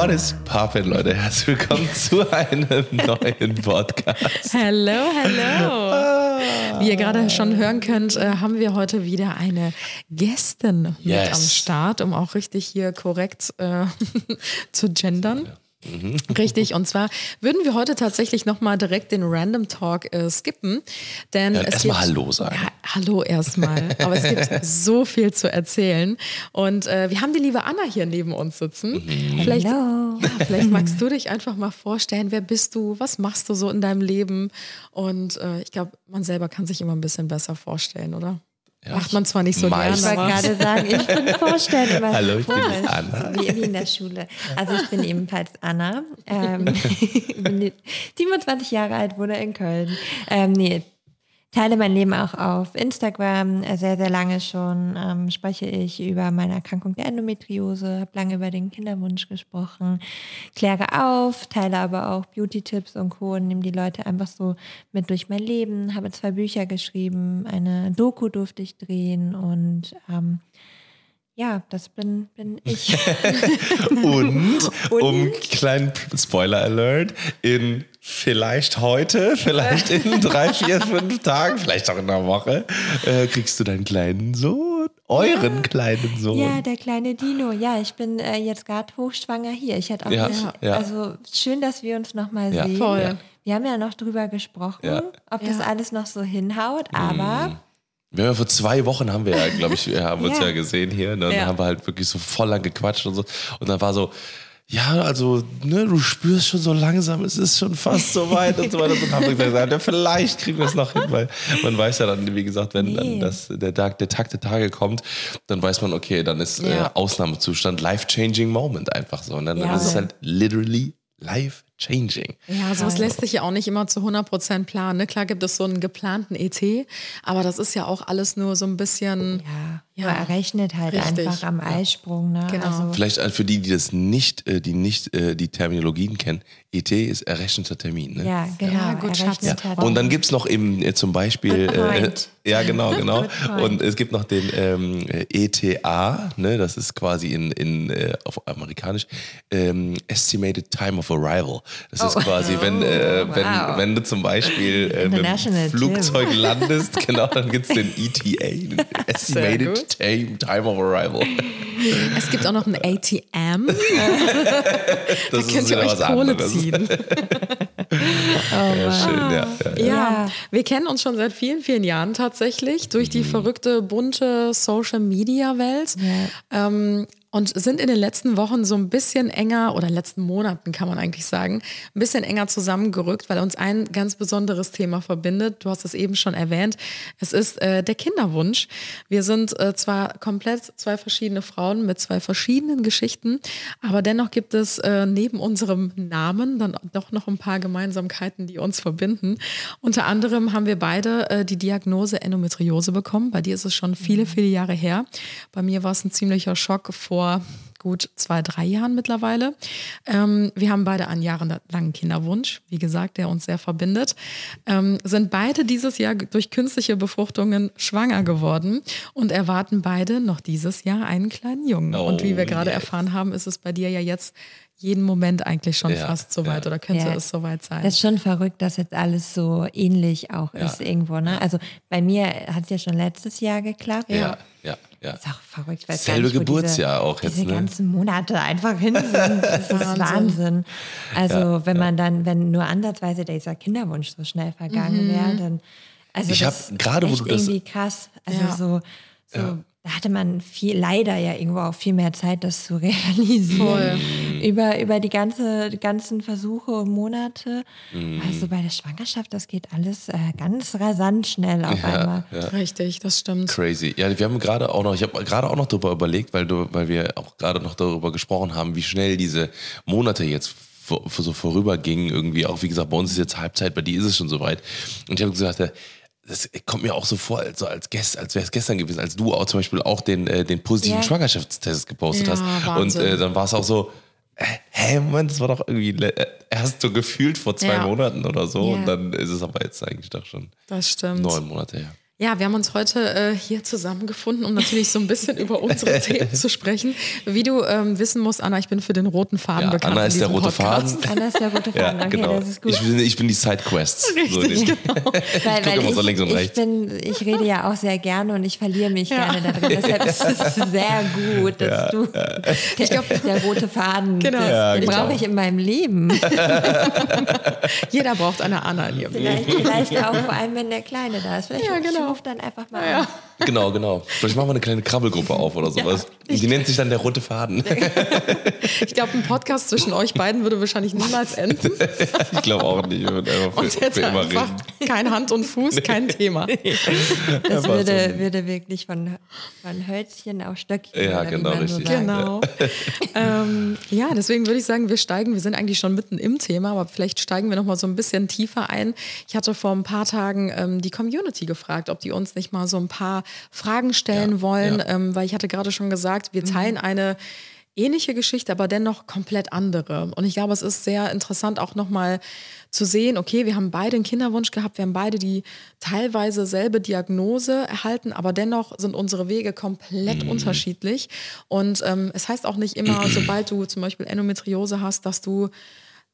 What is poppin', Leute? Herzlich willkommen zu einem neuen Podcast. Hello, hello. Wie ihr gerade schon hören könnt, äh, haben wir heute wieder eine Gästin mit Yes. am Start, um auch richtig hier korrekt äh, zu gendern. Mhm. Richtig, und zwar würden wir heute tatsächlich nochmal direkt den Random Talk äh, skippen. Denn Ja, es erst mal gibt- Hallo sagen. Ja, hallo erstmal. Aber es gibt so viel zu erzählen. Und äh, wir haben die liebe Anna hier neben uns sitzen. Mhm. Vielleicht, ja, vielleicht magst du dich einfach mal vorstellen, wer bist du, was machst du so in deinem Leben? Und äh, ich glaube, man selber kann sich immer ein bisschen besser vorstellen, oder? Macht man zwar nicht so meist. Ich gerne, wollte aber gerade sagen, ich bin vorstellen immer Hallo, ich bin die komisch, Anna. Wie, in der Schule. Also ich bin ebenfalls Anna. Ähm, bin die- 27 Jahre alt, wohne in Köln. Ähm, nee, teile mein Leben auch auf Instagram sehr, sehr lange schon. Ähm, spreche ich über meine Erkrankung der Endometriose, habe lange über den Kinderwunsch gesprochen, kläre auf, teile aber auch Beauty-Tipps und Co. und nehme die Leute einfach so mit durch mein Leben. Habe zwei Bücher geschrieben, eine Doku durfte ich drehen und ähm, ja, das bin, bin ich. Und, um kleinen Spoiler Alert, in vielleicht heute, vielleicht in drei, vier, fünf Tagen, vielleicht auch in einer Woche, äh, kriegst du deinen kleinen Sohn, euren kleinen Sohn. Ja, der kleine Dino. Ja, ich bin äh, jetzt gerade hochschwanger hier. Ich hätte auch Ja, nicht, ja. also schön, dass wir uns nochmal Ja. sehen. Voll. Wir haben ja noch drüber gesprochen, Ja. ob das Ja. alles noch so hinhaut, aber Wir haben ja vor zwei Wochen haben wir ja, glaube ich, wir haben uns Ja. ja gesehen hier. Ne? Und Ja. dann haben wir halt wirklich so voll lang gequatscht und so. Und dann war so, ja, also, ne, du spürst schon so langsam, es ist schon fast so weit und so weiter. Und dann haben wir gesagt, ja, vielleicht kriegen wir es noch hin, weil man weiß ja dann, wie gesagt, wenn dann Nee. das, der, Tag, der Tag der Tage kommt, dann weiß man, okay, dann ist äh, Ja. Ausnahmezustand, life-changing Moment einfach so. Und dann, dann Ja. ist es halt literally life-changing. Ja, sowas lässt sich ja auch nicht immer zu 100% planen. Ne? Klar gibt es so einen geplanten ET, aber das ist ja auch alles nur so ein bisschen. ja, Ja. errechnet halt Richtig. einfach am Eisprung. Ne? Genau. Also, Vielleicht äh, für die, die das nicht, äh, die nicht äh, die Terminologien kennen, ET ist errechneter Termin. Ne? ja, genau. Ja, gut, Ja. Und dann gibt es noch eben zum Beispiel, äh, ja genau, genau. Und es gibt noch den ähm, äh, ETA, ne, das ist quasi in, in äh, auf amerikanisch ähm, Estimated Time of Arrival. Das ist Oh. quasi, wenn, äh, wenn, Wow. wenn du zum Beispiel äh, mit dem Flugzeug landest, genau, dann gibt es den ETA, den Estimated time, time of Arrival. Es gibt auch noch ein ATM. Das Da ist könnt ihr euch Kohle anderes. ziehen. Ja, schön, ja. ja. Ja, Ja. wir kennen uns schon seit vielen, vielen Jahren tatsächlich durch Mhm. die verrückte, bunte Social-Media-Welt. Ähm, und sind in den letzten Wochen so ein bisschen enger, oder letzten Monaten kann man eigentlich sagen, ein bisschen enger zusammengerückt, weil uns ein ganz besonderes Thema verbindet. Du hast es eben schon erwähnt. Es ist äh, der Kinderwunsch. Wir sind äh, zwar komplett zwei verschiedene Frauen mit zwei verschiedenen Geschichten, aber dennoch gibt es äh, neben unserem Namen dann doch noch ein paar Gemeinsamkeiten, die uns verbinden. Unter anderem haben wir beide äh, die Diagnose Endometriose bekommen. Bei dir ist es schon viele, viele Jahre her. Bei mir war es ein ziemlicher Schock vor gut zwei, drei Jahren mittlerweile. Ähm, wir haben beide einen jahrelangen Kinderwunsch, wie gesagt, der uns sehr verbindet. Ähm, sind beide dieses Jahr durch künstliche Befruchtungen schwanger geworden und erwarten beide noch dieses Jahr einen kleinen Jungen. und wie wir Oh, gerade yes. erfahren haben, ist es bei dir ja jetzt jeden Moment eigentlich schon Ja, fast soweit oder könnte Ja. es soweit sein. Das ist schon verrückt, dass jetzt alles so ähnlich auch Ja. ist irgendwo. Ne? Also bei mir hat es ja schon letztes Jahr geklappt. Ja, ja, ja. Ist auch verrückt. Ich weiß Selbe nicht, Geburtsjahr diese, auch jetzt, Diese ne? ganzen Monate einfach hin sind. Das ist Wahnsinn. Wahnsinn. Also wenn man dann, wenn nur ansatzweise dieser Kinderwunsch so schnell vergangen wäre, dann also Ich das hab gerade, wo du das- irgendwie krass. Also Ja. so, so da hatte man viel, leider ja irgendwo auch viel mehr Zeit, das zu realisieren. Über, über die ganze, ganzen Versuche und Monate. Mhm. Also bei der Schwangerschaft, das geht alles äh, ganz rasant schnell auf einmal. Richtig, das stimmt. Crazy. Ja, wir haben gerade auch noch, ich habe gerade auch noch darüber überlegt, weil du, weil wir auch gerade noch darüber gesprochen haben, wie schnell diese Monate jetzt vor, so vorübergingen. Irgendwie auch, wie gesagt, bei uns ist jetzt Halbzeit, bei dir ist es schon soweit. Und ich habe gesagt, äh, das kommt mir auch so vor, also als, gest, als wäre es gestern gewesen, als du auch zum Beispiel auch den, äh, den positiven Ja. Schwangerschaftstest gepostet Ja, hast. Wahnsinn. Und äh, dann war es auch so, hä, Moment, das war doch irgendwie äh, erst so gefühlt vor zwei Ja. Monaten oder so. Ja. Und dann ist es aber jetzt eigentlich doch schon Das stimmt. neun Monate her. Ja, wir haben uns heute äh, hier zusammengefunden, um natürlich so ein bisschen über unsere Themen zu sprechen. Wie du ähm, wissen musst, Anna, ich bin für den roten Faden Ja, bekannt. Anna in ist der rote Podcast. Faden. Anders der rote Ja, Faden. Okay, genau. das ist gut. Ich bin, ich bin die Sidequests. So Richtig, den- weil, gucke weil immer ich, so links und ich, rechts. bin, ich rede ja auch sehr gerne und ich verliere mich Ja. gerne da drin. Deshalb ist es sehr gut, dass du Ich glaub- der rote Faden Genau. bist. Ja, Den genau. brauche ich in meinem Leben. Jeder braucht eine Anna in ihrem Leben. Vielleicht, vielleicht auch vor allem, wenn der Kleine da ist. Vielleicht Ja, genau. Rufe dann einfach mal Ja. an. Genau, genau. Vielleicht machen wir eine kleine Krabbelgruppe auf oder sowas. Die nennt sich dann der rote Faden. Ich glaube, ein Podcast zwischen euch beiden würde wahrscheinlich niemals enden. ich glaube auch nicht. Wir würden einfach Und für, jetzt für immer einfach reden. kein Hand und Fuß, kein Thema. Das würde, würde wirklich von, von Hölzchen auf Stöckchen. Ja, genau, so richtig. Genau. ähm, ja, deswegen würde ich sagen, wir steigen, wir sind eigentlich schon mitten im Thema, aber vielleicht steigen wir noch mal so ein bisschen tiefer ein. Ich hatte vor ein paar Tagen ähm, die Community gefragt, ob die uns nicht mal so ein paar Fragen stellen Ja, wollen, ja. Ähm, weil ich hatte gerade schon gesagt, wir teilen eine ähnliche Geschichte, aber dennoch komplett andere. Und ich glaube, es ist sehr interessant auch nochmal zu sehen, okay, wir haben beide einen Kinderwunsch gehabt, wir haben beide die teilweise selbe Diagnose erhalten, aber dennoch sind unsere Wege komplett unterschiedlich. Und ähm, es heißt auch nicht immer, sobald du zum Beispiel Endometriose hast, dass du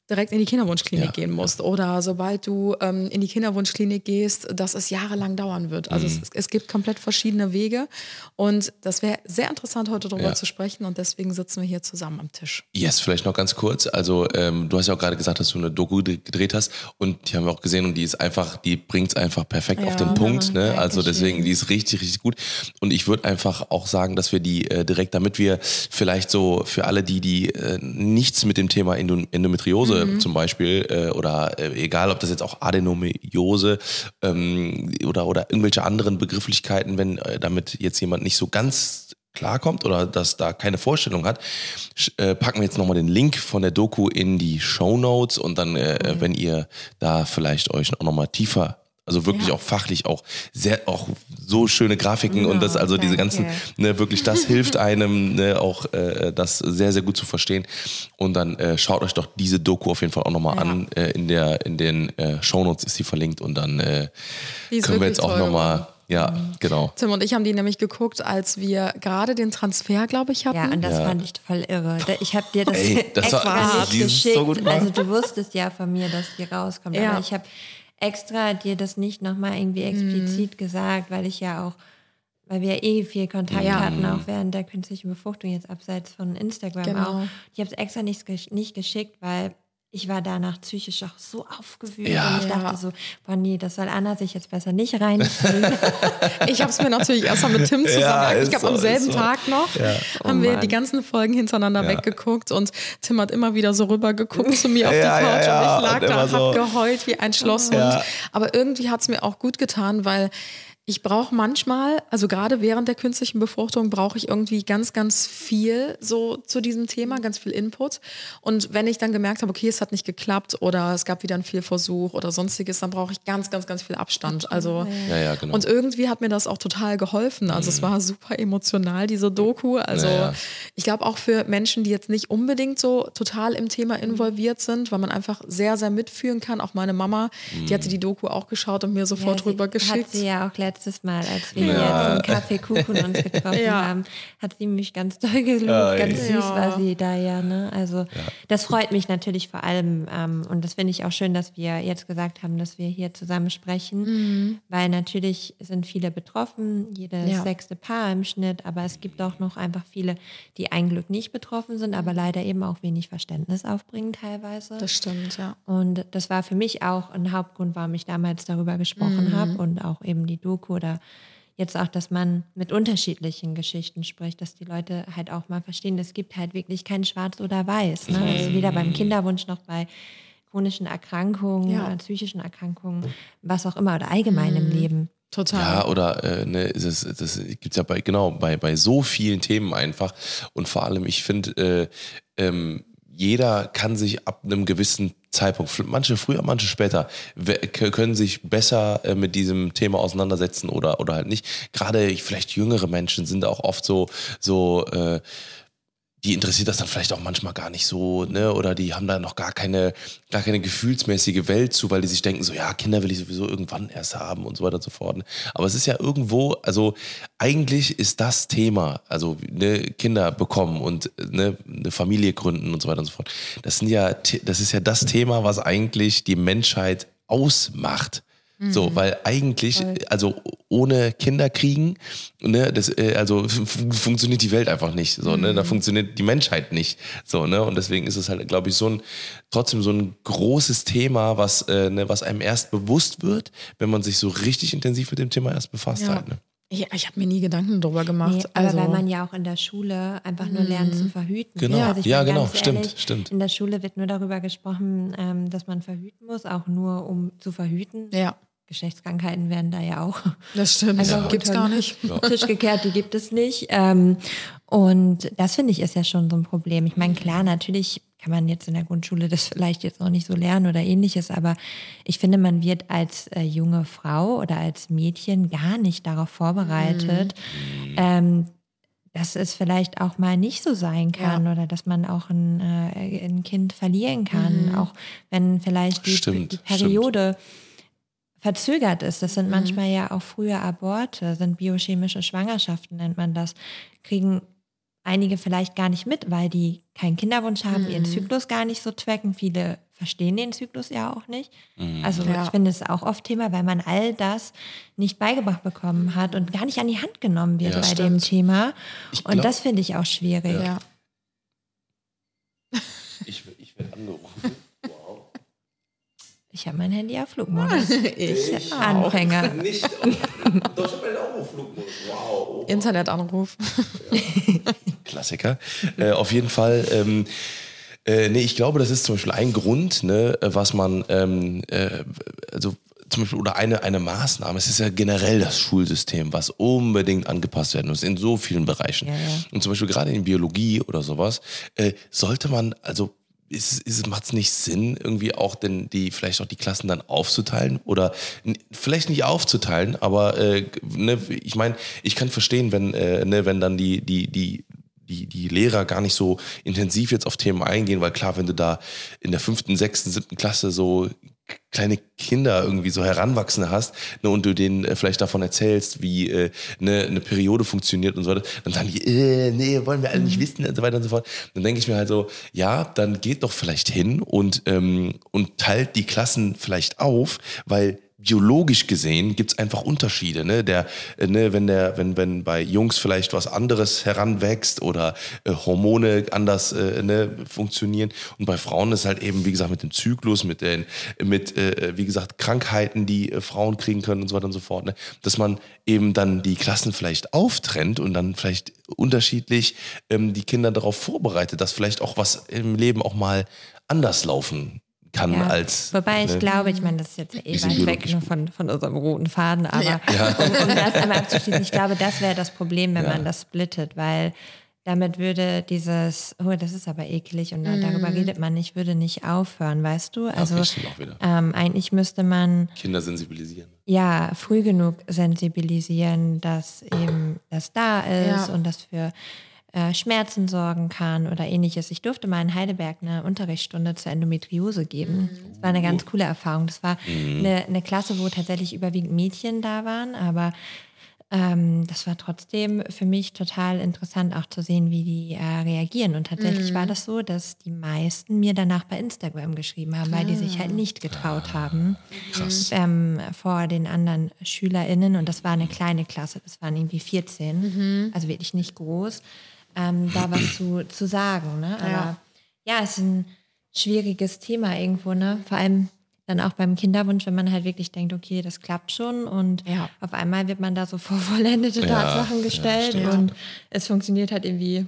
direkt in die Kinderwunschklinik Ja, gehen musst. Oder sobald du ähm, in die Kinderwunschklinik gehst, dass es jahrelang dauern wird. Also Mhm. es, es gibt komplett verschiedene Wege. Und das wäre sehr interessant, heute darüber Ja. zu sprechen. Und deswegen sitzen wir hier zusammen am Tisch. Yes, vielleicht noch ganz kurz. Also, ähm, du hast ja auch gerade gesagt, dass du eine Doku dre- gedreht hast und die haben wir auch gesehen und die ist einfach, die bringt es einfach perfekt auf Ja, den Punkt. Ne? Also deswegen, die ist richtig, richtig gut. Und ich würde einfach auch sagen, dass wir die äh, direkt, damit wir vielleicht so für alle, die, die äh, nichts mit dem Thema Endo Endometriose zum Beispiel äh, oder äh, egal, ob das jetzt auch Adenomiose ähm, oder, oder irgendwelche anderen Begrifflichkeiten, wenn äh, damit jetzt jemand nicht so ganz klarkommt oder dass da keine Vorstellung hat, äh, packen wir jetzt nochmal den Link von der Doku in die Show Notes und dann, äh, äh, wenn ihr da vielleicht euch auch nochmal tiefer also wirklich Ja. auch fachlich auch sehr auch so schöne Grafiken und das also diese ganzen ne, wirklich das hilft einem ne, auch äh, das sehr sehr gut zu verstehen und dann äh, schaut euch doch diese Doku auf jeden Fall auch nochmal Ja. an äh, in der in den äh, Shownotes ist sie verlinkt und dann äh, können wir jetzt auch nochmal ja genau Tim und ich haben die nämlich geguckt, als wir gerade den Transfer, glaube ich, hatten. Ja, und das fand ich voll irre. Ich habe dir das, Ey, das war- extra ist geschickt. so also du wusstest ja von mir, dass die rauskommt. Ja. Aber ich habe extra dir das nicht nochmal irgendwie explizit gesagt, weil ich ja auch, weil wir ja eh viel Kontakt Ja. hatten, auch während der künstlichen Befruchtung, jetzt abseits von Instagram Genau. auch. Ich habe es extra nicht, gesch- nicht geschickt, weil ich war danach psychisch auch so aufgewühlt Ja. und ich Ja. dachte so, boah nee, das soll Anna sich jetzt besser nicht reinziehen. Ich habe es mir natürlich erstmal mit Tim zusammen. Ja, ich glaube, so, am selben so. Tag noch Oh haben wir Mann. die ganzen Folgen hintereinander weggeguckt und Tim hat immer wieder so rüber geguckt zu mir auf die Ja, ja, Couch ja, und ich lag und da und hab so. geheult wie ein Schlosshund. Ja. Aber irgendwie hat es mir auch gut getan, weil ich brauche manchmal, also gerade während der künstlichen Befruchtung, brauche ich irgendwie ganz, ganz viel so zu diesem Thema, ganz viel Input. Und wenn ich dann gemerkt habe, okay, es hat nicht geklappt oder es gab wieder einen Fehlversuch oder sonstiges, dann brauche ich ganz, ganz, ganz viel Abstand. Also ja ja genau und irgendwie hat mir das auch total geholfen. Also es war super emotional, diese Doku. Also Ja, ja. ich glaube auch für Menschen, die jetzt nicht unbedingt so total im Thema involviert sind, weil man einfach sehr, sehr mitfühlen kann. Auch meine Mama, die hatte die Doku auch geschaut und mir sofort Ja, sie- rüber geschickt. Hat sie ja auch letztes Mal, als wir Ja. hier zum Kaffee Kuchen uns getroffen Ja. haben, hat sie mich ganz doll gelobt. Ja, ganz süß ja. war sie da ja. Ne? Also das freut mich natürlich vor allem ähm, und das finde ich auch schön, dass wir jetzt gesagt haben, dass wir hier zusammen sprechen, weil natürlich sind viele betroffen, jedes Ja. sechste Paar im Schnitt, aber es gibt auch noch einfach viele, die ein Glück nicht betroffen sind, aber leider eben auch wenig Verständnis aufbringen teilweise. Das stimmt, ja. Und das war für mich auch ein Hauptgrund, warum ich damals darüber gesprochen habe und auch eben die Doku oder jetzt auch, dass man mit unterschiedlichen Geschichten spricht, dass die Leute halt auch mal verstehen, es gibt halt wirklich kein Schwarz oder Weiß. Ne? Also weder beim Kinderwunsch noch bei chronischen Erkrankungen, Ja. oder psychischen Erkrankungen, was auch immer oder allgemein im Leben. Total. Ja, oder äh, ne, es, das gibt's ja bei, genau, bei, bei so vielen Themen einfach. Und vor allem, ich finde, äh, ähm, jeder kann sich ab einem gewissen Zeitpunkt, manche früher, manche später, können sich besser äh, mit diesem Thema auseinandersetzen oder, oder halt nicht. Gerade vielleicht jüngere Menschen sind auch oft so, so äh, die interessiert das dann vielleicht auch manchmal gar nicht so, ne? Oder die haben da noch gar keine, gar keine gefühlsmäßige Welt zu, weil die sich denken, so ja, Kinder will ich sowieso irgendwann erst haben und so weiter und so fort. Aber es ist ja irgendwo, also eigentlich ist das Thema, also ne, Kinder bekommen und ne, eine Familie gründen und so weiter und so fort. Das sind ja, das ist ja das Thema, was eigentlich die Menschheit ausmacht. So, weil eigentlich, also ohne Kinder kriegen, ne, das, äh, also fun- funktioniert die Welt einfach nicht. So, ne, da funktioniert die Menschheit nicht. So, ne, und deswegen ist es halt, glaube ich, so ein trotzdem so ein großes Thema, was, äh, ne, was einem erst bewusst wird, wenn man sich so richtig intensiv mit dem Thema erst befasst Ja. halt. Ne? Ich, ich habe mir nie Gedanken darüber gemacht. Nee, aber also, weil man ja auch in der Schule einfach nur lernt zu verhüten. Genau. Also ich Ja, genau. Stimmt, ehrlich, stimmt. In der Schule wird nur darüber gesprochen, ähm, dass man verhüten muss, auch nur um zu verhüten. ja, Geschlechtskrankheiten werden da ja auch das stimmt. einfach Gibt's unter gar den nicht. Tisch gekehrt, die gibt es nicht. Ähm, und das finde ich ist ja schon so ein Problem. Ich meine, klar, natürlich kann man jetzt in der Grundschule das vielleicht jetzt noch nicht so lernen oder ähnliches, aber ich finde, man wird als äh, junge Frau oder als Mädchen gar nicht darauf vorbereitet, ähm, dass es vielleicht auch mal nicht so sein kann oder dass man auch ein, äh, ein Kind verlieren kann, auch wenn vielleicht die, Stimmt, die Periode verzögert ist. Das sind manchmal ja auch frühe Aborte, sind biochemische Schwangerschaften, nennt man das, kriegen einige vielleicht gar nicht mit, weil die keinen Kinderwunsch haben, ihren Zyklus gar nicht so tracken. Viele verstehen den Zyklus ja auch nicht. Also Ja. ich finde es auch oft Thema, weil man all das nicht beigebracht bekommen hat und gar nicht an die Hand genommen wird Ja, bei stimmt. dem Thema. Ich Und glaub- das finde ich auch schwierig. Ja. Ich, ich werde angerufen. Ich habe mein Handy auf Flugmodus. Ich Anfänger. Nicht. Doch, ich habe auch auf Flugmodus. Wow. Internetanruf. Klassiker. Äh, auf jeden Fall. Ähm, äh, nee, ich glaube, das ist zum Beispiel ein Grund, ne, was man, ähm, äh, also zum Beispiel, oder eine, eine Maßnahme, es ist ja generell das Schulsystem, was unbedingt angepasst werden muss, in so vielen Bereichen. Ja, ja. Und zum Beispiel gerade in Biologie oder sowas, äh, sollte man, also macht es nicht Sinn, irgendwie auch denn die, vielleicht auch die Klassen dann aufzuteilen oder vielleicht nicht aufzuteilen, aber äh, ne, ich meine, ich kann verstehen, wenn, äh, ne, wenn dann die, die, die, die, die Lehrer gar nicht so intensiv jetzt auf Themen eingehen, weil klar, wenn du da in der fünften, sechsten, siebten Klasse so kleine Kinder irgendwie so heranwachsen hast ne, und du denen äh, vielleicht davon erzählst, wie äh, ne, eine Periode funktioniert und so weiter, dann sagen die, äh, nee, wollen wir alle nicht wissen und so weiter und so fort. Dann denke ich mir halt so, ja, dann geht doch vielleicht hin und, ähm, und teilt die Klassen vielleicht auf, weil biologisch gesehen gibt's einfach Unterschiede. Ne? Der, äh, ne, wenn der, wenn, wenn bei Jungs vielleicht was anderes heranwächst oder äh, Hormone anders äh, ne, funktionieren und bei Frauen ist halt eben, wie gesagt, mit dem Zyklus, mit den, mit, äh, wie gesagt, Krankheiten, die äh, Frauen kriegen können und so weiter und so fort, ne? dass man eben dann die Klassen vielleicht auftrennt und dann vielleicht unterschiedlich ähm, die Kinder darauf vorbereitet, dass vielleicht auch was im Leben auch mal anders laufen kann Ja. als. Wobei ich ne? glaube, ich meine, das ist jetzt eh weit weg nur von, von unserem roten Faden, aber Ja. Um, um das einmal abzuschließen, ich glaube, das wäre das Problem, wenn man das splittet, weil damit würde dieses, oh, das ist aber eklig und darüber redet man nicht, würde nicht aufhören, weißt du? Also ähm, eigentlich müsste man Kinder sensibilisieren. ja früh genug sensibilisieren, dass eben das da ist Ja. und das für äh, Schmerzen sorgen kann oder ähnliches. Ich durfte mal in Heidelberg eine Unterrichtsstunde zur Endometriose geben. Das war eine ganz coole Erfahrung. Das war eine, eine Klasse, wo tatsächlich überwiegend Mädchen da waren, aber ähm, das war trotzdem für mich total interessant, auch zu sehen, wie die äh, reagieren. Und tatsächlich war das so, dass die meisten mir danach bei Instagram geschrieben haben, weil die sich halt nicht getraut haben Krass. ähm, vor den anderen SchülerInnen. Und das war eine kleine Klasse, das waren irgendwie 14, also wirklich nicht groß, ähm, da was zu, zu sagen. Ne? Aber ja. Ja. es ist ein schwieriges Thema irgendwo, ne? Vor allem dann auch beim Kinderwunsch, wenn man halt wirklich denkt, okay, das klappt schon und Ja. auf einmal wird man da so vor vollendete Ja, Tatsachen ja, gestellt stimmt. und es funktioniert halt irgendwie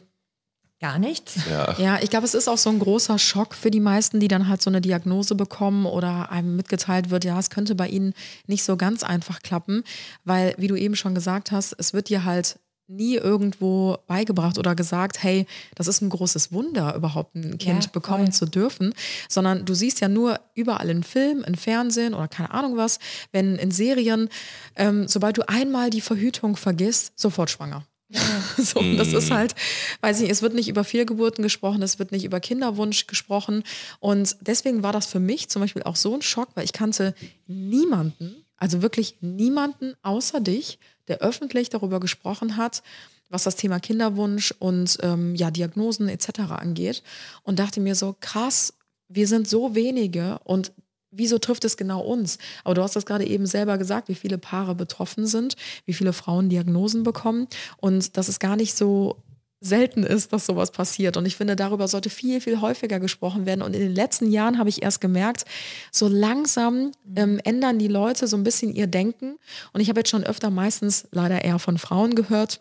gar nichts. Ja. Ja, ich glaube, es ist auch so ein großer Schock für die meisten, die dann halt so eine Diagnose bekommen oder einem mitgeteilt wird, ja, es könnte bei ihnen nicht so ganz einfach klappen, weil, wie du eben schon gesagt hast, es wird dir halt nie irgendwo beigebracht oder gesagt, hey, das ist ein großes Wunder, überhaupt ein Kind Ja, bekommen voll. zu dürfen, sondern du siehst ja nur überall in Filmen, in Fernsehen oder keine Ahnung was, wenn in Serien, ähm, sobald du einmal die Verhütung vergisst, sofort schwanger. so, und das ist halt, weiß ich, es wird nicht über Fehlgeburten gesprochen, es wird nicht über Kinderwunsch gesprochen. Und deswegen war das für mich zum Beispiel auch so ein Schock, weil ich kannte niemanden, also wirklich niemanden außer dich, der öffentlich darüber gesprochen hat, was das Thema Kinderwunsch und ähm, ja, Diagnosen etc. angeht. Und dachte mir so, krass, wir sind so wenige und wieso trifft es genau uns? Aber du hast das gerade eben selber gesagt, wie viele Paare betroffen sind, wie viele Frauen Diagnosen bekommen und dass es gar nicht so selten ist, dass sowas passiert. Und ich finde, darüber sollte viel, viel häufiger gesprochen werden. Und in den letzten Jahren habe ich erst gemerkt, so langsam ähm, ändern die Leute so ein bisschen ihr Denken. Und ich habe jetzt schon öfter meistens leider eher von Frauen gehört,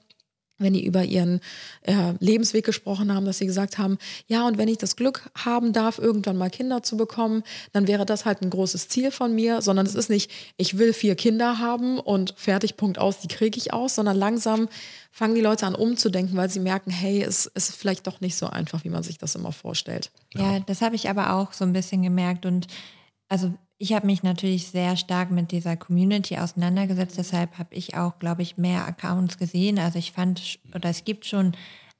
wenn die über ihren äh, Lebensweg gesprochen haben, dass sie gesagt haben, ja, und wenn ich das Glück haben darf, irgendwann mal Kinder zu bekommen, dann wäre das halt ein großes Ziel von mir, sondern es ist nicht, ich will vier Kinder haben und fertig, Punkt aus, die kriege ich aus, sondern langsam fangen die Leute an umzudenken, weil sie merken, hey, es, ist vielleicht doch nicht so einfach, wie man sich das immer vorstellt. Ja, das habe ich aber auch so ein bisschen gemerkt und also ich habe mich natürlich sehr stark mit dieser Community auseinandergesetzt, deshalb habe ich auch, glaube ich, mehr Accounts gesehen. Also ich fand, oder es gibt schon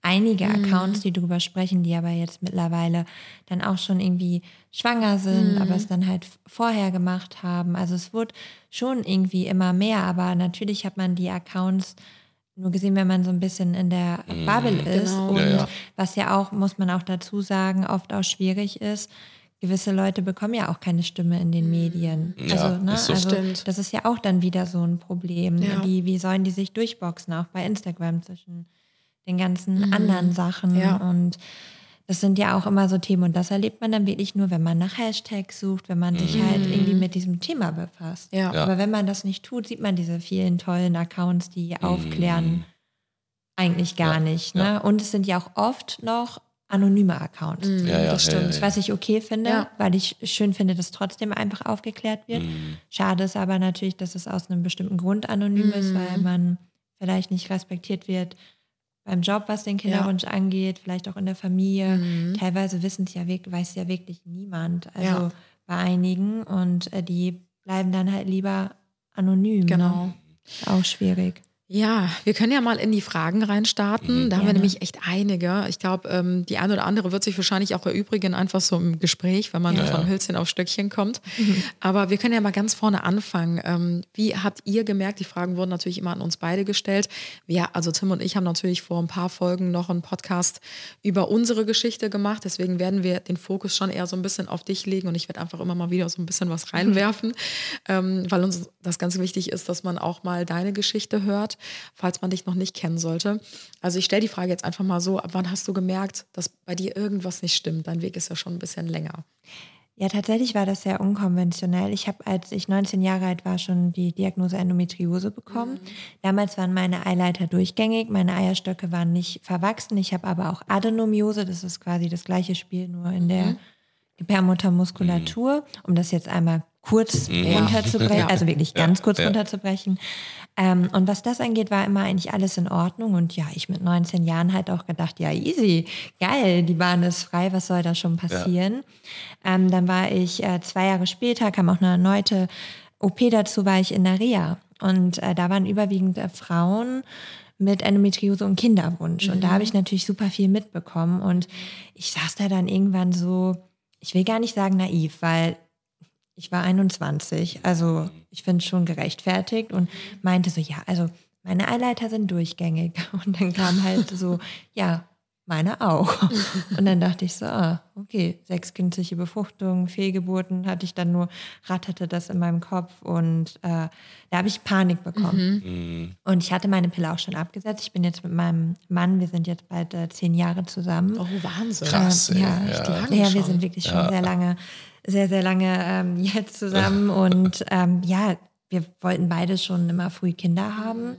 einige Mhm. Accounts, die darüber sprechen, die aber jetzt mittlerweile dann auch schon irgendwie schwanger sind, Mhm. aber es dann halt vorher gemacht haben. Also es wurde schon irgendwie immer mehr, aber natürlich hat man die Accounts nur gesehen, wenn man so ein bisschen in der Bubble ist. Genau. Und Ja, ja. was ja auch, muss man auch dazu sagen, oft auch schwierig ist, gewisse Leute bekommen ja auch keine Stimme in den Medien. Ja, also, ne, ist so. also Stimmt. das ist ja auch dann wieder so ein Problem. Ja. Wie, wie sollen die sich durchboxen, auch bei Instagram zwischen den ganzen anderen Sachen? Mhm. Ja. Und das sind ja auch immer so Themen. Und das erlebt man dann wirklich nur, wenn man nach Hashtags sucht, wenn man sich halt irgendwie mit diesem Thema befasst. Mhm. Ja. Ja. Aber wenn man das nicht tut, sieht man diese vielen tollen Accounts, die aufklären, eigentlich gar Mhm. Ja, nicht. Ne? ja. Und es sind ja auch oft noch anonyme Accounts. Mhm, Ja, ja, das stimmt. ja, Was ich okay finde, Ja. weil ich schön finde, dass trotzdem einfach aufgeklärt wird. Mhm. Schade ist aber natürlich, dass es aus einem bestimmten Grund anonym ist, Mhm. weil man vielleicht nicht respektiert wird beim Job, was den Kinderwunsch angeht, vielleicht auch in der Familie. Mhm. Teilweise wissen es ja wirklich, weiß ja wirklich niemand. Also Ja. bei einigen und äh, die bleiben dann halt lieber anonym. Genau. Ne? Auch schwierig. Ja, wir können ja mal in die Fragen reinstarten. Da haben wir nämlich echt einige. Ich glaube, ähm, die eine oder andere wird sich wahrscheinlich auch erübrigen, einfach so im Gespräch, wenn man Ja, von ja. Hölzchen auf Stöckchen kommt. Aber wir können ja mal ganz vorne anfangen. Ähm, wie habt ihr gemerkt, die Fragen wurden natürlich immer an uns beide gestellt. Wir, also Tim und ich haben natürlich vor ein paar Folgen noch einen Podcast über unsere Geschichte gemacht. Deswegen werden wir den Fokus schon eher so ein bisschen auf dich legen und ich werde einfach immer mal wieder so ein bisschen was reinwerfen, ähm, weil uns das ganz wichtig ist, dass man auch mal deine Geschichte hört, falls man dich noch nicht kennen sollte. Also ich stelle die Frage jetzt einfach mal so, ab wann hast du gemerkt, dass bei dir irgendwas nicht stimmt? Dein Weg ist ja schon ein bisschen länger. Ja, tatsächlich war das sehr unkonventionell. Ich habe, als ich 19 Jahre alt war, schon die Diagnose Endometriose bekommen. Damals waren meine Eileiter durchgängig, meine Eierstöcke waren nicht verwachsen. Ich habe aber auch Adenomiose, das ist quasi das gleiche Spiel, nur in der Gebärmuttermuskulatur, um das jetzt einmal kurz runterzubrechen, Ja. also wirklich ganz kurz ja. runterzubrechen. Ähm, und was das angeht, war immer eigentlich alles in Ordnung. Und ja, ich mit 19 Jahren halt auch gedacht, ja, easy, geil, die Bahn ist frei, was soll da schon passieren? Ähm, dann war ich äh, zwei Jahre später, kam auch eine erneute OP dazu, war ich in der Reha. Und äh, da waren überwiegend äh, Frauen mit Endometriose und Kinderwunsch. Und da habe ich natürlich super viel mitbekommen. Und ich saß da dann irgendwann so, ich will gar nicht sagen naiv, weil ich war 21, also ich finde es schon gerechtfertigt und meinte so, ja, also meine Eileiter sind durchgängig. Und dann kam halt so, ja, meine auch. Und dann dachte ich so, ah, okay, sechskindliche Befruchtung, Fehlgeburten hatte ich dann nur, ratterte das in meinem Kopf und äh, da habe ich Panik bekommen. Mhm. Und ich hatte meine Pille auch schon abgesetzt. Ich bin jetzt mit meinem Mann, wir sind jetzt bald äh, zehn Jahre zusammen. Oh, Wahnsinn. Krass, ey. Ja, ja. echt lange Ja, wir schon. sind wirklich schon sehr lange, sehr, sehr lange ähm, jetzt zusammen. Und ähm, ja, wir wollten beide schon immer früh Kinder haben.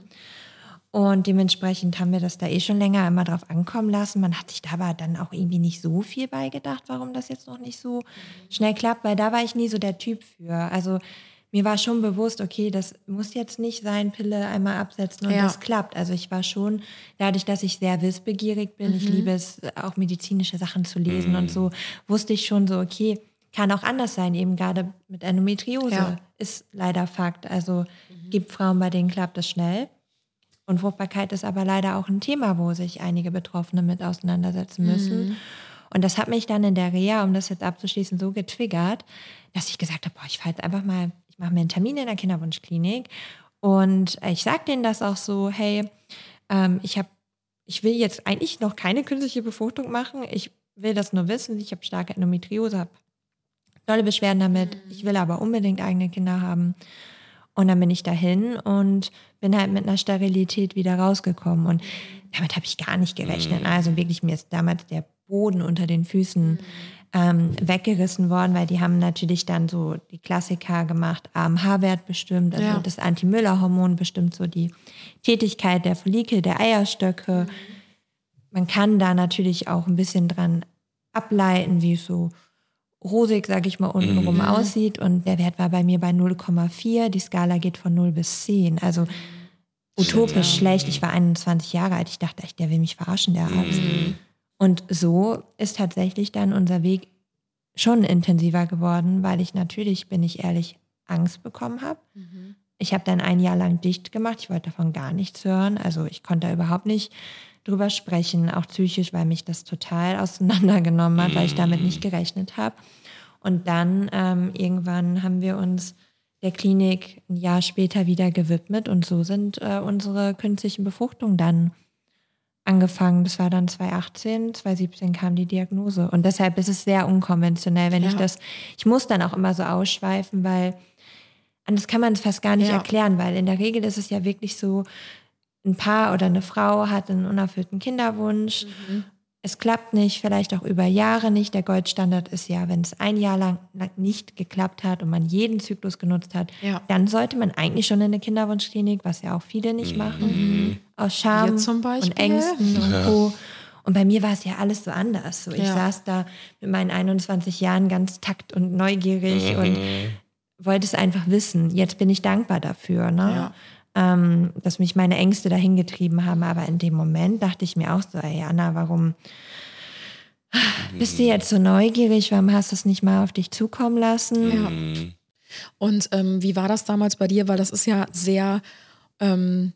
Und dementsprechend haben wir das da eh schon länger immer drauf ankommen lassen. Man hat sich da aber dann auch irgendwie nicht so viel beigedacht, warum das jetzt noch nicht so schnell klappt, weil da war ich nie so der Typ für. Also mir war schon bewusst, okay, das muss jetzt nicht sein, Pille einmal absetzen und Ja. das klappt. Also ich war schon, dadurch, dass ich sehr wissbegierig bin, ich liebe es, auch medizinische Sachen zu lesen und so, wusste ich schon so, okay, kann auch anders sein, eben gerade mit Endometriose. Ja. Ist leider Fakt. Also gibt Frauen, bei denen klappt das schnell. Unfruchtbarkeit ist aber leider auch ein Thema, wo sich einige Betroffene mit auseinandersetzen müssen. Und das hat mich dann in der Reha, um das jetzt abzuschließen, so getriggert, dass ich gesagt habe, boah, ich fahre jetzt einfach mal, ich mache mir einen Termin in der Kinderwunschklinik und ich sage denen das auch so, hey, ähm, ich habe, ich will jetzt eigentlich noch keine künstliche Befruchtung machen. Ich will das nur wissen. Ich habe starke Endometriose, habe dolle Beschwerden damit. Ich will aber unbedingt eigene Kinder haben. Und dann bin ich dahin und bin halt mit einer Sterilität wieder rausgekommen. Und damit habe ich gar nicht gerechnet. Also wirklich, mir ist damals der Boden unter den Füßen ähm, weggerissen worden, weil die haben natürlich dann so die Klassiker gemacht, AMH-Wert bestimmt, also Ja. das Anti-Müller-Hormon bestimmt so die Tätigkeit der Follikel, der Eierstöcke. Man kann da natürlich auch ein bisschen dran ableiten, wie es so rosig, sag ich mal, untenrum aussieht. Und der Wert war bei mir bei 0,4. Die Skala geht von 0 bis 10. Also utopisch schlecht. Ich war 21 Jahre alt. Ich dachte echt, der will mich verarschen, der Arzt. Und so ist tatsächlich dann unser Weg schon intensiver geworden, weil ich natürlich, bin ich ehrlich, Angst bekommen habe. Ich habe dann ein Jahr lang dicht gemacht. Ich wollte davon gar nichts hören. Also ich konnte da überhaupt nicht drüber sprechen, auch psychisch, weil mich das total auseinandergenommen hat, weil ich damit nicht gerechnet habe. Und dann ähm, irgendwann haben wir uns der Klinik ein Jahr später wieder gewidmet und so sind äh, unsere künstlichen Befruchtungen dann angefangen. Das war dann 2018, 2017 kam die Diagnose. Und deshalb ist es sehr unkonventionell, wenn ich Ja. das, ich muss dann auch immer so ausschweifen, weil anders kann man es fast gar nicht Ja. erklären, weil in der Regel ist es ja wirklich so, ein Paar oder eine Frau hat einen unerfüllten Kinderwunsch. Mhm. Es klappt nicht, vielleicht auch über Jahre nicht. Der Goldstandard ist ja, wenn es ein Jahr lang, nicht geklappt hat und man jeden Zyklus genutzt hat, Ja. dann sollte man eigentlich schon in eine Kinderwunschklinik, was ja auch viele nicht machen, aus Scham Wir zum Beispiel. und Ängsten und Co. Und bei mir war es ja alles so anders. So, ich Ja. saß da mit meinen 21 Jahren ganz takt und neugierig und wollte es einfach wissen. Jetzt bin ich dankbar dafür, ne? Ähm, dass mich meine Ängste dahin getrieben haben. Aber in dem Moment dachte ich mir auch so, ey Anna, warum bist du jetzt so neugierig? Warum hast du es nicht mal auf dich zukommen lassen? Ja. Und ähm, wie war das damals bei dir? Weil das ist ja sehr ähm,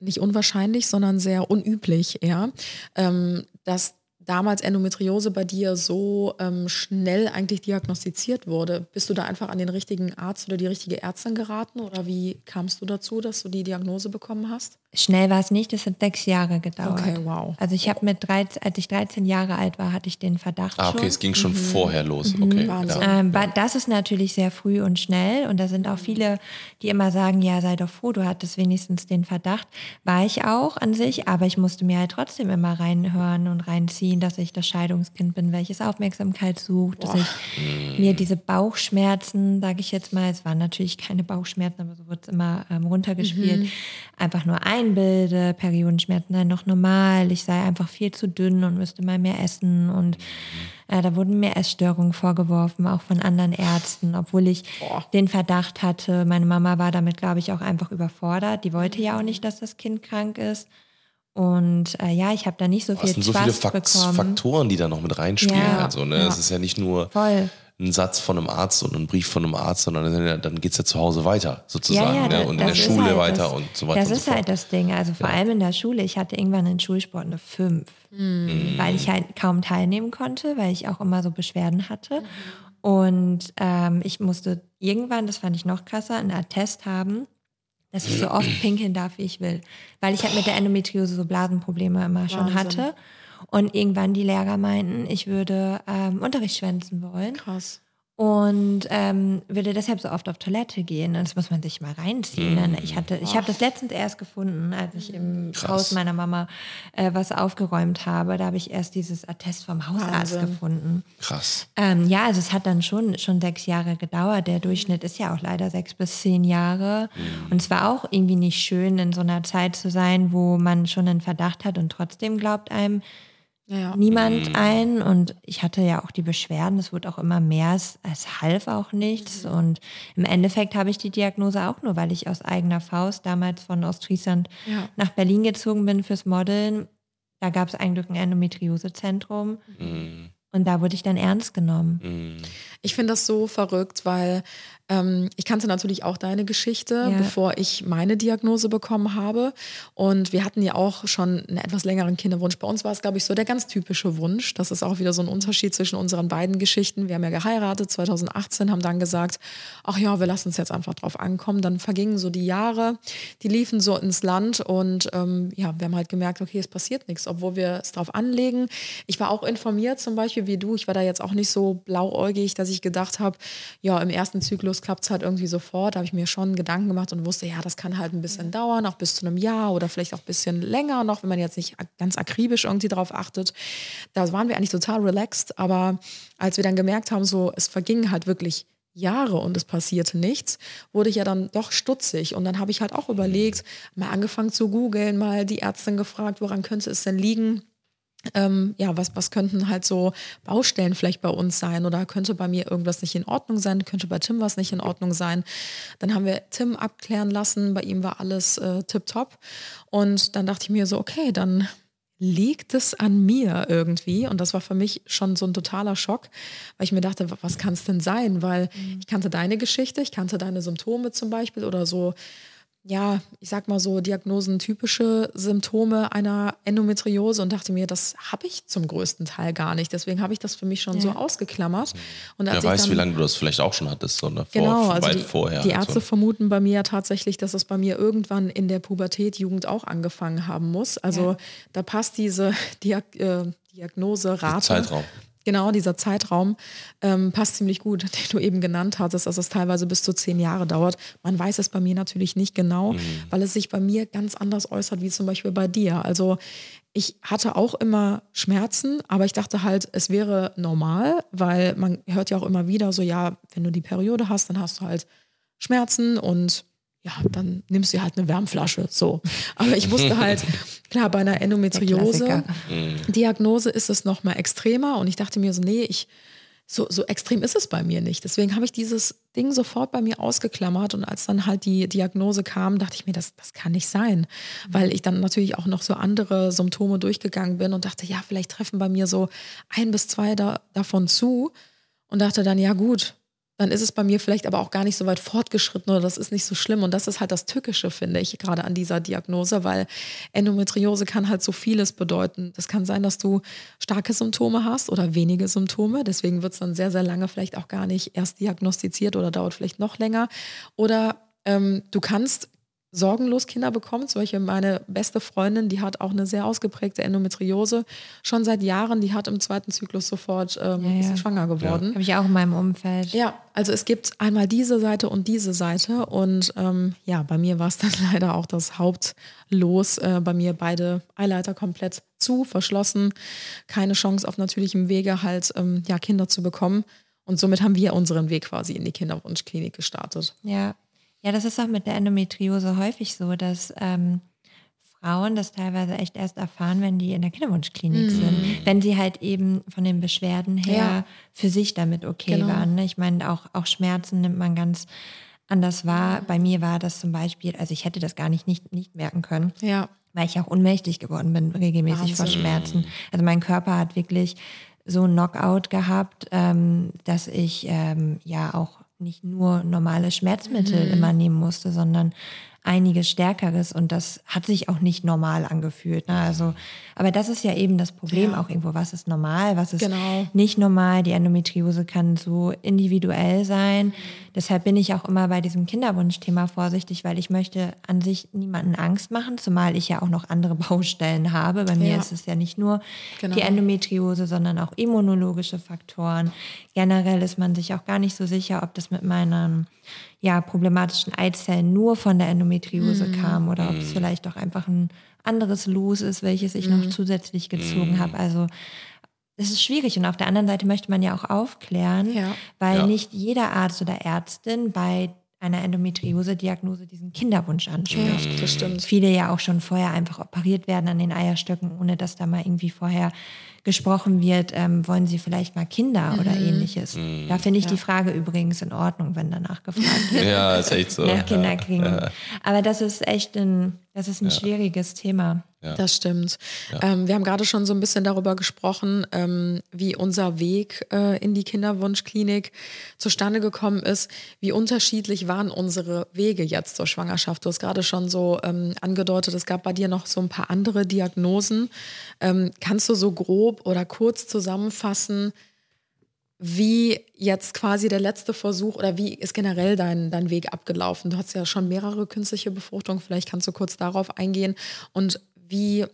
nicht unwahrscheinlich, sondern sehr unüblich, ja, ähm, dass damals Endometriose bei dir so ähm, schnell eigentlich diagnostiziert wurde. Bist du da einfach an den richtigen Arzt oder die richtige Ärztin geraten oder wie kamst du dazu, dass du die Diagnose bekommen hast? Schnell war es nicht, es hat sechs Jahre gedauert. Okay, wow. Also ich habe mit 13, als ich 13 Jahre alt war, hatte ich den Verdacht Ah, okay, schon. es ging schon vorher los. Okay. Wahnsinn. Ja. Ähm, ba- Das ist natürlich sehr früh und schnell und da sind auch viele, die immer sagen, ja, sei doch froh, du hattest wenigstens den Verdacht. War ich auch an sich, aber ich musste mir halt trotzdem immer reinhören und reinziehen, dass ich das Scheidungskind bin, welches Aufmerksamkeit sucht, dass ich mir diese Bauchschmerzen, sage ich jetzt mal, es waren natürlich keine Bauchschmerzen, aber so wurde es immer ähm, runtergespielt, einfach nur einbilde, Periodenschmerzen seien noch normal, ich sei einfach viel zu dünn und müsste mal mehr essen und äh, da wurden mir Essstörungen vorgeworfen, auch von anderen Ärzten, obwohl ich den Verdacht hatte. Meine Mama war damit, glaube ich, auch einfach überfordert. Die wollte ja auch nicht, dass das Kind krank ist. Und äh, ja, ich habe da nicht so Es viel sind so viele Fakt bekommen. Faktoren, die da noch mit reinspielen. Ja, also, ne? ja. Es ist ja nicht nur Voll. ein Satz von einem Arzt und ein Brief von einem Arzt, sondern dann, geht es ja zu Hause weiter, sozusagen. da- ne? Und in der Schule halt weiter das, und so weiter Das und so ist fort. halt das Ding. Also vor allem in der Schule. Ich hatte irgendwann in Schulsport eine 5, Mhm. weil ich halt kaum teilnehmen konnte, weil ich auch immer so Beschwerden hatte. Und ähm, ich musste irgendwann, das fand ich noch krasser, einen Attest haben, dass ich so oft pinkeln darf, wie ich will. Weil ich halt mit der Endometriose so Blasenprobleme immer schon Wahnsinn. hatte. Und irgendwann die Lehrer meinten, ich würde ähm, Unterricht schwänzen wollen Krass. Und ähm, würde deshalb so oft auf Toilette gehen. Und das muss man sich mal reinziehen. Ne? Ich hatte, ich habe das letztens erst gefunden, als ich im Krass. Haus meiner Mama äh, was aufgeräumt habe. Da habe ich erst dieses Attest vom Hausarzt Wahnsinn. gefunden. Krass. Ähm, ja, also es hat dann schon, schon sechs Jahre gedauert. Der Durchschnitt ist ja auch leider sechs bis zehn Jahre. Und es war auch irgendwie nicht schön, in so einer Zeit zu sein, wo man schon einen Verdacht hat und trotzdem glaubt einem Ja, niemand ein. Und ich hatte ja auch die Beschwerden, es wurde auch immer mehr, es, es half auch nichts. Und im Endeffekt habe ich die Diagnose auch nur, weil ich aus eigener Faust damals von Ostfriesland Ja. nach Berlin gezogen bin fürs Modeln. Da gab es eigentlich ein Endometriosezentrum. Und da wurde ich dann ernst genommen. Ich finde das so verrückt, weil Ähm, ich kannte natürlich auch deine Geschichte, Ja. bevor ich meine Diagnose bekommen habe. Und wir hatten ja auch schon einen etwas längeren Kinderwunsch. Bei uns war es, glaube ich, so der ganz typische Wunsch. Das ist auch wieder so ein Unterschied zwischen unseren beiden Geschichten. Wir haben ja geheiratet 2018, haben dann gesagt, ach ja, wir lassen es jetzt einfach drauf ankommen. Dann vergingen so die Jahre, die liefen so ins Land und ähm, ja, wir haben halt gemerkt, okay, es passiert nichts, obwohl wir es drauf anlegen. Ich war auch informiert zum Beispiel wie du. Ich war da jetzt auch nicht so blauäugig, dass ich gedacht habe, ja, im ersten Zyklus klappt es halt irgendwie sofort. Da habe ich mir schon Gedanken gemacht und wusste, ja, das kann halt ein bisschen dauern, auch bis zu einem Jahr oder vielleicht auch ein bisschen länger noch, wenn man jetzt nicht ganz akribisch irgendwie drauf achtet. Da waren wir eigentlich total relaxed. Aber als wir dann gemerkt haben, so, es vergingen halt wirklich Jahre und es passierte nichts, wurde ich ja dann doch stutzig. Und dann habe ich halt auch überlegt, mal angefangen zu googeln, mal die Ärztin gefragt, woran könnte es denn liegen? Ähm, ja, was, was könnten halt so Baustellen vielleicht bei uns sein? Oder könnte bei mir irgendwas nicht in Ordnung sein, könnte bei Tim was nicht in Ordnung sein. Dann haben wir Tim abklären lassen, bei ihm war alles äh, tipptopp. Und dann dachte ich mir so, okay, dann liegt es an mir irgendwie. Und das war für mich schon so ein totaler Schock, weil ich mir dachte, was kann es denn sein, weil ich kannte deine Geschichte, ich kannte deine Symptome zum Beispiel oder so ja, ich sag mal so diagnosentypische Symptome einer Endometriose und dachte mir, das habe ich zum größten Teil gar nicht. Deswegen habe ich das für mich schon so ausgeklammert. Und Wer ich weiß, dann- wie lange du das vielleicht auch schon hattest, sondern vor, Genau, also weit die, vorher. die und Ärzte so. vermuten bei mir ja tatsächlich, dass es bei mir irgendwann in der Pubertät, Jugend auch angefangen haben muss. Also Ja. da passt diese Diag äh, Diagnoserate. Zeitraum. Genau, dieser Zeitraum ähm, passt ziemlich gut, den du eben genannt hattest, dass es teilweise bis zu zehn Jahre dauert. Man weiß es bei mir natürlich nicht genau, weil es sich bei mir ganz anders äußert, wie zum Beispiel bei dir. Also ich hatte auch immer Schmerzen, aber ich dachte halt, es wäre normal, weil man hört ja auch immer wieder so, ja, wenn du die Periode hast, dann hast du halt Schmerzen und ja, dann nimmst du halt eine Wärmflasche, so. Aber ich wusste halt, klar, bei einer Endometriose, Klassiker. Diagnose ist es noch mal extremer und ich dachte mir so, nee, ich, so, so extrem ist es bei mir nicht. Deswegen habe ich dieses Ding sofort bei mir ausgeklammert und als dann halt die Diagnose kam, dachte ich mir, das, das kann nicht sein, weil ich dann natürlich auch noch so andere Symptome durchgegangen bin und dachte, ja, vielleicht treffen bei mir so ein bis zwei da, davon zu und dachte dann, ja gut, dann ist es bei mir vielleicht aber auch gar nicht so weit fortgeschritten oder das ist nicht so schlimm. Und das ist halt das Tückische, finde ich, gerade an dieser Diagnose, weil Endometriose kann halt so vieles bedeuten. Das kann sein, dass du starke Symptome hast oder wenige Symptome. Deswegen wird es dann sehr, sehr lange vielleicht auch gar nicht erst diagnostiziert oder dauert vielleicht noch länger. Oder ähm, du kannst sorgenlos Kinder bekommen. Zum Beispiel meine beste Freundin, die hat auch eine sehr ausgeprägte Endometriose schon seit Jahren. Die hat im zweiten Zyklus sofort ähm, Ja, ja. schwanger geworden. Habe ich auch in meinem Umfeld. Ja, also es gibt einmal diese Seite und diese Seite. Und ähm, ja, bei mir war es dann leider auch das Hauptlos. Äh, bei mir beide Eileiter komplett zu, verschlossen. Keine Chance auf natürlichem Wege halt ähm, ja, Kinder zu bekommen. Und somit haben wir unseren Weg quasi in die Kinderwunschklinik gestartet. Ja. Ja, das ist auch mit der Endometriose häufig so, dass ähm, Frauen das teilweise echt erst erfahren, wenn die in der Kinderwunschklinik sind. Wenn sie halt eben von den Beschwerden her Ja. für sich damit okay Genau. waren. Ne? Ich meine, auch, auch Schmerzen nimmt man ganz anders wahr. Bei mir war das zum Beispiel, also ich hätte das gar nicht, nicht, nicht merken können Ja, weil ich auch ohnmächtig geworden bin, regelmäßig vor Wahnsinn. Schmerzen. Also mein Körper hat wirklich so einen Knockout gehabt, ähm, dass ich ähm, ja auch nicht nur normale Schmerzmittel Mhm. immer nehmen musste, sondern einiges Stärkeres und das hat sich auch nicht normal angefühlt. Ne? Also, aber das ist ja eben das Problem Ja. auch irgendwo. Was ist normal, was ist Genau. nicht normal? Die Endometriose kann so individuell sein. Deshalb bin ich auch immer bei diesem Kinderwunschthema vorsichtig, weil ich möchte an sich niemanden Angst machen, zumal ich ja auch noch andere Baustellen habe. Bei mir Ja. ist es ja nicht nur Genau. die Endometriose, sondern auch immunologische Faktoren. Generell ist man sich auch gar nicht so sicher, ob das mit meinen ja, problematischen Eizellen nur von der Endometriose Mhm. kam oder ob es vielleicht auch einfach ein anderes Los ist, welches ich noch zusätzlich gezogen habe. Also es ist schwierig und auf der anderen Seite möchte man ja auch aufklären, Ja. weil Ja. nicht jeder Arzt oder Ärztin bei einer Endometriose-Diagnose diesen Kinderwunsch anspricht ja, das stimmt. viele ja auch schon vorher einfach operiert werden an den Eierstöcken, ohne dass da mal irgendwie vorher gesprochen wird, ähm, wollen sie vielleicht mal Kinder oder Mhm. ähnliches. Da finde ich die Frage übrigens in Ordnung, wenn danach gefragt wird. Ja, ist echt so. nach Kinder kriegen. Aber das ist echt ein, das ist ein schwieriges Thema. Das stimmt. Ähm, wir haben gerade schon so ein bisschen darüber gesprochen, ähm, wie unser Weg äh, in die Kinderwunschklinik zustande gekommen ist. Wie unterschiedlich waren unsere Wege jetzt zur Schwangerschaft? Du hast gerade schon so ähm, angedeutet, es gab bei dir noch so ein paar andere Diagnosen. Ähm, kannst du so grob oder kurz zusammenfassen, wie jetzt quasi der letzte Versuch oder wie ist generell dein, dein Weg abgelaufen? Du hast ja schon mehrere künstliche Befruchtungen, vielleicht kannst du kurz darauf eingehen und wie,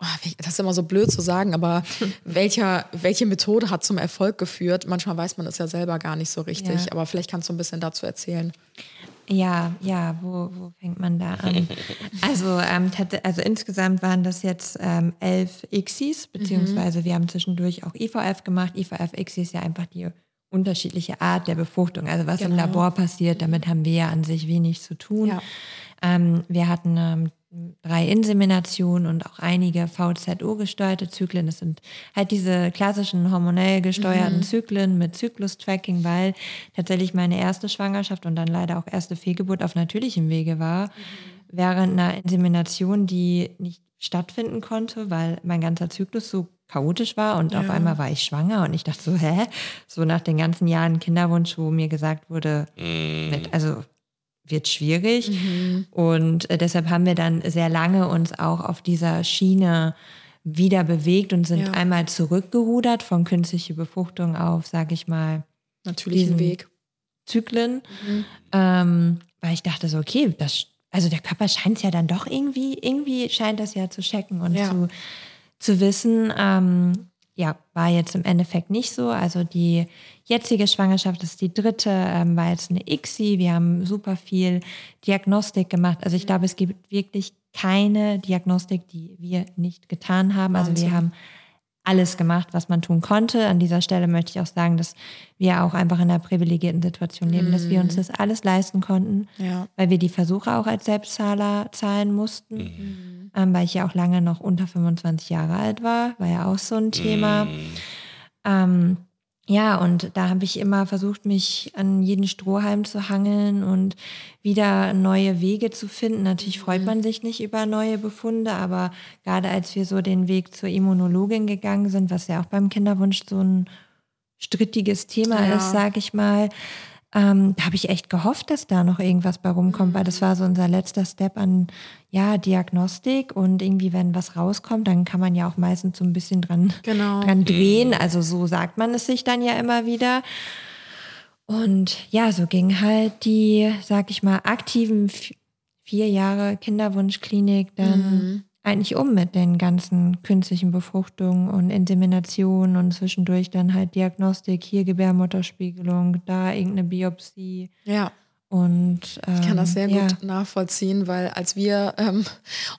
oh, wie- das ist immer so blöd zu sagen, aber welcher, welche Methode hat zum Erfolg geführt? Manchmal weiß man es ja selber gar nicht so richtig, Ja. aber vielleicht kannst du ein bisschen dazu erzählen. Ja, ja, wo, wo fängt man da an? Also, ähm, also insgesamt waren das jetzt ähm, elf ICSIs, beziehungsweise wir haben zwischendurch auch IVF gemacht. IVF ICSI ist ja einfach die unterschiedliche Art der Befruchtung. Also was im Genau. Labor passiert, damit haben wir ja an sich wenig zu tun. Ja. Ähm, wir hatten ähm, drei Inseminationen und auch einige VZO-gesteuerte Zyklen. Das sind halt diese klassischen hormonell gesteuerten Zyklen mit Zyklus-Tracking, weil tatsächlich meine erste Schwangerschaft und dann leider auch erste Fehlgeburt auf natürlichem Wege war, während einer Insemination, die nicht stattfinden konnte, weil mein ganzer Zyklus so chaotisch war und auf einmal war ich schwanger und ich dachte so, hä? So nach den ganzen Jahren Kinderwunsch, wo mir gesagt wurde, mit, also wird schwierig. Und äh, deshalb haben wir dann sehr lange uns auch auf dieser Schiene wieder bewegt und sind Ja. einmal zurückgerudert von künstlicher Befruchtung auf, sag ich mal, Natürlichen Diesen- Weg. Zyklen, ähm, weil ich dachte so, okay, das, also der Körper scheint es ja dann doch irgendwie, irgendwie scheint das ja zu checken und Ja. zu, zu wissen. Ähm, ja, war jetzt im Endeffekt nicht so. Also die jetzige Schwangerschaft ist die dritte, ähm, war jetzt eine ICSI. Wir haben super viel Diagnostik gemacht. Also ich glaube, es gibt wirklich keine Diagnostik, die wir nicht getan haben. Also wir haben alles gemacht, was man tun konnte. An dieser Stelle möchte ich auch sagen, dass wir auch einfach in einer privilegierten Situation leben, dass wir uns das alles leisten konnten, Ja. weil wir die Versuche auch als Selbstzahler zahlen mussten, ähm, weil ich ja auch lange noch unter 25 Jahre alt war, war ja auch so ein Thema. Ähm, ja, und da habe ich immer versucht, mich an jeden Strohhalm zu hangeln und wieder neue Wege zu finden. Natürlich freut man sich nicht über neue Befunde, aber gerade als wir so den Weg zur Immunologin gegangen sind, was ja auch beim Kinderwunsch so ein strittiges Thema Ja. ist, sage ich mal, ähm, da habe ich echt gehofft, dass da noch irgendwas bei rumkommt, weil das war so unser letzter Step an ja, Diagnostik und irgendwie, wenn was rauskommt, dann kann man ja auch meistens so ein bisschen dran, Genau. dran drehen. Also so sagt man es sich dann ja immer wieder. Und ja, so ging halt die, sag ich mal, aktiven vi- vier Jahre Kinderwunschklinik dann eigentlich um mit den ganzen künstlichen Befruchtungen und Inseminationen und zwischendurch dann halt Diagnostik, hier Gebärmutterspiegelung, da irgendeine Biopsie. Ja. Und ähm, Ich kann das sehr ja. gut nachvollziehen, weil als wir ähm,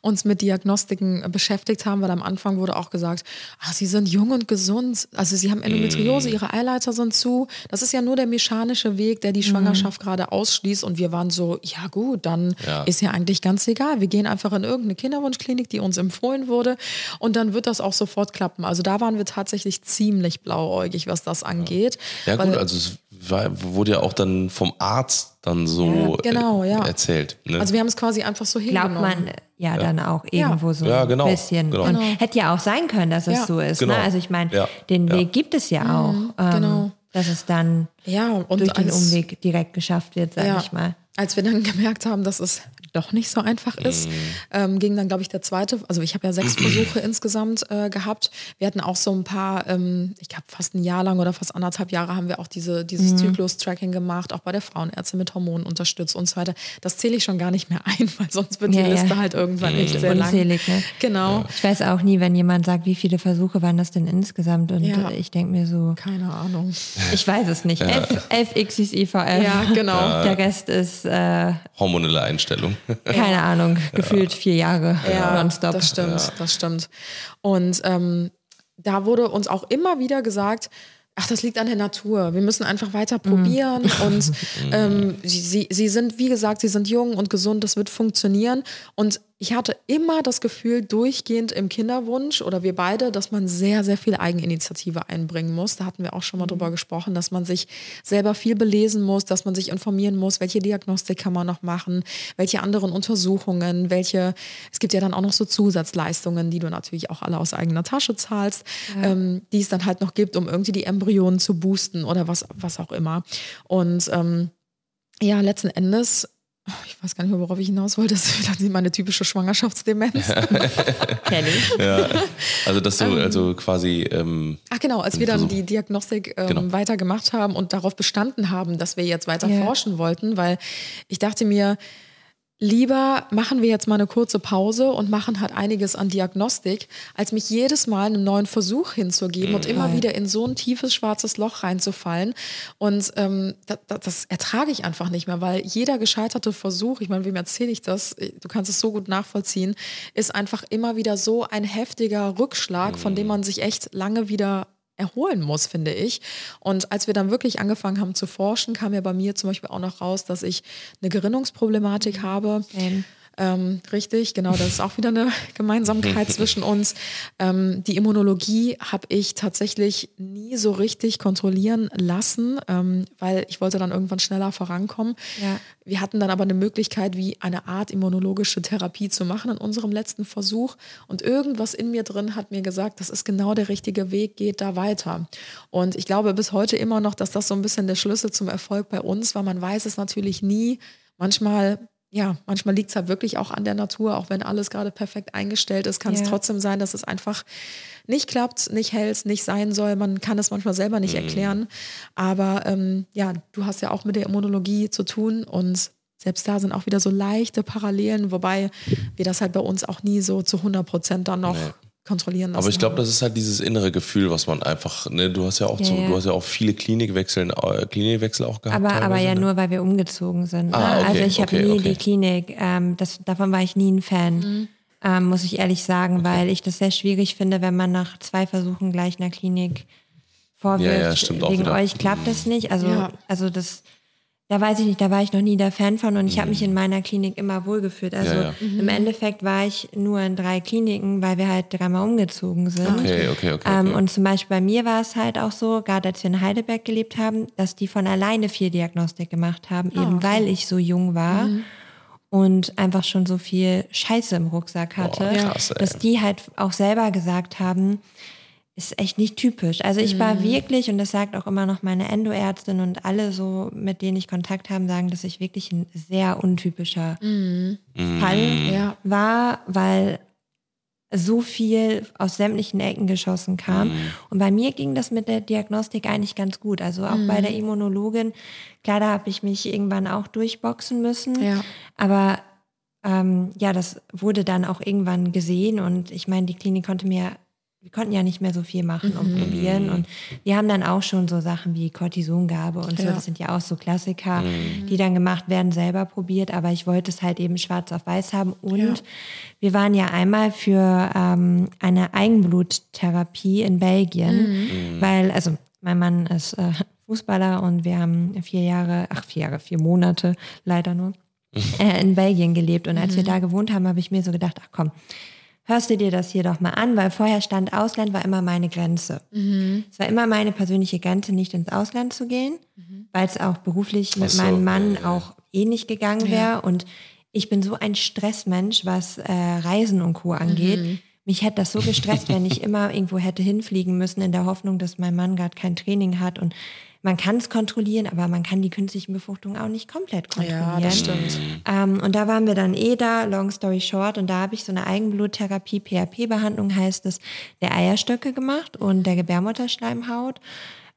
uns mit Diagnostiken beschäftigt haben, weil am Anfang wurde auch gesagt, ah, sie sind jung und gesund, also sie haben Endometriose, Mm. ihre Eileiter sind zu. Das ist ja nur der mechanische Weg, der die Schwangerschaft gerade ausschließt. Und wir waren so, ja gut, dann Ja. ist ja eigentlich ganz egal. Wir gehen einfach in irgendeine Kinderwunschklinik, die uns empfohlen wurde, und dann wird das auch sofort klappen. Also da waren wir tatsächlich ziemlich blauäugig, was das angeht. Ja weil- gut, also es wurde ja auch dann vom Arzt dann so Ja, genau, äh, ja. erzählt. Ne? Also wir haben es quasi einfach so Glaubt hingenommen. man ja, dann auch irgendwo so Ja, genau, ein bisschen. genau. Und Genau. hätte ja auch sein können, dass es Ja. so ist. Genau. Ne? Also ich meine, Ja, den ja. Weg gibt es ja auch. Ähm, genau. Dass es dann Ja, und durch den als- Umweg direkt geschafft wird, sage ich mal. Als wir dann gemerkt haben, dass es doch nicht so einfach ist, Mhm. ähm, ging dann, glaube ich, der zweite, also ich habe ja sechs Versuche insgesamt äh, gehabt. Wir hatten auch so ein paar, ähm, ich glaube fast ein Jahr lang oder fast anderthalb Jahre haben wir auch diese, Mhm. dieses Zyklus-Tracking gemacht, auch bei der Frauenärztin mit Hormonen unterstützt und so weiter. Das zähle ich schon gar nicht mehr ein, weil sonst wird Ja, die ja. Liste halt irgendwann echt sehr lang. Unzählig, ne? Genau. Ich weiß auch nie, wenn jemand sagt, wie viele Versuche waren das denn insgesamt? Und Ja. ich denke mir so, Keine Ahnung. ich weiß es nicht. Elf, elf XIs IVF. Ja, genau. Der Rest ist, äh, Hormonelle Einstellung. keine Ahnung, gefühlt vier Jahre nonstop. Das stimmt, das stimmt. Und ähm, da wurde uns auch immer wieder gesagt, ach, das liegt an der Natur. Wir müssen einfach weiter probieren. Und ähm, sie, sie, sie sind, wie gesagt, sie sind jung und gesund, das wird funktionieren. Und ich hatte immer das Gefühl, durchgehend im Kinderwunsch oder wir beide, dass man sehr, sehr viel Eigeninitiative einbringen muss. Da hatten wir auch schon mal drüber gesprochen, dass man sich selber viel belesen muss, dass man sich informieren muss, welche Diagnostik kann man noch machen, welche anderen Untersuchungen, welche, es gibt ja dann auch noch so Zusatzleistungen, die du natürlich auch alle aus eigener Tasche zahlst, ähm, die es dann halt noch gibt, um irgendwie die Embryonen zu boosten oder was, was auch immer. Und ähm, ja, letzten Endes ich weiß gar nicht mehr, worauf ich hinaus wollte. Das ist wieder meine typische Schwangerschaftsdemenz. Kenn ich. Ja. Also, dass du also quasi. Ähm, Ach genau, als wir dann Versuch- die Diagnostik ähm, Genau. weiter gemacht haben und darauf bestanden haben, dass wir jetzt weiter Ja. forschen wollten, weil ich dachte mir, lieber machen wir jetzt mal eine kurze Pause und machen halt einiges an Diagnostik, als mich jedes Mal einen neuen Versuch hinzugeben und immer Total. wieder in so ein tiefes schwarzes Loch reinzufallen. Und ähm, das, das ertrage ich einfach nicht mehr, weil jeder gescheiterte Versuch, ich meine, wem erzähle ich das? Du kannst es so gut nachvollziehen, ist einfach immer wieder so ein heftiger Rückschlag, von dem man sich echt lange wieder erholen muss, finde ich. Und als wir dann wirklich angefangen haben zu forschen, kam ja bei mir zum Beispiel auch noch raus, dass ich eine Gerinnungsproblematik habe. Same. Ähm, richtig, genau, das ist auch wieder eine Gemeinsamkeit zwischen uns. Ähm, die Immunologie habe ich tatsächlich nie so richtig kontrollieren lassen, ähm, weil ich wollte dann irgendwann schneller vorankommen. Ja. Wir hatten dann aber eine Möglichkeit, wie eine Art immunologische Therapie zu machen in unserem letzten Versuch. Und irgendwas in mir drin hat mir gesagt, das ist genau der richtige Weg, geht da weiter. Und ich glaube bis heute immer noch, dass das so ein bisschen der Schlüssel zum Erfolg bei uns war. Man weiß es natürlich nie. Manchmal ja, manchmal liegt es halt wirklich auch an der Natur, auch wenn alles gerade perfekt eingestellt ist, kann es Ja. trotzdem sein, dass es einfach nicht klappt, nicht hält, nicht sein soll. Man kann es manchmal selber nicht erklären. Aber ähm, ja, du hast ja auch mit der Immunologie zu tun und selbst da sind auch wieder so leichte Parallelen, wobei wir das halt bei uns auch nie so zu 100 Prozent dann noch Nee. Kontrollieren lassen. aber ich glaube, das ist halt dieses innere Gefühl, was man einfach, ne, du hast ja auch Ja, so, ja. du hast ja auch viele Klinikwechseln, äh, Klinikwechsel auch gehabt. Aber, aber ja ne? nur, weil wir umgezogen sind. Ne? Ah, okay, also ich habe okay, nie okay. die Klinik, ähm, das, davon war ich nie ein Fan, Mhm. ähm, muss ich ehrlich sagen, weil ich das sehr schwierig finde, wenn man nach zwei Versuchen gleich einer Klinik vorwirft, Ja, ja, stimmt auch wegen wieder. euch klappt das nicht. Also, Ja. also das, da weiß ich nicht, da war ich noch nie der Fan von und ich habe mich in meiner Klinik immer wohlgefühlt. Also Mhm. Ja, ja. im Endeffekt war ich nur in drei Kliniken, weil wir halt dreimal umgezogen sind. Okay, okay, okay. Ähm, okay. und zum Beispiel bei mir war es halt auch so, gerade als wir in Heidelberg gelebt haben, dass die von alleine viel Diagnostik gemacht haben, eben okay. weil ich so jung war und einfach schon so viel Scheiße im Rucksack hatte, Boah, krass, dass die halt auch selber gesagt haben, ist echt nicht typisch. Also ich war wirklich, und das sagt auch immer noch meine Endoärztin und alle so, mit denen ich Kontakt habe, sagen, dass ich wirklich ein sehr untypischer Fall Ja. war, weil so viel aus sämtlichen Ecken geschossen kam. Und bei mir ging das mit der Diagnostik eigentlich ganz gut. Also auch bei der Immunologin, klar, da habe ich mich irgendwann auch durchboxen müssen. Ja. Aber ähm, ja, das wurde dann auch irgendwann gesehen und ich meine, die Klinik konnte mir, wir konnten ja nicht mehr so viel machen und probieren. Und wir haben dann auch schon so Sachen wie Cortisongabe und so, Ja. das sind ja auch so Klassiker, die dann gemacht werden, selber probiert, aber ich wollte es halt eben schwarz auf weiß haben. Und Ja. wir waren ja einmal für ähm, eine Eigenbluttherapie in Belgien, weil, also mein Mann ist äh, Fußballer und wir haben vier Jahre, ach vier Jahre, vier Monate leider nur äh, in Belgien gelebt. Und als wir da gewohnt haben, habe ich mir so gedacht, ach komm, hörst du dir das hier doch mal an, weil vorher stand Ausland war immer meine Grenze. Es war immer meine persönliche Grenze, nicht ins Ausland zu gehen, weil es auch beruflich mit so, meinem Mann ja, ja. auch eh nicht gegangen wäre. Und ich bin so ein Stressmensch, was äh, Reisen und Co. angeht. Mich hätte das so gestresst, wenn ich immer irgendwo hätte hinfliegen müssen, in der Hoffnung, dass mein Mann gerade kein Training hat. Und man kann es kontrollieren, aber man kann die künstlichen Befruchtungen auch nicht komplett kontrollieren. Ja, das stimmt. Ähm, und da waren wir dann eh da, long story short, und da habe ich so eine Eigenbluttherapie, PHP-Behandlung heißt es, der Eierstöcke gemacht und der Gebärmutterschleimhaut,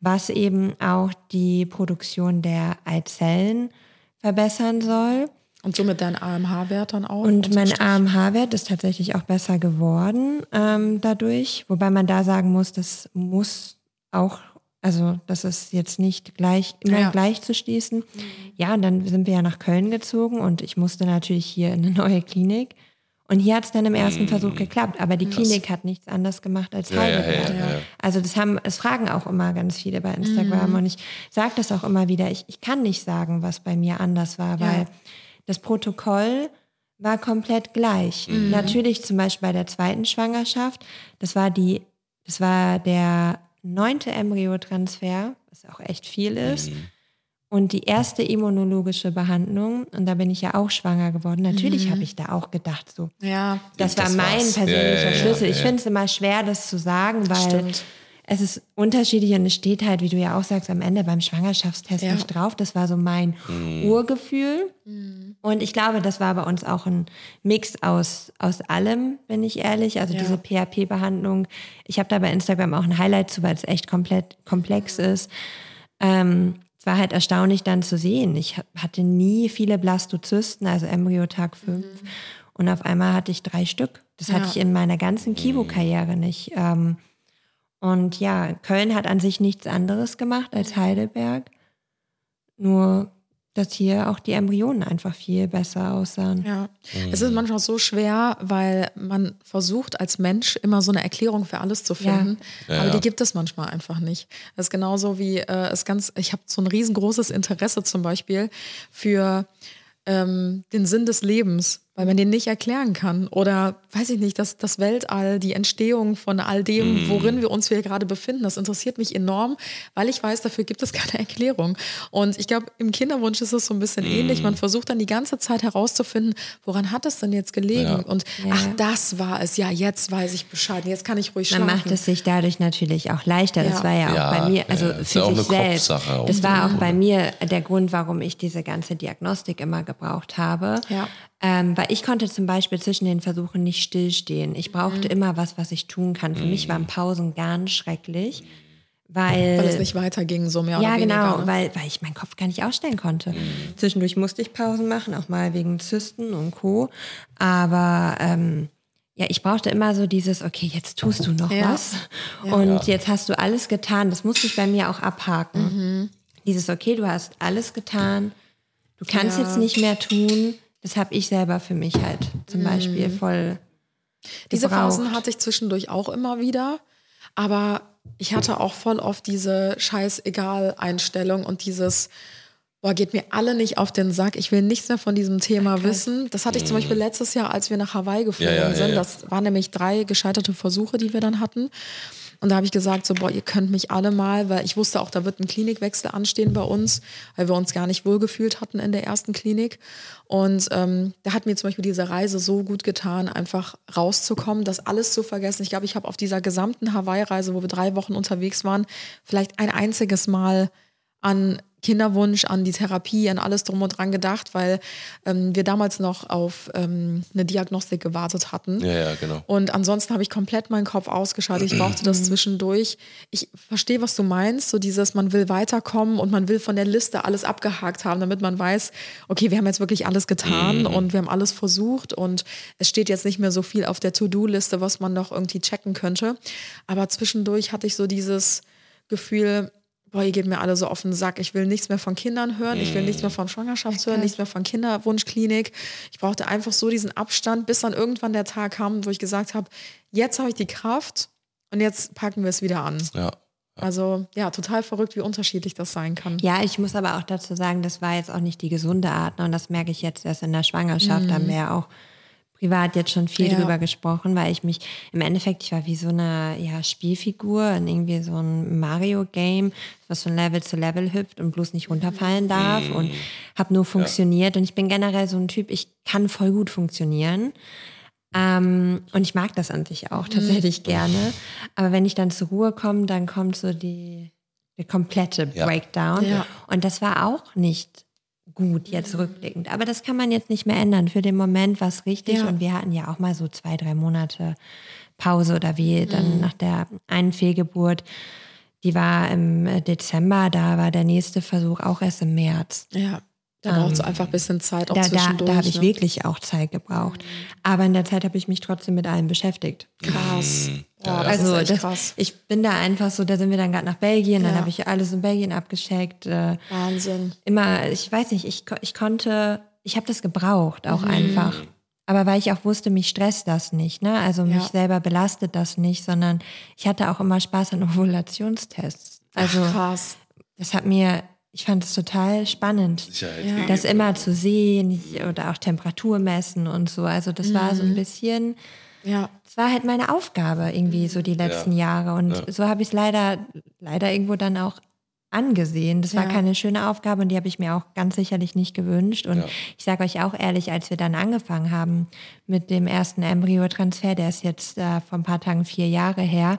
was eben auch die Produktion der Eizellen verbessern soll. Und somit dein AMH-Wert dann auch. Und mein unterm Strich. AMH-Wert ist tatsächlich auch besser geworden ähm, dadurch, wobei man da sagen muss, das muss auch, also das ist jetzt nicht gleich immer Ja. gleich zu schließen. Ja, und dann sind wir ja nach Köln gezogen und ich musste natürlich hier in eine neue Klinik. Und hier hat es dann im ersten Versuch geklappt, aber die Klinik hat nichts anderes gemacht als Heidelberg. ja, ja, ja. Also das haben, es fragen auch immer ganz viele bei Instagram und ich sage das auch immer wieder, ich, ich kann nicht sagen, was bei mir anders war, weil das Protokoll war komplett gleich. Natürlich zum Beispiel bei der zweiten Schwangerschaft, das war die, das war der neunte Embryotransfer, was auch echt viel ist. Und die erste immunologische Behandlung, und da bin ich ja auch schwanger geworden. Natürlich habe ich da auch gedacht, so, Ja, das, Das war mein war's. persönlicher Ja, ja, ja, Schlüssel. Ich ja. finde es immer schwer, das zu sagen, weil Stimmt. Es ist unterschiedlich und es steht halt, wie du ja auch sagst, am Ende beim Schwangerschaftstest Ja. nicht drauf. Das war so mein Mhm. Urgefühl. Und ich glaube, das war bei uns auch ein Mix aus, aus allem, bin ich ehrlich. Also Ja. diese PHP-Behandlung. Ich habe da bei Instagram auch ein Highlight zu, weil es echt komplett komplex ist. Ähm, es war halt erstaunlich dann zu sehen. Ich ha- hatte nie viele Blastozysten, also Embryotag 5. Und auf einmal hatte ich drei Stück. Das hatte Ja. ich in meiner ganzen Kivo-Karriere nicht. Ähm, und ja, Köln hat an sich nichts anderes gemacht als Heidelberg. Nur, dass hier auch die Embryonen einfach viel besser aussahen. Ja, es ist manchmal so schwer, weil man versucht als Mensch immer so eine Erklärung für alles zu finden, Ja, aber die gibt es manchmal einfach nicht. Das ist genauso wie äh, es ganz, ich habe so ein riesengroßes Interesse zum Beispiel für ähm, den Sinn des Lebens, weil man den nicht erklären kann. Oder weiß ich nicht, das, das Weltall, die Entstehung von all Mhm. dem, worin wir uns hier gerade befinden, das interessiert mich enorm, weil ich weiß, dafür gibt es keine Erklärung. Und ich glaube, im Kinderwunsch ist es so ein bisschen ähnlich. Mhm. Man versucht dann die ganze Zeit herauszufinden, woran hat es denn jetzt gelegen? Ja. Und ach, das war es. Ja, jetzt weiß ich Bescheid. Jetzt kann ich ruhig Man schlafen. macht es sich dadurch natürlich auch leichter. Das Ja. war ja auch Ja, bei mir, also für auch sich eine selbst. Auch. Das war auch bei mir der Grund, warum ich diese ganze Diagnostik immer gebraucht habe. Ja. Ähm, weil ich konnte zum Beispiel zwischen den Versuchen nicht stillstehen. Ich brauchte Mhm. immer was, was ich tun kann. Für mich waren Pausen ganz schrecklich, weil weil es nicht weiterging, so mehr ja, oder weniger. genau, ne? weil, weil ich meinen Kopf gar nicht ausstellen konnte. Zwischendurch musste ich Pausen machen, auch mal wegen Zysten und Co. Aber ähm, ja, ich brauchte immer so dieses, okay, jetzt tust du noch Ja. was. Und jetzt hast du alles getan. Das musste ich bei mir auch abhaken. Dieses, okay, du hast alles getan. Du kannst Ja. jetzt nicht mehr tun. Das habe ich selber für mich halt zum Beispiel voll. Diese gebraucht. Phasen hatte ich zwischendurch auch immer wieder, aber ich hatte auch voll oft diese Scheißegal-Einstellung und dieses, boah, geht mir alle nicht auf den Sack, ich will nichts mehr von diesem Thema wissen. Das hatte ich zum Beispiel letztes Jahr, als wir nach Hawaii geflogen Ja, ja, ja, sind. ja. Das waren nämlich drei gescheiterte Versuche, die wir dann hatten. Und da habe ich gesagt, so, boah, ihr könnt mich alle mal, weil ich wusste auch, da wird ein Klinikwechsel anstehen bei uns, weil wir uns gar nicht wohlgefühlt hatten in der ersten Klinik. Und ähm, da hat mir zum Beispiel diese Reise so gut getan, einfach rauszukommen, das alles zu vergessen. Ich glaube, ich habe auf dieser gesamten Hawaii-Reise, wo wir drei Wochen unterwegs waren, vielleicht ein einziges Mal an Kinderwunsch, an die Therapie, an alles drum und dran gedacht, weil ähm, wir damals noch auf ähm, eine Diagnostik gewartet hatten. Ja, ja, genau. Und ansonsten habe ich komplett meinen Kopf ausgeschaltet. Ich brauchte das zwischendurch. Ich verstehe, was du meinst. So dieses, man will weiterkommen und man will von der Liste alles abgehakt haben, damit man weiß, okay, wir haben jetzt wirklich alles getan und wir haben alles versucht und es steht jetzt nicht mehr so viel auf der To-Do-Liste, was man noch irgendwie checken könnte. Aber zwischendurch hatte ich so dieses Gefühl, boah, ihr geht mir alle so auf den Sack. Ich will nichts mehr von Kindern hören, ich will nichts mehr von Schwangerschaftshören, nichts mehr von Kinderwunschklinik. Ich brauchte einfach so diesen Abstand, bis dann irgendwann der Tag kam, wo ich gesagt habe, jetzt habe ich die Kraft und jetzt packen wir es wieder an. Ja. Also ja, total verrückt, wie unterschiedlich das sein kann. Ja, ich muss aber auch dazu sagen, das war jetzt auch nicht die gesunde Art. Ne? Und das merke ich jetzt erst in der Schwangerschaft. Da haben wir ja auch privat jetzt schon viel Ja. drüber gesprochen, weil ich mich im Endeffekt, ich war wie so eine ja, Spielfigur in irgendwie so ein Mario-Game, was von Level zu Level hüpft und bloß nicht runterfallen darf und habe nur funktioniert. Und ich bin generell so ein Typ, ich kann voll gut funktionieren. Ähm, und ich mag das an sich auch tatsächlich gerne. Aber wenn ich dann zur Ruhe komme, dann kommt so die, der komplette Ja. Breakdown. Ja. Und das war auch nicht gut jetzt rückblickend. Aber das kann man jetzt nicht mehr ändern. Für den Moment war es richtig. Ja. Und wir hatten ja auch mal so zwei, drei Monate Pause oder wie dann nach der einen Fehlgeburt. Die war im äh, Dezember, da war der nächste Versuch auch erst im März. Ja, da braucht es einfach ein bisschen Zeit auch Da, da, zwischendurch. da habe ich ne? wirklich auch Zeit gebraucht. Aber in der Zeit habe ich mich trotzdem mit allem beschäftigt. krass. Boah, das also ist echt das, krass. ich bin da einfach so, da sind wir dann gerade nach Belgien, dann Ja. habe ich alles in Belgien abgecheckt. Äh, Wahnsinn. immer, ich weiß nicht, ich, ich konnte, ich habe das gebraucht Mhm. auch einfach. Aber weil ich auch wusste, mich stresst das nicht, ne? Also mich Ja. selber belastet das nicht, sondern ich hatte auch immer Spaß an Ovulationstests. Also Krass. das hat mir ich fand es total spannend, Sicherheit Ja. das immer zu sehen ich- oder auch Temperatur messen und so. Also das war so ein bisschen, Ja. es war halt meine Aufgabe irgendwie so die letzten Jahre. Und so habe ich es leider, leider irgendwo dann auch angesehen. Das war Ja. keine schöne Aufgabe und die habe ich mir auch ganz sicherlich nicht gewünscht. Und Ja. ich sage euch auch ehrlich, als wir dann angefangen haben mit dem ersten Embryo-Transfer, der ist jetzt äh, vor ein paar Tagen vier Jahre her,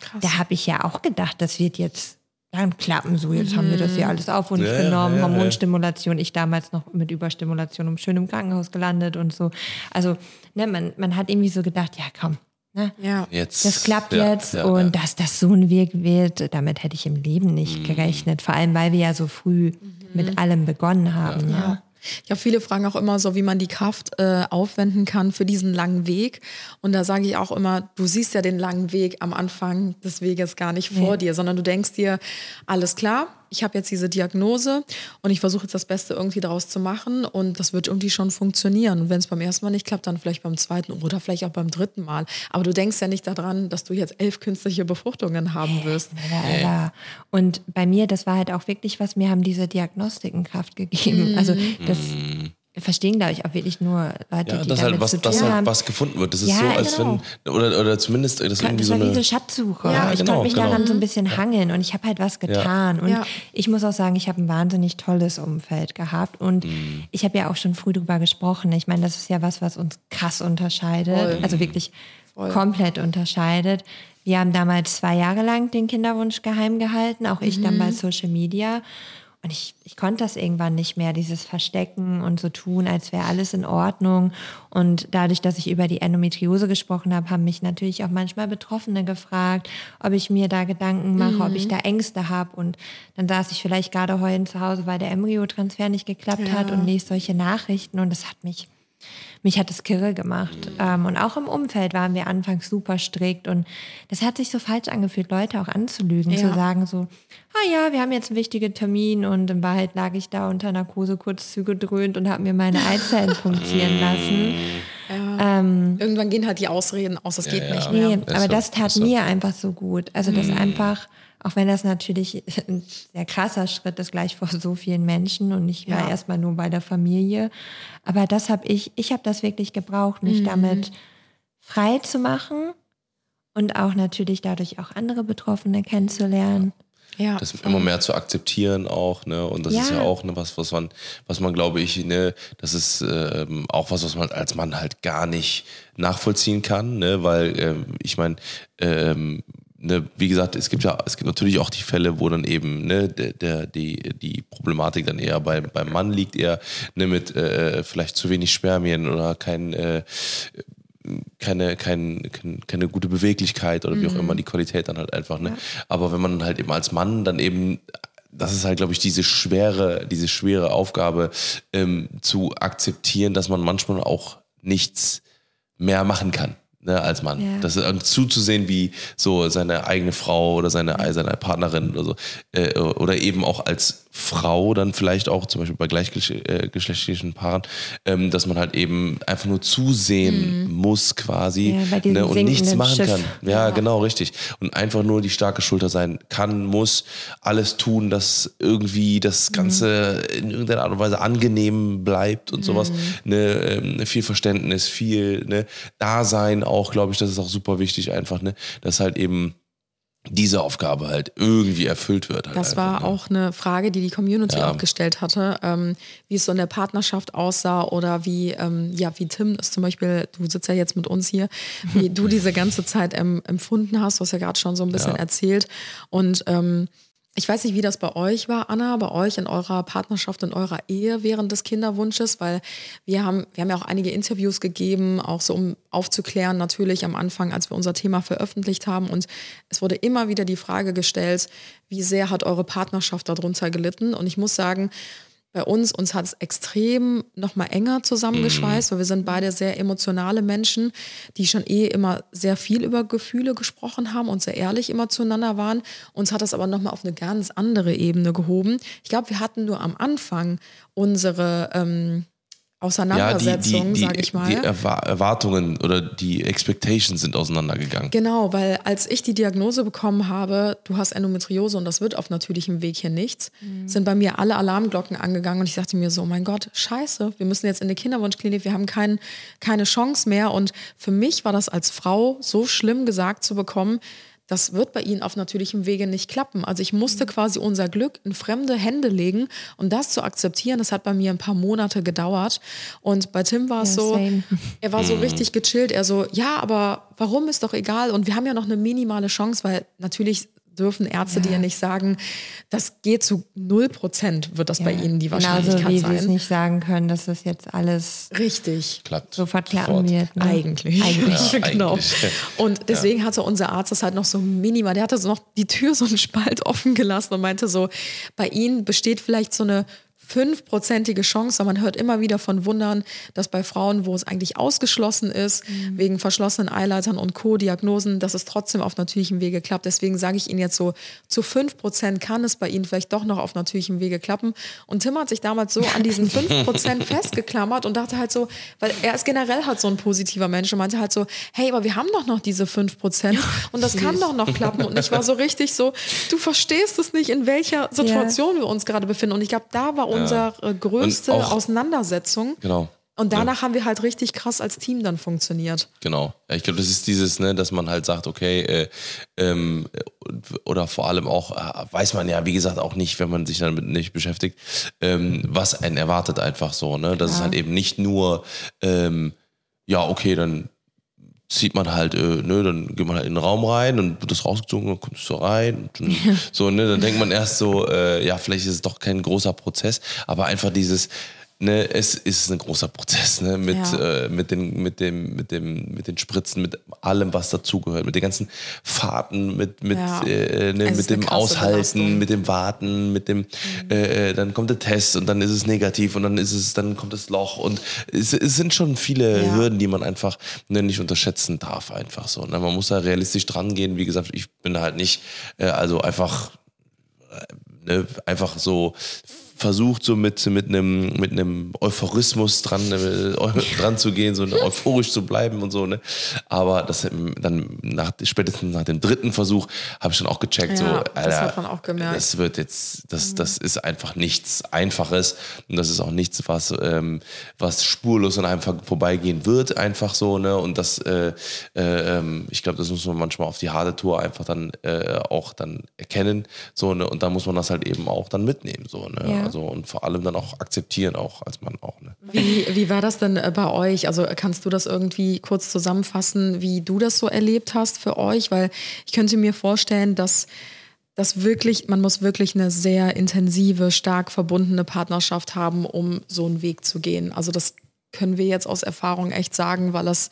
Krass. da habe ich ja auch gedacht, das wird jetzt dann klappen. So, jetzt haben wir das hier alles auf uns Ja, genommen, ja, ja. Hormonstimulation. Ich damals noch mit Überstimulation um schön im Krankenhaus gelandet und so. Also, ne, man, man hat irgendwie so gedacht, ja komm, ne, Ja. Jetzt, das klappt ja, jetzt ja, und ja. dass das so ein Weg wird, damit hätte ich im Leben Mhm. nicht gerechnet. Vor allem, weil wir ja so früh mit allem begonnen haben. Ja. Ja. Ja, viele fragen auch immer so, wie man die Kraft äh, aufwenden kann für diesen langen Weg. Und da sage ich auch immer, du siehst ja den langen Weg am Anfang des Weges gar nicht vor Nee. dir, sondern du denkst dir, alles klar, ich habe jetzt diese Diagnose und ich versuche jetzt das Beste irgendwie daraus zu machen und das wird irgendwie schon funktionieren. Und wenn es beim ersten Mal nicht klappt, dann vielleicht beim zweiten oder vielleicht auch beim dritten Mal. Aber du denkst ja nicht daran, dass du jetzt elf künstliche Befruchtungen haben wirst. Ja, ja. Und bei mir, das war halt auch wirklich was, mir haben diese Diagnostiken Kraft gegeben. Also das verstehen, glaube ich, auch wirklich nur Leute, Ja, die dass damit halt was, zu tun dass halt haben. was gefunden wird. Das ist Ja, so, als genau. wenn, oder, oder zumindest, das ist irgendwie das so wie eine. so Schatzsuche. Ja, ich genau, konnte mich genau. daran so ein bisschen hangeln und ich habe halt was getan. Und Ja. ich muss auch sagen, ich habe ein wahnsinnig tolles Umfeld gehabt. Und Mhm. ich habe ja auch schon früh drüber gesprochen. Ich meine, das ist ja was, was uns krass unterscheidet. Voll. Also wirklich komplett unterscheidet. Wir haben damals zwei Jahre lang den Kinderwunsch geheim gehalten, auch ich dann bei Social Media. Und ich, ich konnte das irgendwann nicht mehr, dieses Verstecken und so tun, als wäre alles in Ordnung. Und dadurch, dass ich über die Endometriose gesprochen habe, haben mich natürlich auch manchmal Betroffene gefragt, ob ich mir da Gedanken mache, ob ich da Ängste habe. Und dann saß ich vielleicht gerade heulend zu Hause, weil der Embryotransfer nicht geklappt hat und lese solche Nachrichten. Und das hat mich mich hat es kirre gemacht. Ähm, und auch im Umfeld waren wir anfangs super strikt und das hat sich so falsch angefühlt, Leute auch anzulügen, Ja. zu sagen so, ah ja, wir haben jetzt einen wichtigen Termin und in Wahrheit lag ich da unter Narkose kurz zugedröhnt und habe mir meine Eizellen punktieren lassen. Irgendwann gehen halt die Ausreden aus, das geht ja. nicht mehr. Nee, aber so, das tat mir einfach so gut. Also das einfach, auch wenn das natürlich ein sehr krasser Schritt ist, gleich vor so vielen Menschen und ich war Ja. erstmal nur bei der Familie. Aber das habe ich, ich habe das wirklich gebraucht, mich damit frei zu machen und auch natürlich dadurch auch andere Betroffene kennenzulernen. Ja. das immer mehr zu akzeptieren auch, ne? Und das ist Ja. ja auch ne, was, was man, was man, glaube ich, ne, das ist ähm, auch was, was man als Mann halt gar nicht nachvollziehen kann, ne? Weil ähm, ich meine, ähm, ne, wie gesagt, es gibt ja, es gibt natürlich auch die Fälle, wo dann eben ne, der, der die die Problematik dann eher bei, beim Mann liegt, eher ne, mit äh, vielleicht zu wenig Spermien oder kein äh, keine, kein, kein, keine gute Beweglichkeit oder wie auch immer die Qualität dann halt einfach. Ne? Aber wenn man halt eben als Mann dann eben, das ist halt, glaube ich, diese schwere, diese schwere Aufgabe ähm, zu akzeptieren, dass man manchmal auch nichts mehr machen kann. Ne, als Mann. Ja. Das ist, zuzusehen, wie so seine eigene Frau oder seine, seine Partnerin oder so, äh, oder eben auch als Frau dann vielleicht auch, zum Beispiel bei gleichgeschlechtlichen Paaren, ähm, dass man halt eben einfach nur zusehen muss quasi Ja, ne, und nichts machen Schiff. kann. Ja, genau, richtig. Und einfach nur die starke Schulter sein kann, muss, alles tun, dass irgendwie das Ganze in irgendeiner Art und Weise angenehm bleibt und sowas. Ne, ähm, viel Verständnis, viel ne, Dasein auch, glaube ich, das ist auch super wichtig einfach, ne, dass halt eben diese Aufgabe halt irgendwie erfüllt wird. Halt Das einfach, war ne? auch eine Frage, die die Community Ja. auch gestellt hatte, ähm, wie es so in der Partnerschaft aussah oder wie, ähm, ja, wie Tim ist zum Beispiel, du sitzt ja jetzt mit uns hier, wie du diese ganze Zeit ähm, empfunden hast. Du hast ja gerade schon so ein bisschen Ja. erzählt. Und ähm, ich weiß nicht, wie das bei euch war, Anna, bei euch in eurer Partnerschaft, in eurer Ehe während des Kinderwunsches, weil wir haben, wir haben ja auch einige Interviews gegeben, auch so um aufzuklären, natürlich am Anfang, als wir unser Thema veröffentlicht haben. Und es wurde immer wieder die Frage gestellt, wie sehr hat eure Partnerschaft darunter gelitten? Und ich muss sagen, bei uns, uns hat es extrem nochmal enger zusammengeschweißt, weil wir sind beide sehr emotionale Menschen, die schon eh immer sehr viel über Gefühle gesprochen haben und sehr ehrlich immer zueinander waren. Uns hat das aber nochmal auf eine ganz andere Ebene gehoben. Ich glaube, wir hatten nur am Anfang unsere, ähm, Auseinandersetzung, die, sag ich mal. Die Erwa- Erwartungen oder die Expectations sind auseinandergegangen. Genau, weil als ich die Diagnose bekommen habe, du hast Endometriose und das wird auf natürlichem Weg hier nichts, sind bei mir alle Alarmglocken angegangen und ich dachte mir so, mein Gott, scheiße, wir müssen jetzt in die Kinderwunschklinik, wir haben kein, keine Chance mehr. Und für mich war das als Frau so schlimm gesagt zu bekommen, das wird bei ihnen auf natürlichem Wege nicht klappen. Also ich musste quasi unser Glück in fremde Hände legen und das zu akzeptieren, das hat bei mir ein paar Monate gedauert. Und bei Tim war es Ja, so, same. er war so richtig gechillt. Er so, ja, aber warum ist doch egal? Und wir haben ja noch eine minimale Chance, weil natürlich dürfen Ärzte dir nicht sagen, das geht zu 0 Prozent, wird das bei ihnen die Wahrscheinlichkeit Genauso wie sie es sein. nicht sagen können, dass das jetzt alles Richtig. Klappt. sofort klappen Sofort. wird. Ne? Eigentlich. Eigentlich. Ja, genau. eigentlich. Und deswegen hatte unser Arzt das halt noch so minimal. Der hatte so noch die Tür so einen Spalt offen gelassen und meinte so, bei Ihnen besteht vielleicht so eine fünfprozentige Chance, aber man hört immer wieder von Wundern, dass bei Frauen, wo es eigentlich ausgeschlossen ist, wegen verschlossenen Eileitern und Co-Diagnosen, dass es trotzdem auf natürlichem Wege klappt. Deswegen sage ich Ihnen jetzt so, zu fünf Prozent kann es bei Ihnen vielleicht doch noch auf natürlichem Wege klappen. Und Tim hat sich damals so an diesen fünf Prozent festgeklammert und dachte halt so, weil er ist generell halt so ein positiver Mensch und meinte halt so, hey, aber wir haben doch noch diese fünf Prozent und das kann doch noch klappen. Und ich war so richtig so, du verstehst es nicht, in welcher Situation wir uns gerade befinden. Und ich glaube, da war unsere äh, größte auch- Auseinandersetzung. Genau. Und danach haben wir halt richtig krass als Team dann funktioniert. Genau. Ja, ich glaube, das ist dieses, ne, dass man halt sagt, okay, äh, ähm, oder vor allem auch, äh, weiß man ja, wie gesagt, auch nicht, wenn man sich damit nicht beschäftigt, ähm, was einen erwartet einfach so, ne? Das ist halt eben nicht nur, ähm, ja, okay, dann zieht man halt, äh, ne, dann geht man halt in den Raum rein und wird das rausgezogen, dann kommt es so rein. Und dann, so, ne, dann denkt man erst so, äh, ja, vielleicht ist es doch kein großer Prozess, aber einfach dieses, ne, es ist ein großer Prozess, ne, mit, Ja. äh, mit den, mit dem, mit dem, mit den Spritzen, mit allem, was dazugehört, mit den ganzen Fahrten, mit, mit, Ja. äh, ne, mit dem Aushalten, Belastung. mit dem Warten, mit dem, äh, äh, dann kommt der Test und dann ist es negativ und dann ist es, dann kommt das Loch und es, es sind schon viele Ja. Hürden, die man einfach ne, nicht unterschätzen darf, einfach so. Ne? Man muss da realistisch dran gehen. Wie gesagt, ich bin halt nicht, äh, also einfach ne, einfach so versucht, so mit, mit einem mit einem Euphorismus dran, äh, dran zu gehen, so euphorisch zu bleiben und so, ne? Aber das ähm, dann nach, spätestens nach dem dritten Versuch habe ich schon auch gecheckt, so, Ja, das Alter, hat man auch gemerkt. Das wird jetzt, das, das ist einfach nichts Einfaches und das ist auch nichts, was, ähm, was spurlos an einem vor- vorbeigehen wird, einfach so, ne? Und das, äh, äh, ähm, ich glaube, das muss man manchmal auf die harte Tour einfach dann äh, auch dann erkennen, so, ne? Und da muss man das halt eben auch dann mitnehmen, so, ne? Ja. Also und vor allem dann auch akzeptieren, auch als Mann auch, ne? Wie, wie war das denn äh, bei euch? Also kannst du das irgendwie kurz zusammenfassen, wie du das so erlebt hast für euch? Weil ich könnte mir vorstellen, dass das wirklich, man muss wirklich eine sehr intensive, stark verbundene Partnerschaft haben, um so einen Weg zu gehen. Also das können wir jetzt aus Erfahrung echt sagen, weil das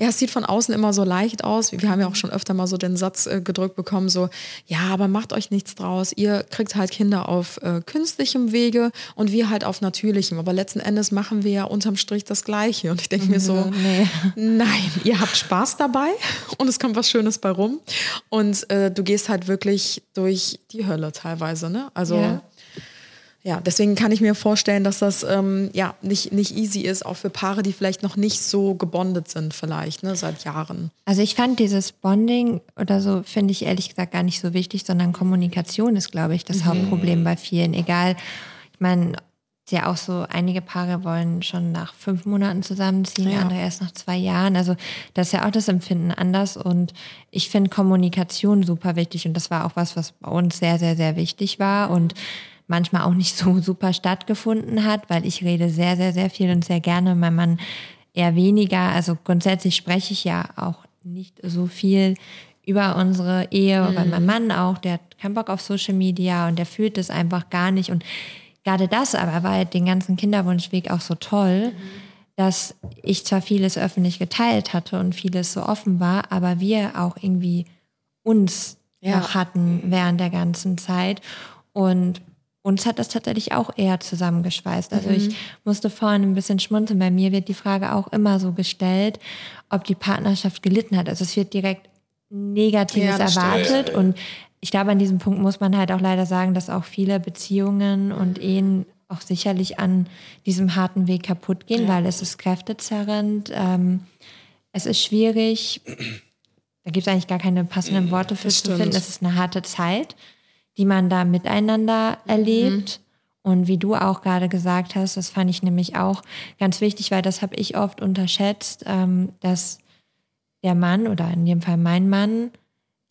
ja, es sieht von außen immer so leicht aus. Wir haben ja auch schon öfter mal so den Satz äh, gedrückt bekommen, so, ja, aber macht euch nichts draus. Ihr kriegt halt Kinder auf äh, künstlichem Wege und wir halt auf natürlichem. Aber letzten Endes machen wir ja unterm Strich das Gleiche. Und ich denke mir so, nein, ihr habt Spaß dabei und es kommt was Schönes bei rum. Und äh, du gehst halt wirklich durch die Hölle teilweise, ne? Also. Ja. Ja, deswegen kann ich mir vorstellen, dass das ähm, ja nicht, nicht easy ist, auch für Paare, die vielleicht noch nicht so gebondet sind, vielleicht, ne, seit Jahren. Also ich fand dieses Bonding oder so, finde ich ehrlich gesagt gar nicht so wichtig, sondern Kommunikation ist, glaube ich, das Hauptproblem bei vielen. Egal, ich meine, ist ja auch so, einige Paare wollen schon nach fünf Monaten zusammenziehen, Ja. andere erst nach zwei Jahren. Also das ist ja auch das Empfinden anders. Und ich finde Kommunikation super wichtig. Und das war auch was, was bei uns sehr, sehr, sehr wichtig war. Und manchmal auch nicht so super stattgefunden hat, weil ich rede sehr, sehr, sehr viel und sehr gerne. Mein Mann eher weniger. Also grundsätzlich spreche ich ja auch nicht so viel über unsere Ehe, weil mein Mann auch, der hat keinen Bock auf Social Media und der fühlt es einfach gar nicht. Und gerade das aber war halt den ganzen Kinderwunschweg auch so toll, dass ich zwar vieles öffentlich geteilt hatte und vieles so offen war, aber wir auch irgendwie uns Ja. noch hatten während der ganzen Zeit. Und uns hat das tatsächlich auch eher zusammengeschweißt. Also ich musste vorhin ein bisschen schmunzeln. Bei mir wird die Frage auch immer so gestellt, ob die Partnerschaft gelitten hat. Also es wird direkt Negatives Ja, erwartet. Und ich glaube, an diesem Punkt muss man halt auch leider sagen, dass auch viele Beziehungen und Ehen auch sicherlich an diesem harten Weg kaputt gehen, Ja. weil es ist kräftezerrend, ähm, es ist schwierig, da gibt es eigentlich gar keine passenden Worte für das zu finden. Es ist eine harte Zeit, die man da miteinander erlebt. Und wie du auch gerade gesagt hast, das fand ich nämlich auch ganz wichtig, weil das habe ich oft unterschätzt, ähm, dass der Mann oder in dem Fall mein Mann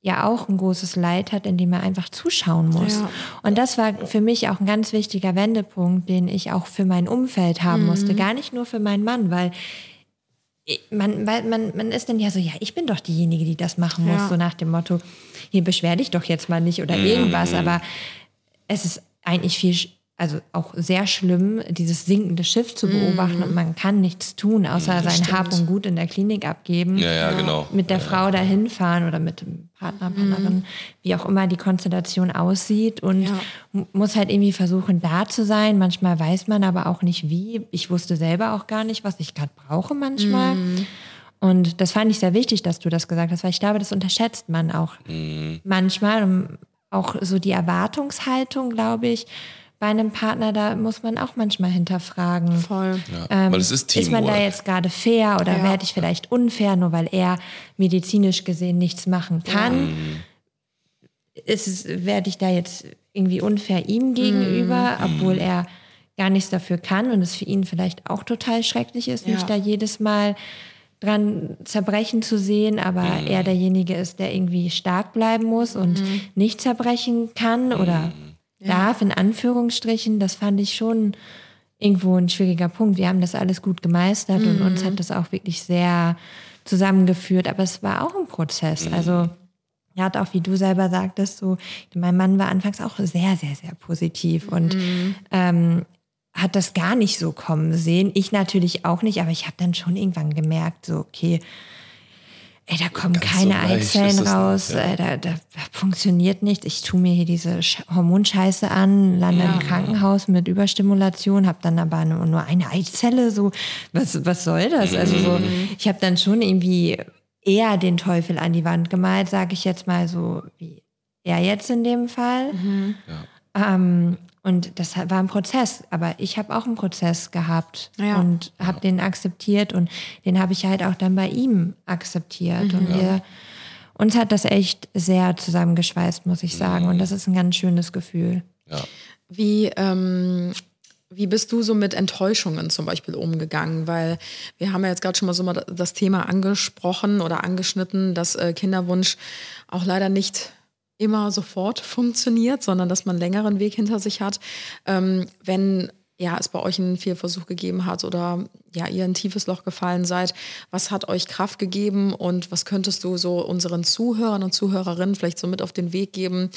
ja auch ein großes Leid hat, in dem er einfach zuschauen muss. Ja. Und das war für mich auch ein ganz wichtiger Wendepunkt, den ich auch für mein Umfeld haben musste. Gar nicht nur für meinen Mann, weil man, weil man, man ist dann ja so, ja, ich bin doch diejenige, die das machen muss, Ja. so nach dem Motto, hier beschwer dich doch jetzt mal nicht oder irgendwas, aber es ist eigentlich viel, also auch sehr schlimm, dieses sinkende Schiff zu beobachten und man kann nichts tun, außer sein Hab und Gut in der Klinik abgeben Ja, ja, genau. mit der Frau dahin fahren oder mit dem Partner, Partnerin, wie auch immer die Konstellation aussieht und Ja. muss halt irgendwie versuchen, da zu sein. Manchmal weiß man aber auch nicht wie. Ich wusste selber auch gar nicht, was ich gerade brauche manchmal. Und das fand ich sehr wichtig, dass du das gesagt hast, weil ich glaube, das unterschätzt man auch manchmal. Und auch so die Erwartungshaltung, glaube ich, bei einem Partner, da muss man auch manchmal hinterfragen. Voll. Ja, weil es ist Ist man da jetzt gerade fair oder Ja. werde ich vielleicht unfair, nur weil er medizinisch gesehen nichts machen kann? Ist es, werde ich da jetzt irgendwie unfair ihm gegenüber, obwohl er gar nichts dafür kann und es für ihn vielleicht auch total schrecklich ist, Ja. mich da jedes Mal dran zerbrechen zu sehen, aber er derjenige ist, der irgendwie stark bleiben muss und nicht zerbrechen kann oder darf, in Anführungsstrichen. Das fand ich schon irgendwo ein schwieriger Punkt. Wir haben das alles gut gemeistert und uns hat das auch wirklich sehr zusammengeführt, aber es war auch ein Prozess. Also er hat auch, wie du selber sagtest, so, mein Mann war anfangs auch sehr, sehr, sehr positiv und ähm, hat das gar nicht so kommen sehen. Ich natürlich auch nicht, aber ich habe dann schon irgendwann gemerkt, so, okay, ey, da kommen Ganz keine so Eizellen raus, nicht, ja. äh, da, da funktioniert nichts. Ich tue mir hier diese Sch- Hormonscheiße an, lande im Krankenhaus mit Überstimulation, habe dann aber nur, nur eine Eizelle, so, was, was soll das? Also so, ich habe dann schon irgendwie eher den Teufel an die Wand gemalt, sage ich jetzt mal so, wie er jetzt in dem Fall. Ähm, und das war ein Prozess, aber ich habe auch einen Prozess gehabt Ja. und habe den akzeptiert und den habe ich halt auch dann bei ihm akzeptiert. Und wir, uns hat das echt sehr zusammengeschweißt, muss ich sagen. Und das ist ein ganz schönes Gefühl. Ja. Wie, ähm, wie bist du so mit Enttäuschungen zum Beispiel umgegangen? Weil wir haben ja jetzt gerade schon mal so mal das Thema angesprochen oder angeschnitten, dass äh, Kinderwunsch auch leider nicht immer sofort funktioniert, sondern dass man einen längeren Weg hinter sich hat. Ähm, wenn ja, es bei euch einen Fehlversuch gegeben hat oder ja, ihr in ein tiefes Loch gefallen seid, was hat euch Kraft gegeben und was könntest du so unseren Zuhörern und Zuhörerinnen vielleicht so mit auf den Weg geben,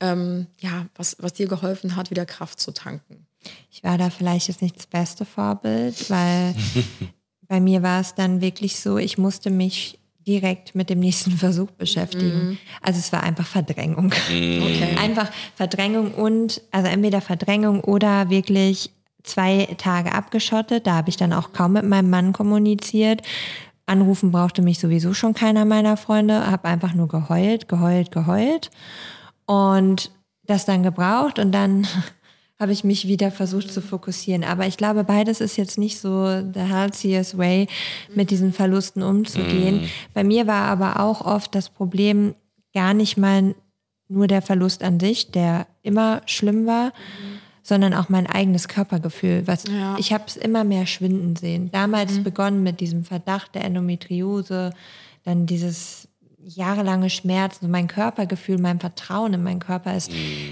ähm, ja, was, was dir geholfen hat, wieder Kraft zu tanken? Ich war da vielleicht jetzt nicht das beste Vorbild, weil bei mir war es dann wirklich so, ich musste mich direkt mit dem nächsten Versuch beschäftigen. Also es war einfach Verdrängung. Okay. Einfach Verdrängung und, also entweder Verdrängung oder wirklich zwei Tage abgeschottet. Da habe ich dann auch kaum mit meinem Mann kommuniziert. Anrufen brauchte mich sowieso schon keiner meiner Freunde. Habe einfach nur geheult, geheult, geheult. Und das dann gebraucht und dann habe ich mich wieder versucht zu fokussieren. Aber ich glaube, beides ist jetzt nicht so the healthiest way, mit diesen Verlusten umzugehen. Bei mir war aber auch oft das Problem gar nicht mal nur der Verlust an sich, der immer schlimm war, sondern auch mein eigenes Körpergefühl. Was Ja. ich habe es immer mehr schwinden sehen. Damals begonnen mit diesem Verdacht der Endometriose, dann dieses jahrelange Schmerzen, mein Körpergefühl, mein Vertrauen in meinen Körper ist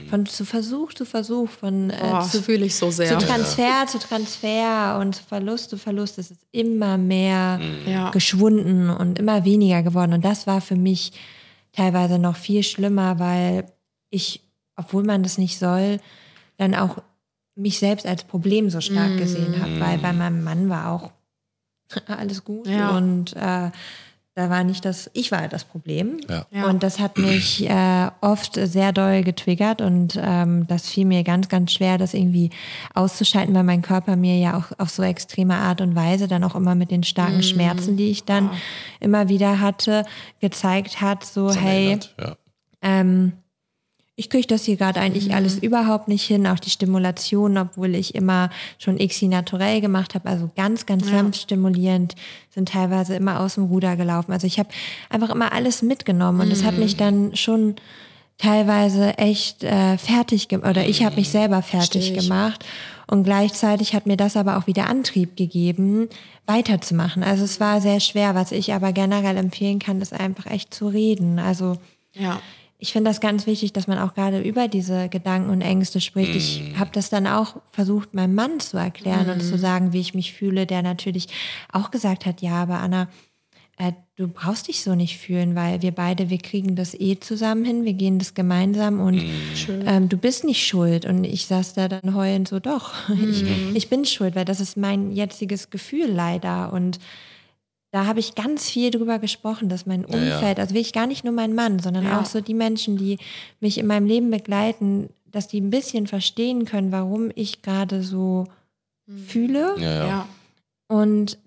von zu Versuch zu Versuch, von äh, Oh, zu, fühle ich so sehr. zu Transfer zu Transfer und zu Verlust zu Verlust. Es ist immer mehr Ja. geschwunden und immer weniger geworden. Und das war für mich teilweise noch viel schlimmer, weil ich, obwohl man das nicht soll, dann auch mich selbst als Problem so stark gesehen habe, weil bei meinem Mann war auch alles gut Ja. und äh, da war nicht das, ich war das Problem. Ja. Ja. Und das hat mich äh, oft sehr doll getriggert und ähm, das fiel mir ganz, ganz schwer, das irgendwie auszuschalten, weil mein Körper mir ja auch auf so extreme Art und Weise dann auch immer mit den starken Schmerzen, die ich dann immer wieder hatte, gezeigt hat, so hey, Erinnert, Ja. ähm, ich kriege das hier gerade eigentlich alles überhaupt nicht hin, auch die Stimulation, obwohl ich immer schon XI naturell gemacht habe, also ganz, ganz sanft stimulierend, sind teilweise immer aus dem Ruder gelaufen. Also ich habe einfach immer alles mitgenommen und das hat mich dann schon teilweise echt äh, fertig gemacht, oder ich habe mich selber fertig gemacht. Und gleichzeitig hat mir das aber auch wieder Antrieb gegeben, weiterzumachen. Also es war sehr schwer. Was ich aber generell empfehlen kann, ist einfach echt zu reden. Also Ja. Ich finde das ganz wichtig, dass man auch gerade über diese Gedanken und Ängste spricht. Ich habe das dann auch versucht, meinem Mann zu erklären und zu sagen, wie ich mich fühle, der natürlich auch gesagt hat, ja, aber Anna, äh, du brauchst dich so nicht fühlen, weil wir beide, wir kriegen das eh zusammen hin, wir gehen das gemeinsam und ähm, du bist nicht schuld. Und ich saß da dann heulend so, doch, ich, ich bin schuld, weil das ist mein jetziges Gefühl leider. Und da habe ich ganz viel drüber gesprochen, dass mein Ja, ja. Umfeld, also wirklich gar nicht nur mein Mann, sondern Ja. auch so die Menschen, die mich in meinem Leben begleiten, dass die ein bisschen verstehen können, warum ich gerade so fühle. Ja, ja. Ja. Und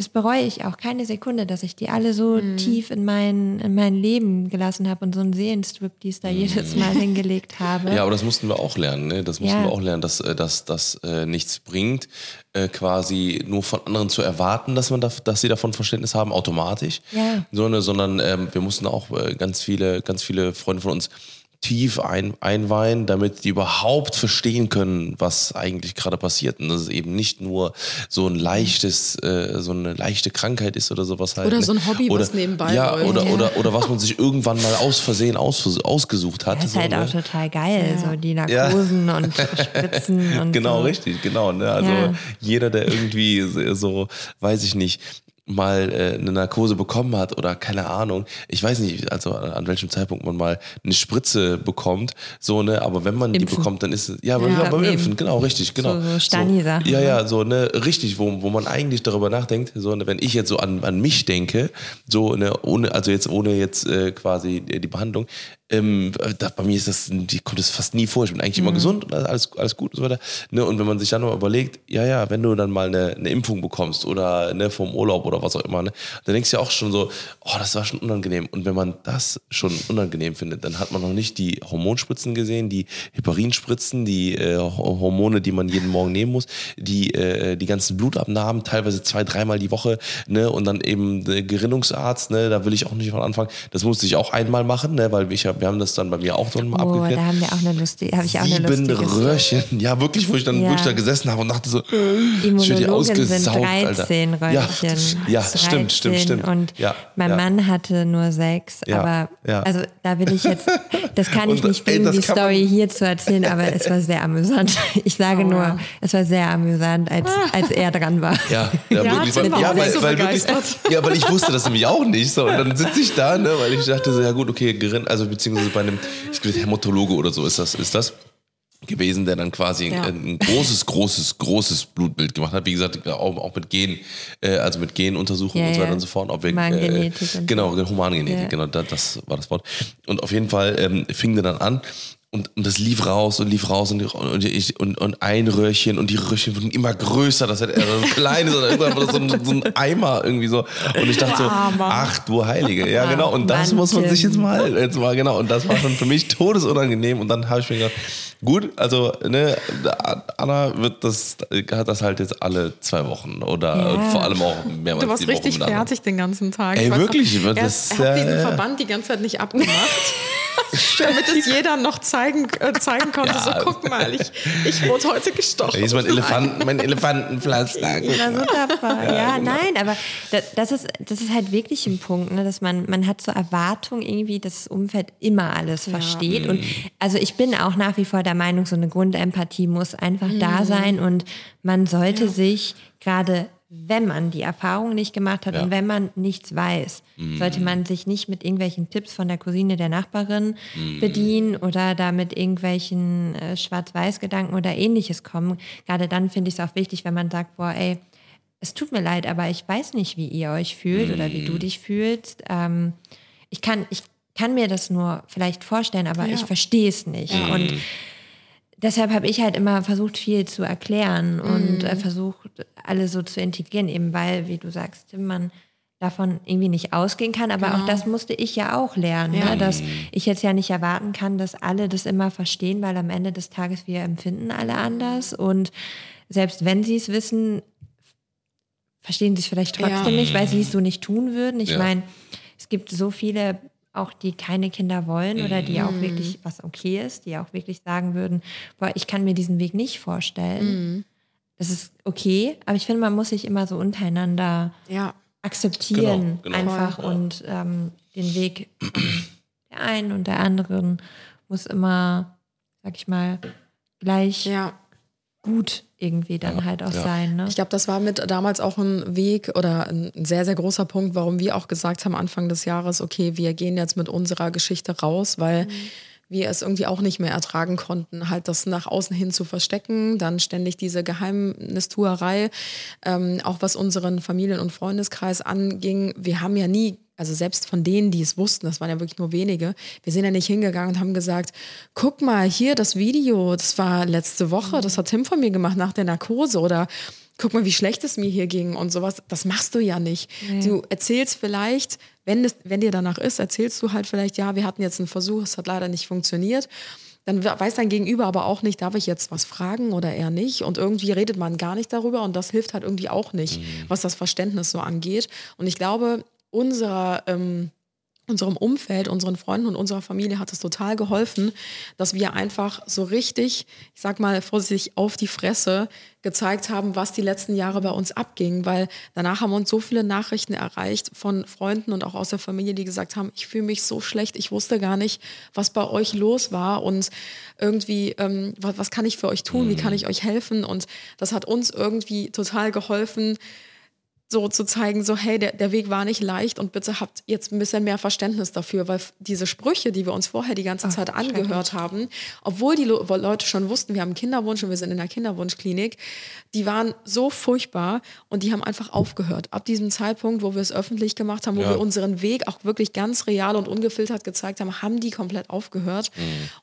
das bereue ich auch keine Sekunde, dass ich die alle so Mhm. tief in mein, in mein Leben gelassen habe und so einen Seelenstrip, die es da jedes Mal hingelegt habe. Mhm. Ja, aber das mussten wir auch lernen. Ne? Das mussten Ja. wir auch lernen, dass äh, dass das äh, nichts bringt, äh, quasi nur von anderen zu erwarten, dass man da, dass sie davon Verständnis haben, automatisch. Ja. So, ne, sondern ähm, wir mussten auch äh, ganz viele, ganz viele Freunde von uns tief ein, einweihen, damit die überhaupt verstehen können, was eigentlich gerade passiert. Und dass es eben nicht nur so ein leichtes, äh, so eine leichte Krankheit ist oder sowas halt. Oder ne? so ein Hobby, oder, was nebenbei ja, läuft. Oder, Ja. oder, oder was man sich irgendwann mal aus Versehen aus, ausgesucht hat. Das ist so, halt ne? auch total geil, Ja. so die Narkosen und Spritzen und Genau, so. richtig, genau. Ne? Also Ja. jeder, der irgendwie so, weiß ich nicht, mal äh, eine Narkose bekommen hat oder keine Ahnung, ich weiß nicht, also an, an welchem Zeitpunkt man mal eine Spritze bekommt, so, ne, aber wenn man die Impfen. bekommt, dann ist es, ja, beim, Ja, ja, beim. Impfen, genau, richtig, genau. So- so Stani-Sachen, Ja, ne? ja, so, ne, richtig, wo, wo man eigentlich darüber nachdenkt, so, ne, wenn ich jetzt so an, an mich denke, so, ne, ohne, also jetzt ohne jetzt äh, quasi die Behandlung, ähm, da, bei mir ist das, die kommt das fast nie vor. Ich bin eigentlich Mhm. immer gesund und alles, alles gut und so weiter. Ne? Und wenn man sich dann mal überlegt, ja, ja, wenn du dann mal eine, eine Impfung bekommst oder ne, vom Urlaub oder was auch immer, ne, dann denkst du ja auch schon so, oh, das war schon unangenehm. Und wenn man das schon unangenehm findet, dann hat man noch nicht die Hormonspritzen gesehen, die Heparinspritzen, die äh, Ho- Hormone, die man jeden Morgen nehmen muss, die, äh, die ganzen Blutabnahmen, teilweise zwei, dreimal die Woche, ne, und dann eben der Gerinnungsarzt, ne, da will ich auch nicht von anfangen. Das musste ich auch einmal machen, ne, weil ich hab, wir haben das dann bei mir auch dann mal Oh, abgeklärt. da haben wir auch eine lustige, habe ich auch eine Sieben lustige Röhrchen. Ja, wirklich, wo ich dann Ja. wirklich da gesessen habe und dachte so, ich werde hier Immunologen sind ausgesaugt, 13 Alter. Ja, Röhrchen. das- ja, stimmt, stimmt, 13 stimmt. Und ja, mein ja. Mann hatte nur sechs, Ja, aber ja. also da will ich jetzt, das kann ich nicht bringen, die Story hier zu erzählen, aber es war sehr amüsant. Ich sage Oh, nur, ja. es war sehr amüsant, als, als er dran war. Ja, ja, Ja, wirklich, ja, weil, so weil wirklich, ja, weil ich wusste das nämlich auch nicht. So, und dann sitze ich da, ne, weil ich dachte so, ja gut, okay, Gerinn, also beziehungsweise bei einem, ich glaube, Hämatologe oder so ist das, ist das gewesen, der dann quasi Ja. ein, ein großes, großes, großes Blutbild gemacht hat. Wie gesagt, auch, auch mit Gen, äh, also mit Genuntersuchungen Ja, und so weiter ja. und so fort. Ob wir, Humangenetik äh, genau, Humangenetik, genau, das, das war das Wort. Und auf jeden Fall ähm, fing der dann an und, und das lief raus und lief raus und, und, ich, und, und ein Röhrchen und die Röhrchen wurden immer größer. Das hätte er so ein kleines oder irgendwann war das so ein, so ein Eimer irgendwie so. Und ich dachte so, ach du Heilige. Ja, genau. Und das muss man sich jetzt mal, jetzt mal, genau. Und das war schon für mich todesunangenehm. Und dann habe ich mir gedacht, gut, also, ne, Anna wird das, hat das halt jetzt alle zwei Wochen oder Ja. vor allem auch mehrmals Du warst richtig fertig den ganzen Tag. Ey, Ich weiß noch, wirklich? Er, Das- er hat diesen. Verband die ganze Zeit nicht abgemacht. damit es jeder noch zeigen, äh, zeigen konnte, Ja. so guck mal, ich, ich wurde heute gestochen. Hier ist mein Elefanten, mein Elefantenpflaster. War so tapfer. Ja, nein, aber das, ist, das ist halt wirklich ein Punkt, ne, dass man, man hat so Erwartung irgendwie, dass das Umfeld immer alles versteht. Und also ich bin auch nach wie vor der Meinung, so eine Grundempathie muss einfach da sein und man sollte sich gerade wenn man die Erfahrung nicht gemacht hat Ja. und wenn man nichts weiß, sollte man sich nicht mit irgendwelchen Tipps von der Cousine der Nachbarin bedienen oder da mit irgendwelchen äh, Schwarz-Weiß-Gedanken oder ähnliches kommen. Gerade dann finde ich es auch wichtig, wenn man sagt, boah, ey, es tut mir leid, aber ich weiß nicht, wie ihr euch fühlt oder wie du dich fühlst. Ähm, ich, kann, ich kann mir das nur vielleicht vorstellen, aber Ja. ich verstehe es nicht. Und deshalb habe ich halt immer versucht, viel zu erklären und äh, versucht, alle so zu integrieren, eben weil, wie du sagst, Tim, man davon irgendwie nicht ausgehen kann. Aber auch Genau. das musste ich ja auch lernen, Ja. ne? dass ich jetzt ja nicht erwarten kann, dass alle das immer verstehen, weil am Ende des Tages wir empfinden alle anders. Und selbst wenn sie es wissen, verstehen sie es vielleicht trotzdem Ja. nicht, weil sie es so nicht tun würden. Ich Ja. meine, es gibt so viele auch die keine Kinder wollen oder die Mhm. auch wirklich, was okay ist, die auch wirklich sagen würden, boah, ich kann mir diesen Weg nicht vorstellen. Mhm. Das ist okay, aber ich finde, man muss sich immer so untereinander Ja. akzeptieren Genau, genau. einfach Ja. und ähm, den Weg von der einen und der anderen muss immer, sag ich mal, gleich Ja. Gut irgendwie dann halt auch ja. sein. Ne? Ich glaube, das war mit damals auch ein Weg oder ein sehr, sehr großer Punkt, warum wir auch gesagt haben, Anfang des Jahres, okay, wir gehen jetzt mit unserer Geschichte raus, weil wir es irgendwie auch nicht mehr ertragen konnten, halt das nach außen hin zu verstecken, dann ständig diese Geheimnistuerei, ähm, auch was unseren Familien- und Freundeskreis anging. Wir haben ja nie, also selbst von denen, die es wussten, das waren ja wirklich nur wenige, wir sind ja nicht hingegangen und haben gesagt, guck mal, hier das Video, das war letzte Woche, das hat Tim von mir gemacht nach der Narkose oder guck mal, wie schlecht es mir hier ging und sowas. Das machst du ja nicht. Du erzählst vielleicht, wenn, es, wenn dir danach ist, erzählst du halt vielleicht, ja, wir hatten jetzt einen Versuch, es hat leider nicht funktioniert. Dann weiß dein Gegenüber aber auch nicht, darf ich jetzt was fragen oder eher nicht. Und irgendwie redet man gar nicht darüber und das hilft halt irgendwie auch nicht, was das Verständnis so angeht. Und ich glaube, unserer, ähm, unserem Umfeld, unseren Freunden und unserer Familie hat es total geholfen, dass wir einfach so richtig, ich sag mal vorsichtig, auf die Fresse gezeigt haben, was die letzten Jahre bei uns abging, weil danach haben uns so viele Nachrichten erreicht von Freunden und auch aus der Familie, die gesagt haben, ich fühle mich so schlecht, ich wusste gar nicht, was bei euch los war und irgendwie, ähm, was, was kann ich für euch tun, wie kann ich euch helfen? Und das hat uns irgendwie total geholfen, so zu zeigen, so hey, der, der Weg war nicht leicht und bitte habt jetzt ein bisschen mehr Verständnis dafür, weil diese Sprüche, die wir uns vorher die ganze Zeit angehört haben, obwohl die Lo- Leute schon wussten, wir haben einen Kinderwunsch und wir sind in der Kinderwunschklinik, die waren so furchtbar und die haben einfach aufgehört. Ab diesem Zeitpunkt, wo wir es öffentlich gemacht haben, wo Ja. wir unseren Weg auch wirklich ganz real und ungefiltert gezeigt haben, haben die komplett aufgehört.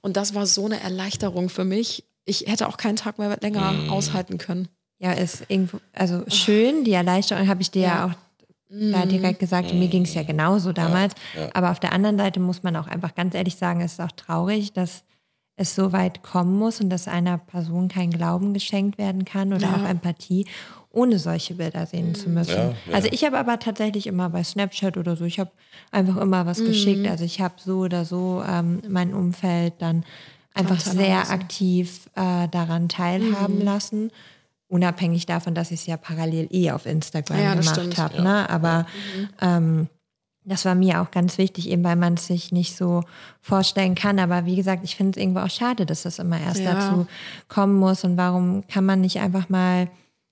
Und das war so eine Erleichterung für mich. Ich hätte auch keinen Tag mehr länger aushalten können. Ja, ist irgendwo, also schön, die Erleichterung habe ich dir ja, Ja. auch da direkt gesagt, mir ging es ja genauso damals. Aber auf der anderen Seite muss man auch einfach ganz ehrlich sagen, es ist auch traurig, dass es so weit kommen muss und dass einer Person kein Glauben geschenkt werden kann oder auch Empathie, ohne solche Bilder sehen zu müssen. Ja, ja. Also ich habe aber tatsächlich immer bei Snapchat oder so, ich habe einfach immer was geschickt. Also ich habe so oder so ähm, mein Umfeld dann einfach sehr aktiv äh, daran teilhaben lassen. Unabhängig davon, dass ich es ja parallel eh auf Instagram Ja, gemacht habe. Ne? Aber ähm, das war mir auch ganz wichtig, eben weil man es sich nicht so vorstellen kann. Aber wie gesagt, ich finde es irgendwo auch schade, dass das immer erst Ja. dazu kommen muss. Und warum kann man nicht einfach mal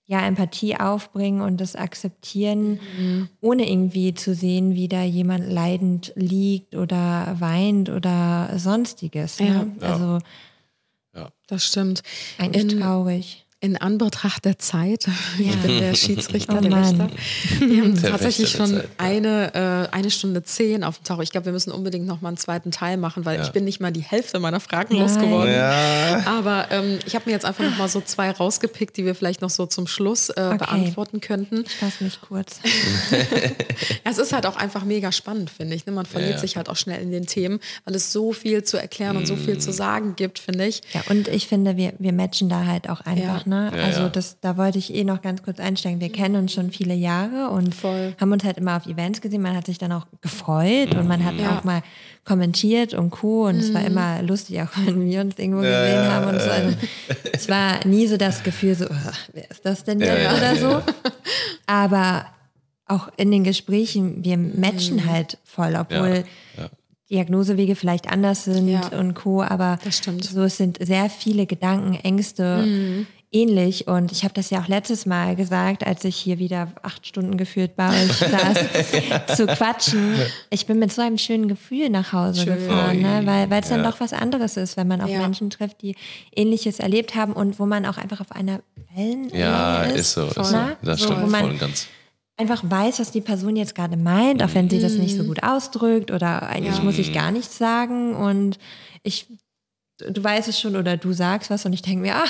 ja, Empathie aufbringen und das akzeptieren, Mhm. ohne irgendwie zu sehen, wie da jemand leidend liegt oder weint oder sonstiges. Ne? Ja. Also Das stimmt. eigentlich In- traurig. In Anbetracht der Zeit, ich bin der Schiedsrichter, Oh der. Richter. Wir haben Der tatsächlich Wächter der schon Zeit, ja. eine, äh, eine Stunde zehn auf dem Tacho. Ich glaube, wir müssen unbedingt noch mal einen zweiten Teil machen, weil ich bin nicht mal die Hälfte meiner Fragen Nein. losgeworden. Ja. Aber ähm, ich habe mir jetzt einfach noch mal so zwei rausgepickt, die wir vielleicht noch so zum Schluss äh, Okay. beantworten könnten. Ich fasse mich kurz. Ja, es ist halt auch einfach mega spannend, finde ich. Ne? Man verliert ja. sich halt auch schnell in den Themen, weil es so viel zu erklären und so viel Mm. zu sagen gibt, finde ich. Ja, und ich finde, wir, wir matchen da halt auch einfach, Ja. Ne? Ja, also ja. das, da wollte ich eh noch ganz kurz einsteigen. Wir kennen uns schon viele Jahre und Voll. haben uns halt immer auf Events gesehen. Man hat sich dann auch gefreut und man hat Ja. auch mal kommentiert und Co. Und es war immer lustig, auch wenn wir uns irgendwo gesehen haben und so. Also, es war nie so das Gefühl, so, "Ugh, wer ist das denn jetzt ja. oder so. Aber auch in den Gesprächen, wir matchen halt voll, obwohl ja. Diagnosewege vielleicht anders sind Ja. und Co. Aber Das stimmt. so es sind sehr viele Gedanken, Ängste ähnlich. Und ich habe das ja auch letztes Mal gesagt, als ich hier wieder acht Stunden geführt bei euch saß, zu quatschen. Ich bin mit so einem schönen Gefühl nach Hause Schön. gefahren, ne? weil es dann Ja. doch was anderes ist, wenn man auch Ja. Menschen trifft, die Ähnliches erlebt haben und wo man auch einfach auf einer Wellenlänge Ja, ist. ist so. Ist Voll. so. Na? Das So, stimmt wo man- voll und ganz. einfach weiß, was die Person jetzt gerade meint, auch wenn sie das nicht so gut ausdrückt oder eigentlich Ja. muss ich gar nichts sagen und ich, du weißt es schon oder du sagst was und ich denke mir, ah,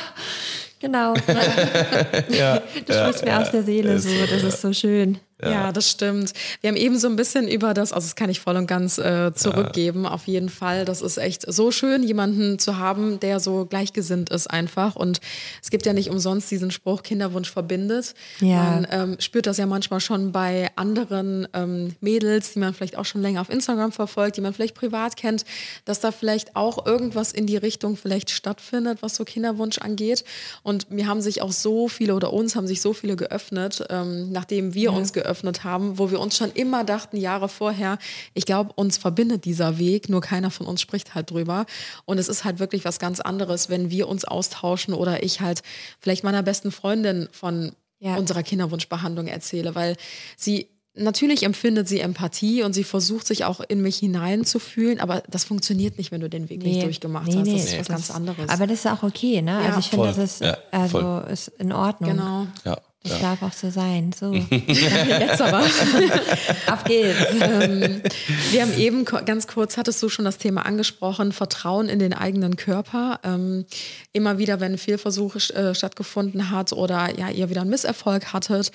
genau, Ja, du sprichst mir aus der Seele so, das ist so schön. Ja. das stimmt. Wir haben eben so ein bisschen über das, also das kann ich voll und ganz äh, zurückgeben, ja. auf jeden Fall. Das ist echt so schön, jemanden zu haben, der so gleichgesinnt ist einfach. Und es gibt ja nicht umsonst diesen Spruch, Kinderwunsch verbindet. Ja. Man ähm, spürt das ja manchmal schon bei anderen ähm, Mädels, die man vielleicht auch schon länger auf Instagram verfolgt, die man vielleicht privat kennt, dass da vielleicht auch irgendwas in die Richtung vielleicht stattfindet, was so Kinderwunsch angeht. Und mir haben sich auch so viele oder uns haben sich so viele geöffnet, ähm, nachdem wir ja. uns geöffnet geöffnet haben, wo wir uns schon immer dachten, Jahre vorher, ich glaube, uns verbindet dieser Weg, nur keiner von uns spricht halt drüber. Und es ist halt wirklich was ganz anderes, wenn wir uns austauschen oder ich halt vielleicht meiner besten Freundin von ja. unserer Kinderwunschbehandlung erzähle, weil sie natürlich empfindet sie Empathie und sie versucht sich auch in mich hineinzufühlen, aber das funktioniert nicht, wenn du den Weg nee, nicht durchgemacht nee, hast. Das nee, ist was ganz anderes. Aber das ist auch okay, ne? Ja. Also ich finde, das ist, ja, also ist in Ordnung. Genau. Ja. Das ja. darf auch so sein. So. Jetzt aber. Auf geht's. Ähm, wir haben eben ganz kurz, hattest du schon das Thema angesprochen, Vertrauen in den eigenen Körper. Ähm, immer wieder, wenn ein Fehlversuch äh, stattgefunden hat oder ja, ihr wieder einen Misserfolg hattet,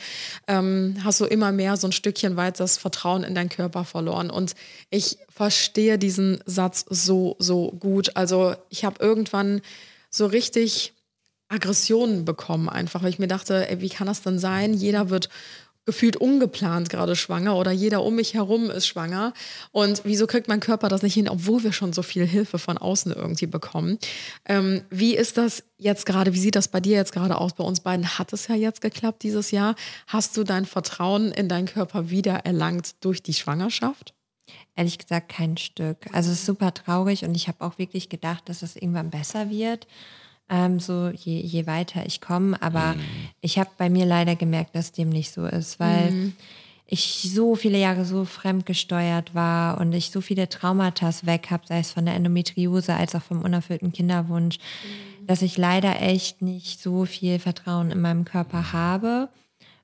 ähm, hast du immer mehr so ein Stückchen weit das Vertrauen in deinen Körper verloren. Und ich verstehe diesen Satz so, so gut. Also ich habe irgendwann so richtig Aggressionen bekommen, einfach, weil ich mir dachte, ey, wie kann das denn sein? Jeder wird gefühlt ungeplant gerade schwanger oder jeder um mich herum ist schwanger. Und wieso kriegt mein Körper das nicht hin, obwohl wir schon so viel Hilfe von außen irgendwie bekommen? Ähm, wie ist das jetzt gerade? Wie sieht das bei dir jetzt gerade aus? Bei uns beiden hat es ja jetzt geklappt dieses Jahr. Hast du dein Vertrauen in deinen Körper wieder erlangt durch die Schwangerschaft? Ehrlich gesagt kein Stück. Also es ist super traurig und ich habe auch wirklich gedacht, dass es irgendwann besser wird ähm, so je, je weiter ich komme. Aber mhm. ich habe bei mir leider gemerkt, dass dem nicht so ist, weil mhm. ich so viele Jahre so fremdgesteuert war und ich so viele Traumata weg habe, sei es von der Endometriose als auch vom unerfüllten Kinderwunsch, mhm. dass ich leider echt nicht so viel Vertrauen in meinem Körper habe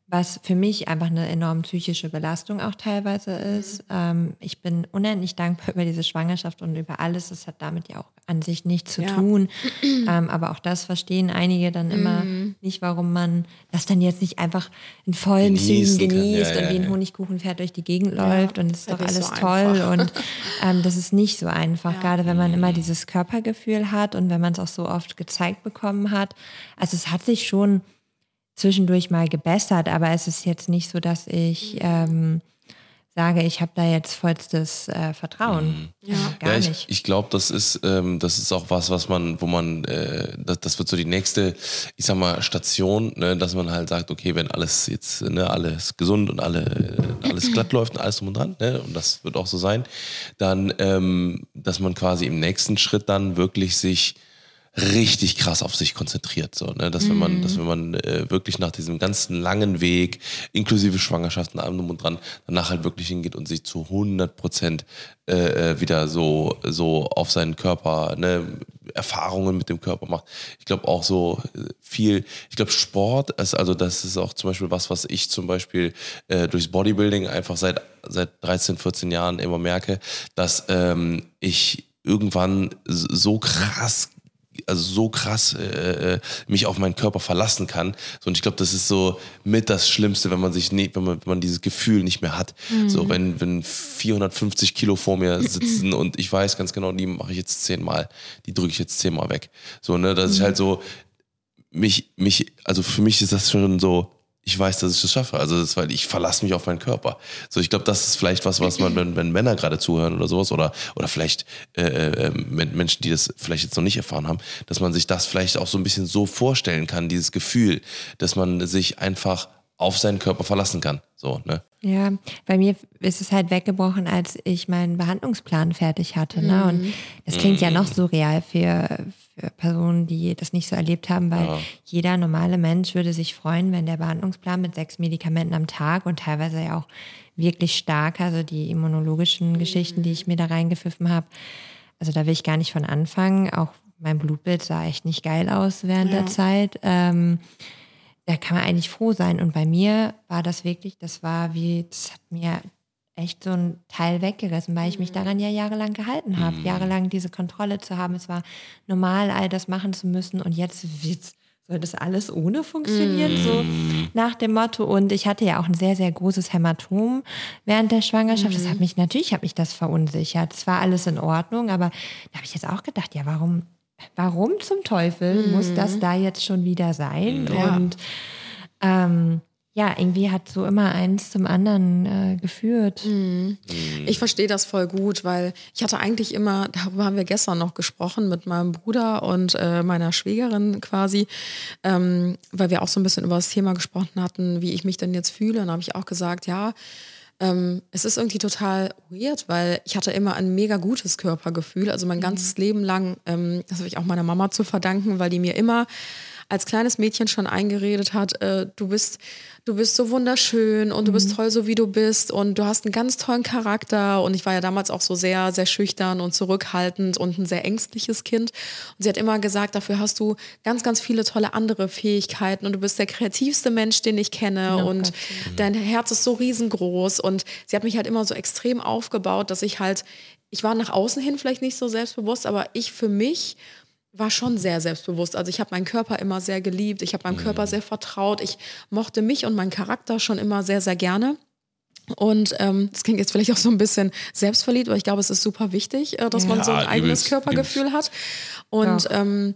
was für mich einfach eine enorme psychische Belastung auch teilweise ist. Mhm. Ähm, ich bin unendlich dankbar über diese Schwangerschaft und über alles. Das hat damit ja auch an sich nichts zu ja. tun. Ähm, aber auch das verstehen einige dann immer mhm. nicht, warum man das dann jetzt nicht einfach in vollen Genießen Zügen genießt ja, ja, und wie ein Honigkuchenpferd durch die Gegend läuft und es ist doch alles so toll. Und ähm, das ist nicht so einfach, gerade wenn man immer dieses Körpergefühl hat und wenn man es auch so oft gezeigt bekommen hat. Also es hat sich schon zwischendurch mal gebessert, aber es ist jetzt nicht so, dass ich ähm, sage, ich habe da jetzt vollstes äh, Vertrauen. Mhm. Ja, gar ja, ich, nicht. Ich glaube, das ist ähm, das ist auch was, was man, wo man, äh, das, das wird so die nächste, ich sag mal Station, ne, dass man halt sagt, okay, wenn alles jetzt, ne, alles gesund und alle alles glatt läuft und alles drum und dran, ne, und das wird auch so sein, dann, ähm, dass man quasi im nächsten Schritt dann wirklich sich richtig krass auf sich konzentriert. So, ne? Dass wenn man, dass mhm. wenn man äh, wirklich nach diesem ganzen langen Weg, inklusive Schwangerschaften, allem und dran, danach halt wirklich hingeht und sich zu 100 Prozent äh, äh, wieder so, so auf seinen Körper, ne, Erfahrungen mit dem Körper macht. Ich glaube auch so äh, viel, ich glaube Sport ist, also das ist auch zum Beispiel was, was ich zum Beispiel äh, durchs Bodybuilding einfach seit, seit 13, 14 Jahren immer merke, dass ähm, ich irgendwann so krass also so krass äh, äh, mich auf meinen Körper verlassen kann. So, und ich glaube, das ist so mit das Schlimmste, wenn man sich nicht, wenn man, wenn man dieses Gefühl nicht mehr hat. Mhm. So, wenn, wenn 450 Kilo vor mir sitzen und ich weiß ganz genau, die mache ich jetzt zehnmal, die drücke ich jetzt zehnmal weg. So, ne, dass mhm. ich halt so mich, mich, also für mich ist das schon so, ich weiß, dass ich das schaffe. Also das, weil ich verlasse mich auf meinen Körper. So, ich glaube, das ist vielleicht was, was man, wenn, wenn Männer gerade zuhören oder sowas oder oder vielleicht äh, äh, Menschen, die das vielleicht jetzt noch nicht erfahren haben, dass man sich das vielleicht auch so ein bisschen so vorstellen kann, dieses Gefühl, dass man sich einfach auf seinen Körper verlassen kann. So, ne? Ja, bei mir ist es halt weggebrochen, als ich meinen Behandlungsplan fertig hatte. Ne? Und mhm. das klingt ja noch surreal für, für Personen, die das nicht so erlebt haben, weil ja. jeder normale Mensch würde sich freuen, wenn der Behandlungsplan mit sechs Medikamenten am Tag und teilweise ja auch wirklich stark, also die immunologischen mhm. Geschichten, die ich mir da reingepfiffen habe. Also da will ich gar nicht von anfangen. Auch mein Blutbild sah echt nicht geil aus während ja. der Zeit. Ähm, da kann man eigentlich froh sein. Und bei mir war das wirklich, das war wie, das hat mir echt so ein Teil weggerissen, weil ich mich mhm. daran ja jahrelang gehalten habe, mhm. jahrelang diese Kontrolle zu haben. Es war normal, all das machen zu müssen und jetzt wird soll das alles ohne funktionieren? Mm. So nach dem Motto. Und ich hatte ja auch ein sehr, sehr großes Hämatom während der Schwangerschaft. Mm. Das hat mich, natürlich hat mich das verunsichert. Es war alles in Ordnung, aber da habe ich jetzt auch gedacht, ja, warum, warum zum Teufel muss das da jetzt schon wieder sein? Mm. Ja. Und ähm, ja, irgendwie hat so immer eins zum anderen äh, geführt. Ich verstehe das voll gut, weil ich hatte eigentlich immer, darüber haben wir gestern noch gesprochen mit meinem Bruder und äh, meiner Schwägerin quasi, ähm, weil wir auch so ein bisschen über das Thema gesprochen hatten, wie ich mich denn jetzt fühle. Und da habe ich auch gesagt, ja, ähm, es ist irgendwie total weird, weil ich hatte immer ein mega gutes Körpergefühl. Also mein ganzes Leben lang, ähm, das habe ich auch meiner Mama zu verdanken, weil die mir immer als kleines Mädchen schon eingeredet hat, äh, du bist, du bist so wunderschön und du bist toll, so wie du bist und du hast einen ganz tollen Charakter. Und ich war ja damals auch so sehr, sehr schüchtern und zurückhaltend und ein sehr ängstliches Kind. Und sie hat immer gesagt, dafür hast du ganz, ganz viele tolle andere Fähigkeiten und du bist der kreativste Mensch, den ich kenne und dein Herz ist so riesengroß. Und sie hat mich halt immer so extrem aufgebaut, dass ich halt, ich war nach außen hin vielleicht nicht so selbstbewusst, aber ich für mich war schon sehr selbstbewusst. Also ich habe meinen Körper immer sehr geliebt, ich habe meinem Körper sehr vertraut, ich mochte mich und meinen Charakter schon immer sehr, sehr gerne. Und ähm, das klingt jetzt vielleicht auch so ein bisschen selbstverliebt, aber ich glaube, es ist super wichtig, äh, dass man so ein Ja, eigenes übelst, Körpergefühl hat. Und ähm,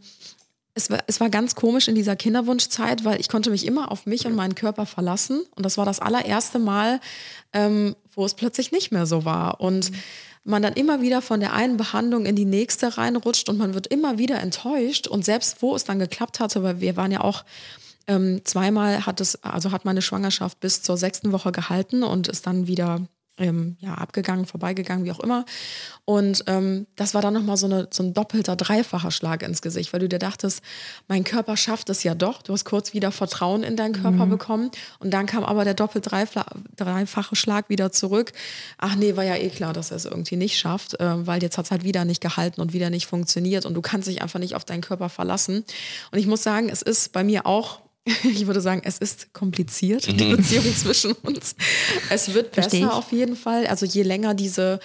es war, es war ganz komisch in dieser Kinderwunschzeit, weil ich konnte mich immer auf mich und meinen Körper verlassen. Und das war das allererste Mal, ähm, wo es plötzlich nicht mehr so war. Und man dann immer wieder von der einen Behandlung in die nächste reinrutscht und man wird immer wieder enttäuscht. Und selbst wo es dann geklappt hatte, weil wir waren ja auch ähm, zweimal hat es, also hat meine Schwangerschaft bis zur sechsten Woche gehalten und ist dann wieder ähm, ja, abgegangen, vorbeigegangen, wie auch immer. Und ähm, das war dann nochmal so, eine, so ein doppelter, dreifacher Schlag ins Gesicht, weil du dir dachtest, mein Körper schafft es ja doch. Du hast kurz wieder Vertrauen in deinen Körper bekommen. Und dann kam aber der doppelt dreifache Schlag wieder zurück. Ach nee, war ja eh klar, dass er es irgendwie nicht schafft, äh, weil jetzt hat es halt wieder nicht gehalten und wieder nicht funktioniert. Und du kannst dich einfach nicht auf deinen Körper verlassen. Und ich muss sagen, es ist bei mir auch ich würde sagen, es ist kompliziert, die Beziehung zwischen uns. Es wird Versteh ich. besser auf jeden Fall. Also je länger diese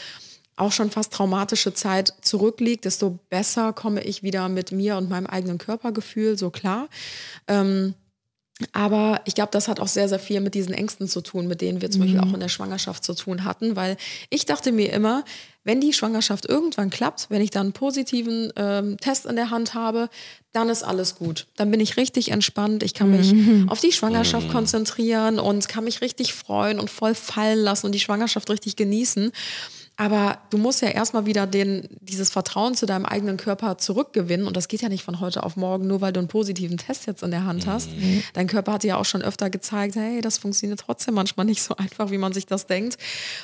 auch schon fast traumatische Zeit zurückliegt, desto besser komme ich wieder mit mir und meinem eigenen Körpergefühl so klar. Ähm, aber ich glaube, das hat auch sehr, sehr viel mit diesen Ängsten zu tun, mit denen wir zum Beispiel auch in der Schwangerschaft zu tun hatten, weil ich dachte mir immer, wenn die Schwangerschaft irgendwann klappt, wenn ich dann einen positiven ähm, Test in der Hand habe, dann ist alles gut. Dann bin ich richtig entspannt. Ich kann mich auf die Schwangerschaft konzentrieren und kann mich richtig freuen und voll fallen lassen und die Schwangerschaft richtig genießen. Aber du musst ja erstmal wieder den, dieses Vertrauen zu deinem eigenen Körper zurückgewinnen. Und das geht ja nicht von heute auf morgen, nur weil du einen positiven Test jetzt in der Hand hast. Dein Körper hat dir ja auch schon öfter gezeigt, hey, das funktioniert trotzdem manchmal nicht so einfach, wie man sich das denkt.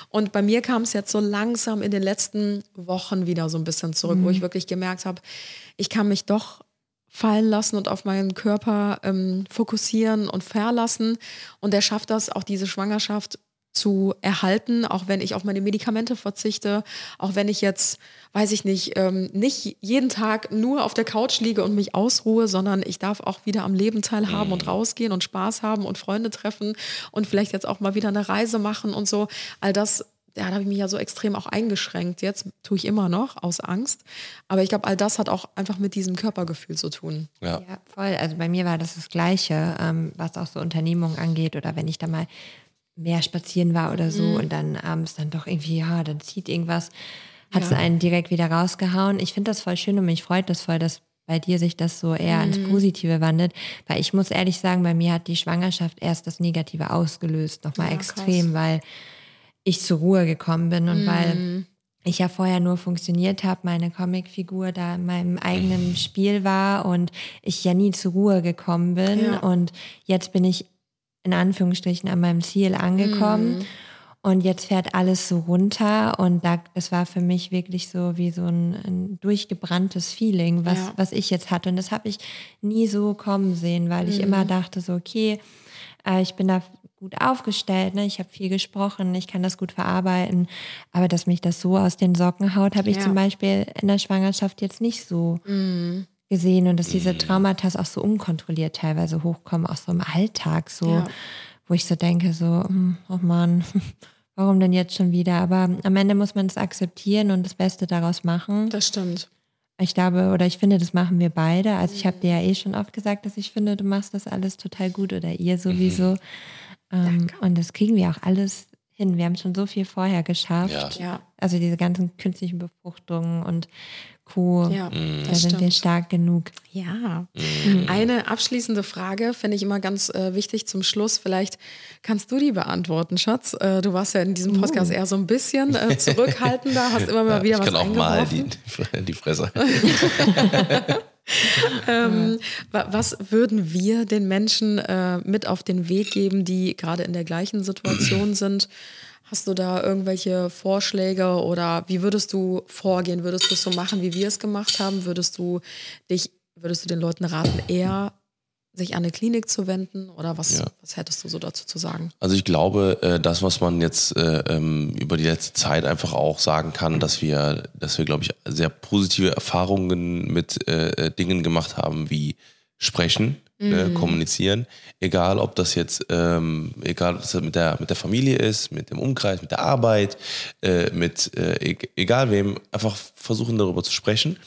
Und bei mir kam es jetzt so langsam in den letzten Wochen wieder so ein bisschen zurück, wo ich wirklich gemerkt habe, ich kann mich doch fallen lassen und auf meinen Körper ähm, fokussieren und verlassen. Und er schafft das, auch diese Schwangerschaft zu erhalten, auch wenn ich auf meine Medikamente verzichte, auch wenn ich jetzt, weiß ich nicht, ähm, nicht jeden Tag nur auf der Couch liege und mich ausruhe, sondern ich darf auch wieder am Leben teilhaben und rausgehen und Spaß haben und Freunde treffen und vielleicht jetzt auch mal wieder eine Reise machen und so. All das, ja, da habe ich mich ja so extrem auch eingeschränkt. Jetzt tue ich immer noch aus Angst. Aber ich glaube, all das hat auch einfach mit diesem Körpergefühl zu tun. Ja. Ja, voll. Also bei mir war das das Gleiche, ähm, was auch so Unternehmungen angeht oder wenn ich da mal mehr spazieren war oder so und dann abends dann doch irgendwie, ja, dann zieht irgendwas, hat es Ja. einen direkt wieder rausgehauen. Ich finde das voll schön und mich freut das voll, dass bei dir sich das so eher ins Positive wandelt. Weil ich muss ehrlich sagen, bei mir hat die Schwangerschaft erst das Negative ausgelöst, nochmal Ja, extrem, weil ich zur Ruhe gekommen bin und weil ich ja vorher nur funktioniert habe, meine Comicfigur da in meinem eigenen Spiel war und ich ja nie zur Ruhe gekommen bin. Ja. Und jetzt bin ich in Anführungsstrichen an meinem Ziel angekommen. Und jetzt fährt alles so runter und da, das war für mich wirklich so wie so ein, ein durchgebranntes Feeling, was, Ja. was ich jetzt hatte. Und das habe ich nie so kommen sehen, weil ich immer dachte so, okay, äh, ich bin da gut aufgestellt, ne? ich habe viel gesprochen, ich kann das gut verarbeiten, aber dass mich das so aus den Socken haut, habe ich Ja. zum Beispiel in der Schwangerschaft jetzt nicht so gesehen und dass diese Traumata auch so unkontrolliert teilweise hochkommen, auch so im Alltag so, Ja. wo ich so denke, so, hm, oh Mann, warum denn jetzt schon wieder? Aber am Ende muss man es akzeptieren und das Beste daraus machen. Das stimmt. Ich glaube, oder ich finde, das machen wir beide. Also ich habe dir ja eh schon oft gesagt, dass ich finde, du machst das alles total gut oder ihr sowieso. Ähm, und das kriegen wir auch alles hin. Wir haben schon so viel vorher geschafft. Ja. Ja. Also diese ganzen künstlichen Befruchtungen und Co. Ja, Mhm. da das sind wir stark genug. Ja. Eine abschließende Frage finde ich immer ganz äh, wichtig zum Schluss. Vielleicht kannst du die beantworten, Schatz. Äh, du warst ja in diesem Podcast eher so ein bisschen äh, zurückhaltender, hast immer mal wieder ich was kann auch mal die, die Fresse. Ähm, wa- was würden wir den Menschen äh, mit auf den Weg geben, die gerade in der gleichen Situation sind? Hast du da irgendwelche Vorschläge oder wie würdest du vorgehen? Würdest du es so machen, wie wir es gemacht haben? Würdest du dich, würdest du den Leuten raten, eher sich an eine Klinik zu wenden? Oder was, Ja. was hättest du so dazu zu sagen? Also ich glaube, äh, das, was man jetzt äh, ähm, über die letzte Zeit einfach auch sagen kann, dass wir, dass wir, glaube ich, sehr positive Erfahrungen mit äh, Dingen gemacht haben, wie sprechen, ne, kommunizieren. Egal, ob das jetzt, ähm, egal, ob das mit der mit der Familie ist, mit dem Umkreis, mit der Arbeit, mit e- egal wem, einfach versuchen darüber zu sprechen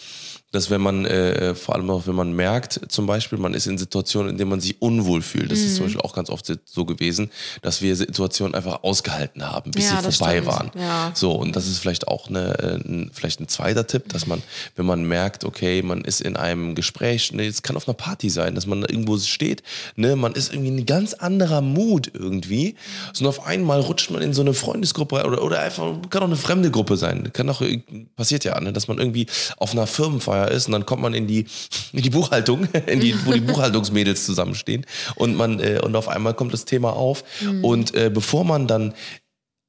dass wenn man, äh, vor allem auch wenn man merkt, zum Beispiel, man ist in Situationen, in denen man sich unwohl fühlt, das Mhm. ist zum Beispiel auch ganz oft so gewesen, dass wir Situationen einfach ausgehalten haben, bis Ja, sie vorbei stimmt. waren. Ja. So, und das ist vielleicht auch eine, äh, ein, vielleicht ein zweiter Tipp, dass man, wenn man merkt, okay, man ist in einem Gespräch, ne, es kann auf einer Party sein, dass man da irgendwo steht, ne, man ist irgendwie in ein ganz anderer Mut irgendwie, so und auf einmal rutscht man in so eine Freundesgruppe oder, oder einfach, kann auch eine fremde Gruppe sein, kann auch, äh, passiert ja, ne, dass man irgendwie auf einer Firmenfeier ist und dann kommt man in die, in die Buchhaltung, in die, wo die Buchhaltungsmädels zusammenstehen und man, äh, und auf einmal kommt das Thema auf und äh, bevor man dann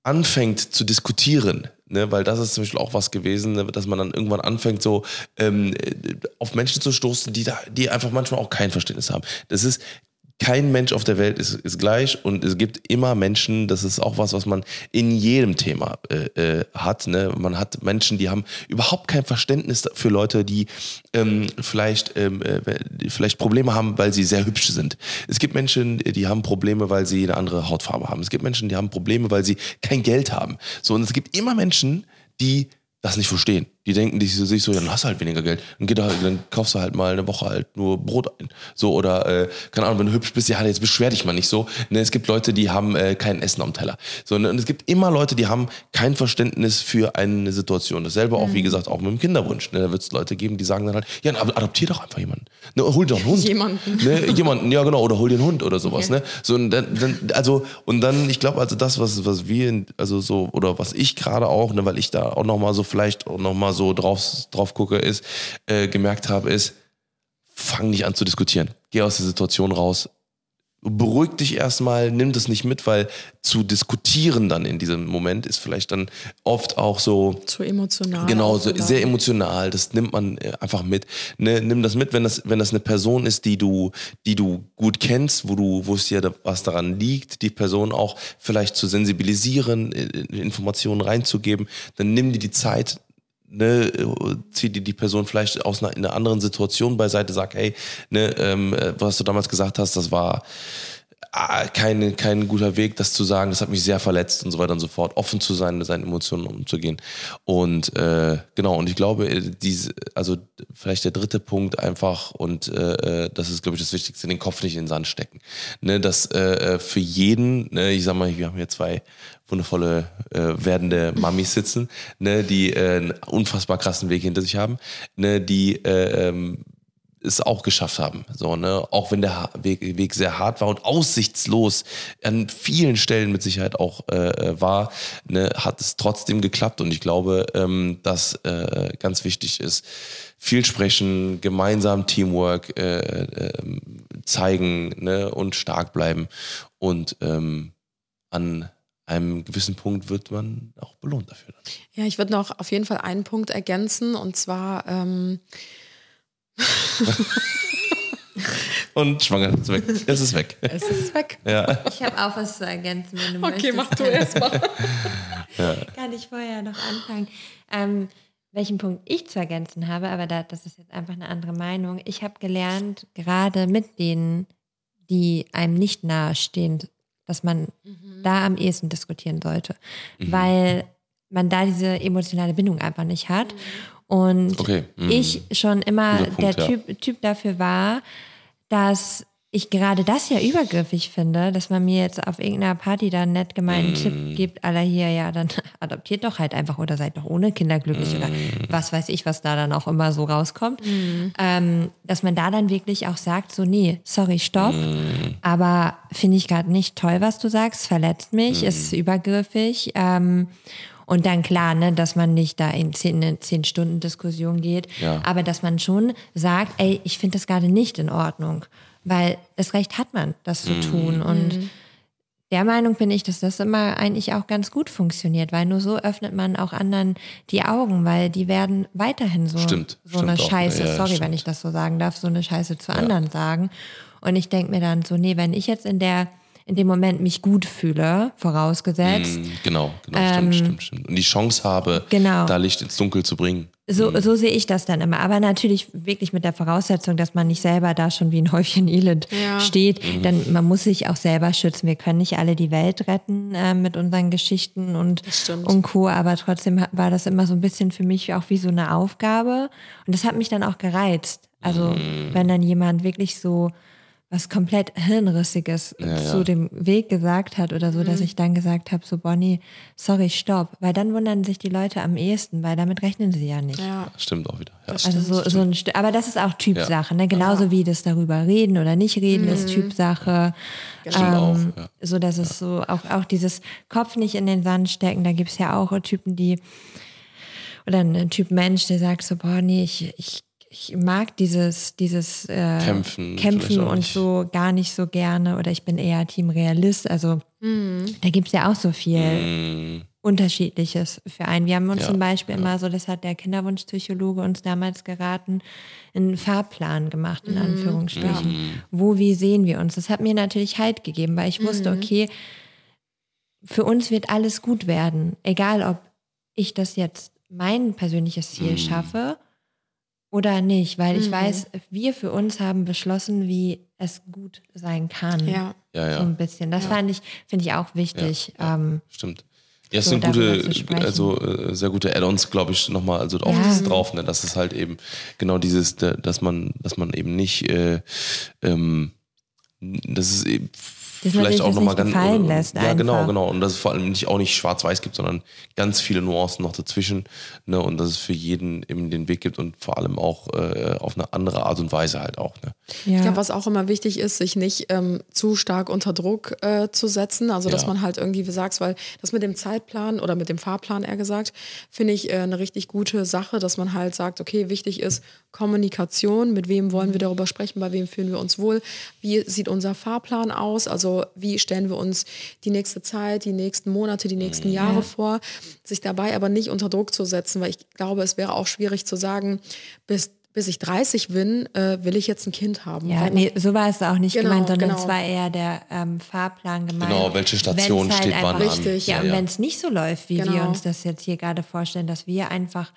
anfängt zu diskutieren, ne, weil das ist zum Beispiel auch was gewesen, ne, dass man dann irgendwann anfängt, so ähm, äh, auf Menschen zu stoßen, die da, die einfach manchmal auch kein Verständnis haben. Das ist kein Mensch auf der Welt ist, ist gleich und es gibt immer Menschen, das ist auch was, was man in jedem Thema äh, äh, hat. Ne? Man hat Menschen, die haben überhaupt kein Verständnis für Leute, die ähm, vielleicht, ähm, äh, vielleicht Probleme haben, weil sie sehr hübsch sind. Es gibt Menschen, die haben Probleme, weil sie eine andere Hautfarbe haben. Es gibt Menschen, die haben Probleme, weil sie kein Geld haben. So, und es gibt immer Menschen, die das nicht verstehen. Die denken die sich so, ja, dann hast du halt weniger Geld. Dann, geht halt, dann kaufst du halt mal eine Woche halt nur Brot ein. So, oder, äh, keine Ahnung, wenn du hübsch bist, ja, jetzt beschwer dich mal nicht so. Ne, es gibt Leute, die haben äh, kein Essen am Teller. So, ne, und es gibt immer Leute, die haben kein Verständnis für eine Situation. Dasselbe auch, wie gesagt, auch mit dem Kinderwunsch. Ne, da wird es Leute geben, die sagen dann halt, ja, dann adoptier doch einfach jemanden. Ne, hol dir doch einen Hund. Jemanden. Ne, jemanden, ja genau, oder hol dir einen Hund oder sowas. Ne? So, und dann, dann, also, und dann, ich glaube, also das, was, was wir, also so, oder was ich gerade auch, ne, weil ich da auch nochmal so vielleicht auch nochmal so drauf, drauf gucke, ist, äh, gemerkt habe, ist, fang nicht an zu diskutieren. Geh aus der Situation raus. Beruhig dich erstmal, nimm das nicht mit, weil zu diskutieren dann in diesem Moment ist vielleicht dann oft auch so, Zu emotional. Genau, so, sehr emotional. Das nimmt man äh, einfach mit. Ne, nimm das mit, wenn das, wenn das eine Person ist, die du, die du gut kennst, wo du, wo es dir was daran liegt, die Person auch vielleicht zu sensibilisieren, äh, Informationen reinzugeben, dann nimm dir die Zeit. Ne, äh, zieh dir die Person vielleicht aus einer, in einer anderen Situation beiseite, sag, hey, ne, ähm, äh, was du damals gesagt hast, das war, ah, kein, kein guter Weg, das zu sagen. Das hat mich sehr verletzt und so weiter und so fort. Offen zu sein, mit seinen Emotionen umzugehen. Und äh, genau, und ich glaube, äh, diese, also vielleicht der dritte Punkt einfach, und äh, äh, das ist, glaube ich, das Wichtigste, den Kopf nicht in den Sand stecken. Ne, dass äh, äh, für jeden, ne, ich sag mal, wir haben hier zwei wundervolle äh, werdende Mamis sitzen, ne, die äh, einen unfassbar krassen Weg hinter sich haben, ne, die äh, ähm, es auch geschafft haben. So, ne? Auch wenn der Weg, Weg sehr hart war und aussichtslos an vielen Stellen mit Sicherheit auch äh, war, ne? hat es trotzdem geklappt. Und ich glaube, ähm, dass äh, ganz wichtig ist, viel sprechen, gemeinsam Teamwork äh, äh, zeigen ne? und stark bleiben. Und ähm, an einem gewissen Punkt wird man auch belohnt dafür. Ja, ich würde noch auf jeden Fall einen Punkt ergänzen und zwar ähm, Und schwanger ist weg. Es ist weg. es ist weg. Ja. Ich habe auch was zu ergänzen, wenn du Okay, möchtest. mach du erst mal. Kann ich vorher noch anfangen. Ähm, welchen Punkt ich zu ergänzen habe, aber da, das ist jetzt einfach eine andere Meinung. Ich habe gelernt, gerade mit denen, die einem nicht nahestehen, dass man da am ehesten diskutieren sollte, weil man da diese emotionale Bindung einfach nicht hat. Und Okay, mhm. ich schon immer Punkt, der ja. typ, typ dafür war, dass ich gerade das ja übergriffig finde, dass man mir jetzt auf irgendeiner Party da einen nett gemeinten Mm. Tipp gibt, aller hier, ja, dann adoptiert doch halt einfach oder seid doch ohne Kinder glücklich oder Mm. was weiß ich, was da dann auch immer so rauskommt. Ähm, dass man da dann wirklich auch sagt, so, nee, sorry, stopp, Mm. aber finde ich gerade nicht toll, was du sagst, verletzt mich, Mm. ist übergriffig. Ähm, und dann klar, ne, dass man nicht da in zehn, eine zehn Stunden Diskussion geht, Ja. aber dass man schon sagt, ey, ich finde das gerade nicht in Ordnung, weil das Recht hat man, das zu tun. Und der Meinung bin ich, dass das immer eigentlich auch ganz gut funktioniert, weil nur so öffnet man auch anderen die Augen, weil die werden weiterhin so, Stimmt, so eine stimmt auch. Scheiße, Ja, ja, sorry, wenn stimmt. ich das so sagen darf, so eine Scheiße zu anderen sagen. Und ich denke mir dann so, nee, wenn ich jetzt in der in dem Moment mich gut fühle, vorausgesetzt, Mm, Genau, genau, stimmt, stimmt, stimmt. Und die Chance habe, Ähm, Genau. da Licht ins Dunkel zu bringen. So, so sehe ich das dann immer. Aber natürlich wirklich mit der Voraussetzung, dass man nicht selber da schon wie ein Häufchen Elend Ja. steht. Denn man muss sich auch selber schützen. Wir können nicht alle die Welt retten äh, mit unseren Geschichten und, und Co. Aber trotzdem war das immer so ein bisschen für mich auch wie so eine Aufgabe. Und das hat mich dann auch gereizt. Also wenn dann jemand wirklich so was komplett Hirnrissiges zu dem Weg gesagt hat oder so, dass ich dann gesagt habe, so Bonnie, sorry, stopp. Weil dann wundern sich die Leute am ehesten, weil damit rechnen sie ja nicht. Ja. Stimmt auch wieder. Ja. Also so, so ein St aber das ist auch Typsache, ne? Genauso wie das darüber reden oder nicht reden ist Typsache. Stimmt auch. Ähm, Ja. So dass es so auch, auch dieses Kopf nicht in den Sand stecken, da gibt es ja auch Typen, die oder ein Typ Mensch, der sagt so, boah, nee, ich, ich, ich mag dieses, dieses äh, Kämpfen Kämpfen und nicht. so gar nicht so gerne oder ich bin eher Team Realist. Also da gibt es ja auch so viel Mm, Unterschiedliches für einen. Wir haben uns Ja, zum Beispiel immer so, das hat der Kinderwunschpsychologe uns damals geraten, einen Fahrplan gemacht, in Anführungsstrichen. Wo, wie sehen wir uns? Das hat mir natürlich Halt gegeben, weil ich wusste, okay, für uns wird alles gut werden. Egal, ob ich das jetzt mein persönliches Ziel schaffe oder nicht, weil ich weiß, wir für uns haben beschlossen, wie es gut sein kann. Ja. ja, So ja. ein bisschen. Das fand ich, finde ich auch wichtig. Ähm, Stimmt. Ja, es so sind gute, also äh, sehr gute Add-ons, glaube ich, nochmal also auf Ja. das drauf, ne? Das ist halt eben genau dieses, da- dass man, dass man eben nicht, äh, ähm, das ist eben Dass man vielleicht sich auch das nochmal nicht ganz gefallen lässt ja genau einfach. genau und dass es vor allem nicht auch nicht schwarz-weiß gibt, sondern ganz viele Nuancen noch dazwischen, ne? Und dass es für jeden eben den Weg gibt und vor allem auch äh, auf eine andere Art und Weise halt auch, ne? ja. Ich glaube, was auch immer wichtig ist, sich nicht ähm, zu stark unter Druck äh, zu setzen. Also, dass Ja. man halt irgendwie, wie sagst, weil das mit dem Zeitplan oder mit dem Fahrplan eher gesagt, finde ich äh, eine richtig gute Sache, dass man halt sagt, okay, wichtig ist Kommunikation, mit wem wollen wir darüber sprechen, bei wem fühlen wir uns wohl, wie sieht unser Fahrplan aus, also wie stellen wir uns die nächste Zeit, die nächsten Monate, die nächsten Jahre vor, sich dabei aber nicht unter Druck zu setzen, weil ich glaube, es wäre auch schwierig zu sagen, bis bis ich 30 bin, äh, will ich jetzt ein Kind haben. Ja, nee, so war es auch nicht Genau, gemeint, sondern genau. es war eher der ähm, Fahrplan gemeint. Genau, welche Station halt steht wann an. Richtig. Ja, Ja, und ja. wenn es nicht so läuft, wie wir Genau. uns das jetzt hier gerade vorstellen, dass wir einfach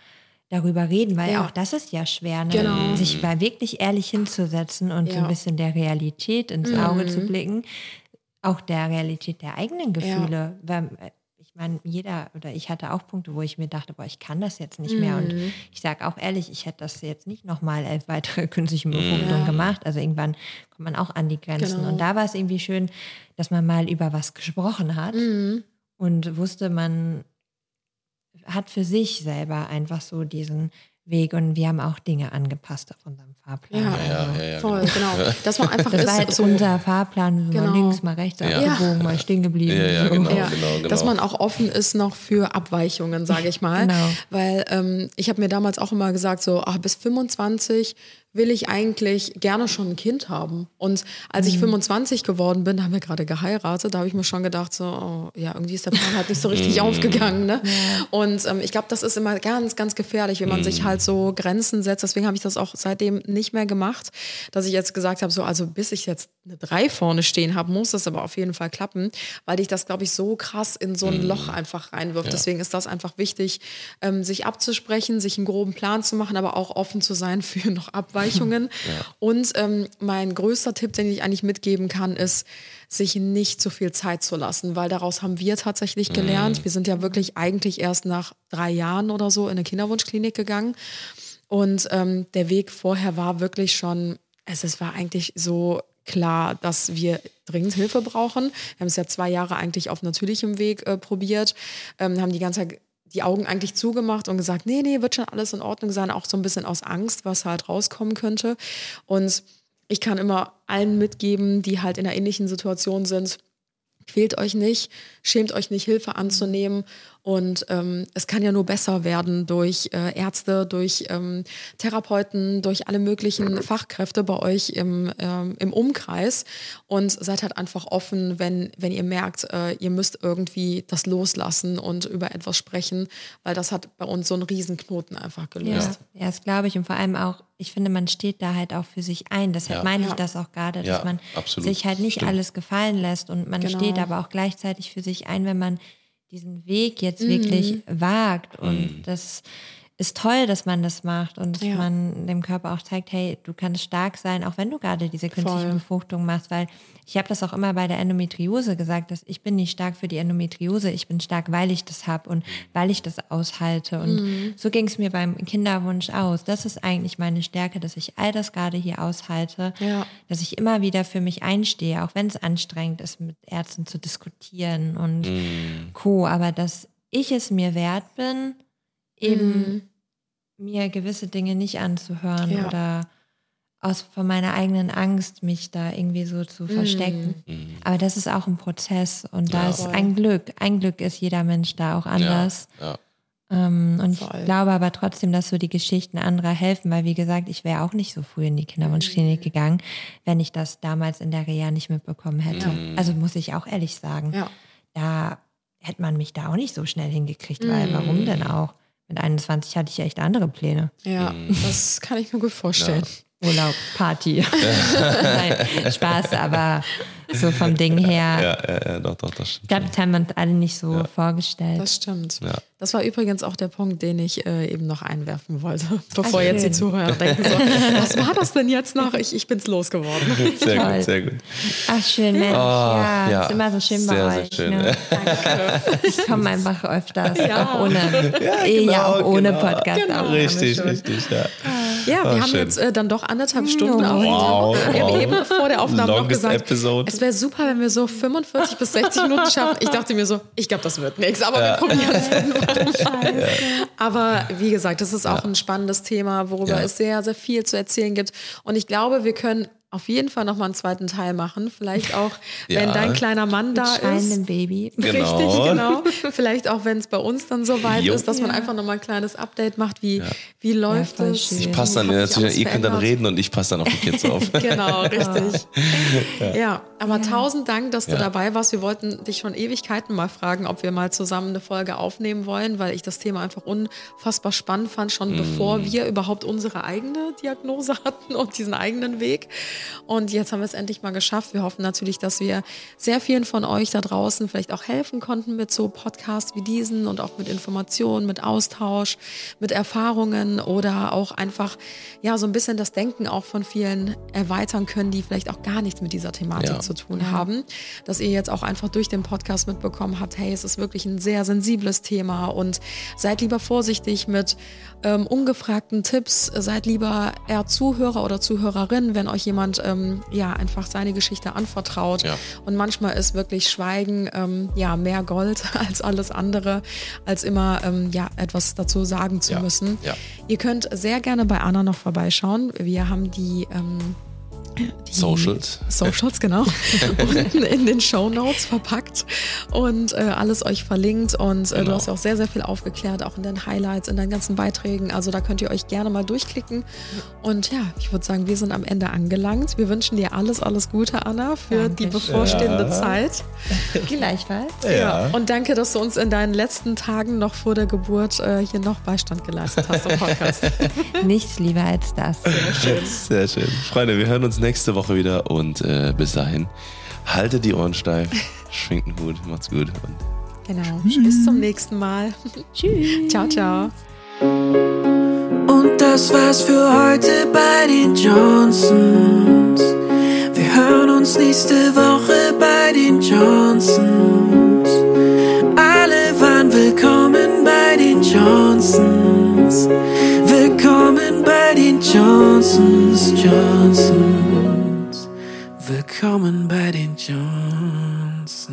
darüber reden, weil Ja. auch das ist ja schwer, ne? Genau. sich mal wirklich ehrlich hinzusetzen und so Ja. Mhm. ein bisschen der Realität ins Auge zu blicken, auch der Realität der eigenen Gefühle. Weil, äh, ich meine, jeder oder ich hatte auch Punkte, wo ich mir dachte, boah, ich kann das jetzt nicht mehr. Und Mhm. ich sage auch ehrlich, ich hätte das jetzt nicht nochmal elf weitere künstliche Befruchtungen gemacht. Also irgendwann kommt man auch an die Grenzen. Genau. Und da war es irgendwie schön, dass man mal über was gesprochen hat Mhm. und wusste, man hat für sich selber einfach so diesen Weg und wir haben auch Dinge angepasst auf unserem Fahrplan. Ja, Also, ja, ja, voll, genau. Dass man einfach Das ist war halt so, unser Fahrplan, so mal Genau. links, mal rechts Ja. abgebogen, mal stehen geblieben. Ja, ja, so. genau. ja, genau. dass man auch offen ist noch für Abweichungen, sage ich mal. Genau. Weil ähm, ich habe mir damals auch immer gesagt, so ach, bis 25 will ich eigentlich gerne schon ein Kind haben. Und als Mhm. ich 25 geworden bin, da haben wir gerade geheiratet, da habe ich mir schon gedacht, so, oh, ja, irgendwie ist der Plan halt nicht so richtig Mhm. aufgegangen. Ne? Und ähm, ich glaube, das ist immer ganz, ganz gefährlich, wenn man Mhm. sich halt so Grenzen setzt. Deswegen habe ich das auch seitdem nicht mehr gemacht, dass ich jetzt gesagt habe, so, also bis ich jetzt eine 3 vorne stehen habe, muss das aber auf jeden Fall klappen, weil dich das, glaube ich, so krass in so ein Loch einfach reinwirft. Deswegen ist das einfach wichtig, ähm, sich abzusprechen, sich einen groben Plan zu machen, aber auch offen zu sein für noch Abweichungen. Und ähm, mein größter Tipp, den ich eigentlich mitgeben kann, ist, sich nicht zu viel Zeit zu lassen, weil daraus haben wir tatsächlich gelernt. Wir sind ja wirklich eigentlich erst nach drei Jahren oder so in eine Kinderwunschklinik gegangen. Und ähm, der Weg vorher war wirklich schon, es, es war eigentlich so klar, dass wir dringend Hilfe brauchen. Wir haben es ja zwei Jahre eigentlich auf natürlichem Weg äh, probiert, ähm, haben die ganze Zeit die Augen eigentlich zugemacht und gesagt, nee, nee, wird schon alles in Ordnung sein, auch so ein bisschen aus Angst, was halt rauskommen könnte. Und ich kann immer allen mitgeben, die halt in einer ähnlichen Situation sind, quält euch nicht, schämt euch nicht, Hilfe anzunehmen. Und ähm, es kann ja nur besser werden durch äh, Ärzte, durch ähm, Therapeuten, durch alle möglichen Fachkräfte bei euch im, ähm, im Umkreis. Und seid halt einfach offen, wenn, wenn ihr merkt, äh, ihr müsst irgendwie das loslassen und über etwas sprechen, weil das hat bei uns so einen Riesenknoten einfach Ja, gelöst. ja, das glaube ich. Und vor allem auch, ich finde, man steht da halt auch für sich ein. Deshalb Ja. meine ich Ja. das auch gerade, dass Ja, man absolut. sich halt nicht Stimmt. alles gefallen lässt und man Genau. steht aber auch gleichzeitig für sich ein, wenn man diesen Weg jetzt wirklich Mhm. wagt. Und das ist toll, dass man das macht und dass Ja. man dem Körper auch zeigt, hey, du kannst stark sein, auch wenn du gerade diese künstliche Voll. Befruchtung machst, weil ich habe das auch immer bei der Endometriose gesagt, dass ich bin nicht stark für die Endometriose, ich bin stark, weil ich das habe und weil ich das aushalte. Und Mhm. so ging es mir beim Kinderwunsch aus. Das ist eigentlich meine Stärke, dass ich all das gerade hier aushalte, Ja. dass ich immer wieder für mich einstehe, auch wenn es anstrengend ist, mit Ärzten zu diskutieren und Co. Aber dass ich es mir wert bin, eben mir gewisse Dinge nicht anzuhören Ja. oder aus von meiner eigenen Angst mich da irgendwie so zu verstecken. Aber das ist auch ein Prozess und da Ja. ist Voll. ein Glück. Ein Glück ist jeder Mensch da auch anders. Ja, ja. Ähm, und Voll. ich glaube aber trotzdem, dass so die Geschichten anderer helfen, weil wie gesagt, ich wäre auch nicht so früh in die Kinderwunschklinik gegangen, wenn ich das damals in der Reha nicht mitbekommen hätte. Also muss ich auch ehrlich sagen, Ja. da hätte man mich da auch nicht so schnell hingekriegt, weil warum denn auch? Mit 21 hatte ich echt andere Pläne. Ja, das kann ich mir gut vorstellen. Urlaub, Party. Nein, Spaß, aber so vom Ding her. Ja, ja, ja, doch, doch, das Ich stimmt. glaube, das haben wir uns alle nicht so vorgestellt. Das stimmt. Ja. Das war übrigens auch der Punkt, den ich äh, eben noch einwerfen wollte, bevor jetzt die. Zuhörer denken so, was war das denn jetzt noch? Ich, ich bin's losgeworden. Sehr Toll. gut, sehr gut. Ach, schön, Mensch. ja, Ah, ja. ist immer so schön bei Sehr, sehr euch. schön. Ne? Ich komme einfach öfters, auch ohne, eh, ja, auch genau, ohne genau. Podcast. Genau. Auch Richtig, richtig, ja. Ja, wir Oh, haben schön. jetzt äh, dann doch anderthalb Stunden Oh, aufgenommen. wow, Wir haben wow. eben vor der Aufnahme noch Longest gesagt, episode. es wäre super, wenn wir so 45 bis 60 Minuten schaffen. Ich dachte mir so, ich glaube, das wird nichts, aber wir probieren es mal. Aber wie gesagt, das ist auch ein spannendes Thema, worüber Ja. es sehr, sehr viel zu erzählen gibt. Und ich glaube, wir können auf jeden Fall noch mal einen zweiten Teil machen. Vielleicht auch, wenn Ja. dein kleiner Mann da ist. Schreiendem Baby. Genau. Richtig, genau. Vielleicht auch, wenn es bei uns dann so weit Jo. ist, dass man einfach nochmal ein kleines Update macht, wie, wie läuft es. Ich Passt dann natürlich, ihr könnt dann reden und ich passe dann auf die Kids auf. Genau, richtig. ja. aber tausend Dank, dass du Ja. dabei warst. Wir wollten dich schon Ewigkeiten mal fragen, ob wir mal zusammen eine Folge aufnehmen wollen, weil ich das Thema einfach unfassbar spannend fand, schon bevor wir überhaupt unsere eigene Diagnose hatten und diesen eigenen Weg. Und jetzt haben wir es endlich mal geschafft. Wir hoffen natürlich, dass wir sehr vielen von euch da draußen vielleicht auch helfen konnten mit so Podcasts wie diesen und auch mit Informationen, mit Austausch, mit Erfahrungen oder auch einfach ja so ein bisschen das Denken auch von vielen erweitern können, die vielleicht auch gar nichts mit dieser Thematik Ja. zu tun haben. Dass ihr jetzt auch einfach durch den Podcast mitbekommen habt, hey, es ist wirklich ein sehr sensibles Thema und seid lieber vorsichtig mit ähm, ungefragten Tipps, seid lieber eher Zuhörer oder Zuhörerin, wenn euch jemand ähm, ja einfach seine Geschichte anvertraut. Ja. Und manchmal ist wirklich Schweigen ähm, ja mehr Gold als alles andere, als immer ähm, ja etwas dazu sagen zu Ja, müssen. ja. Ihr könnt sehr gerne bei Anna noch vorbeischauen. Wir haben die ähm, die Socials. Socials, genau. unten in den Show Notes verpackt und äh, alles euch verlinkt. Und äh, du Genau. hast ja auch sehr, sehr viel aufgeklärt, auch in den Highlights, in deinen ganzen Beiträgen. Also da könnt ihr euch gerne mal durchklicken. Und ja, ich würde sagen, wir sind am Ende angelangt. Wir wünschen dir alles, alles Gute, Anna, für die Dankeschön. bevorstehende Zeit. Gleichfalls. Ja. Und danke, dass du uns in deinen letzten Tagen noch vor der Geburt äh, hier noch Beistand geleistet hast im Podcast. Nichts lieber als das. Sehr schön. Freunde, wir hören uns nächste nächste Woche wieder und äh, bis dahin haltet die Ohren steif, schwingt einen Hut, macht's gut. Und Genau. Bis zum nächsten Mal. Tschüss. Ciao, ciao. Und das war's für heute bei den Johnsons. Wir hören uns nächste Woche bei den Johnsons. Alle waren willkommen bei den Johnsons. Willkommen bei den Johnsons, Johnsons. Common Betty Johnson's.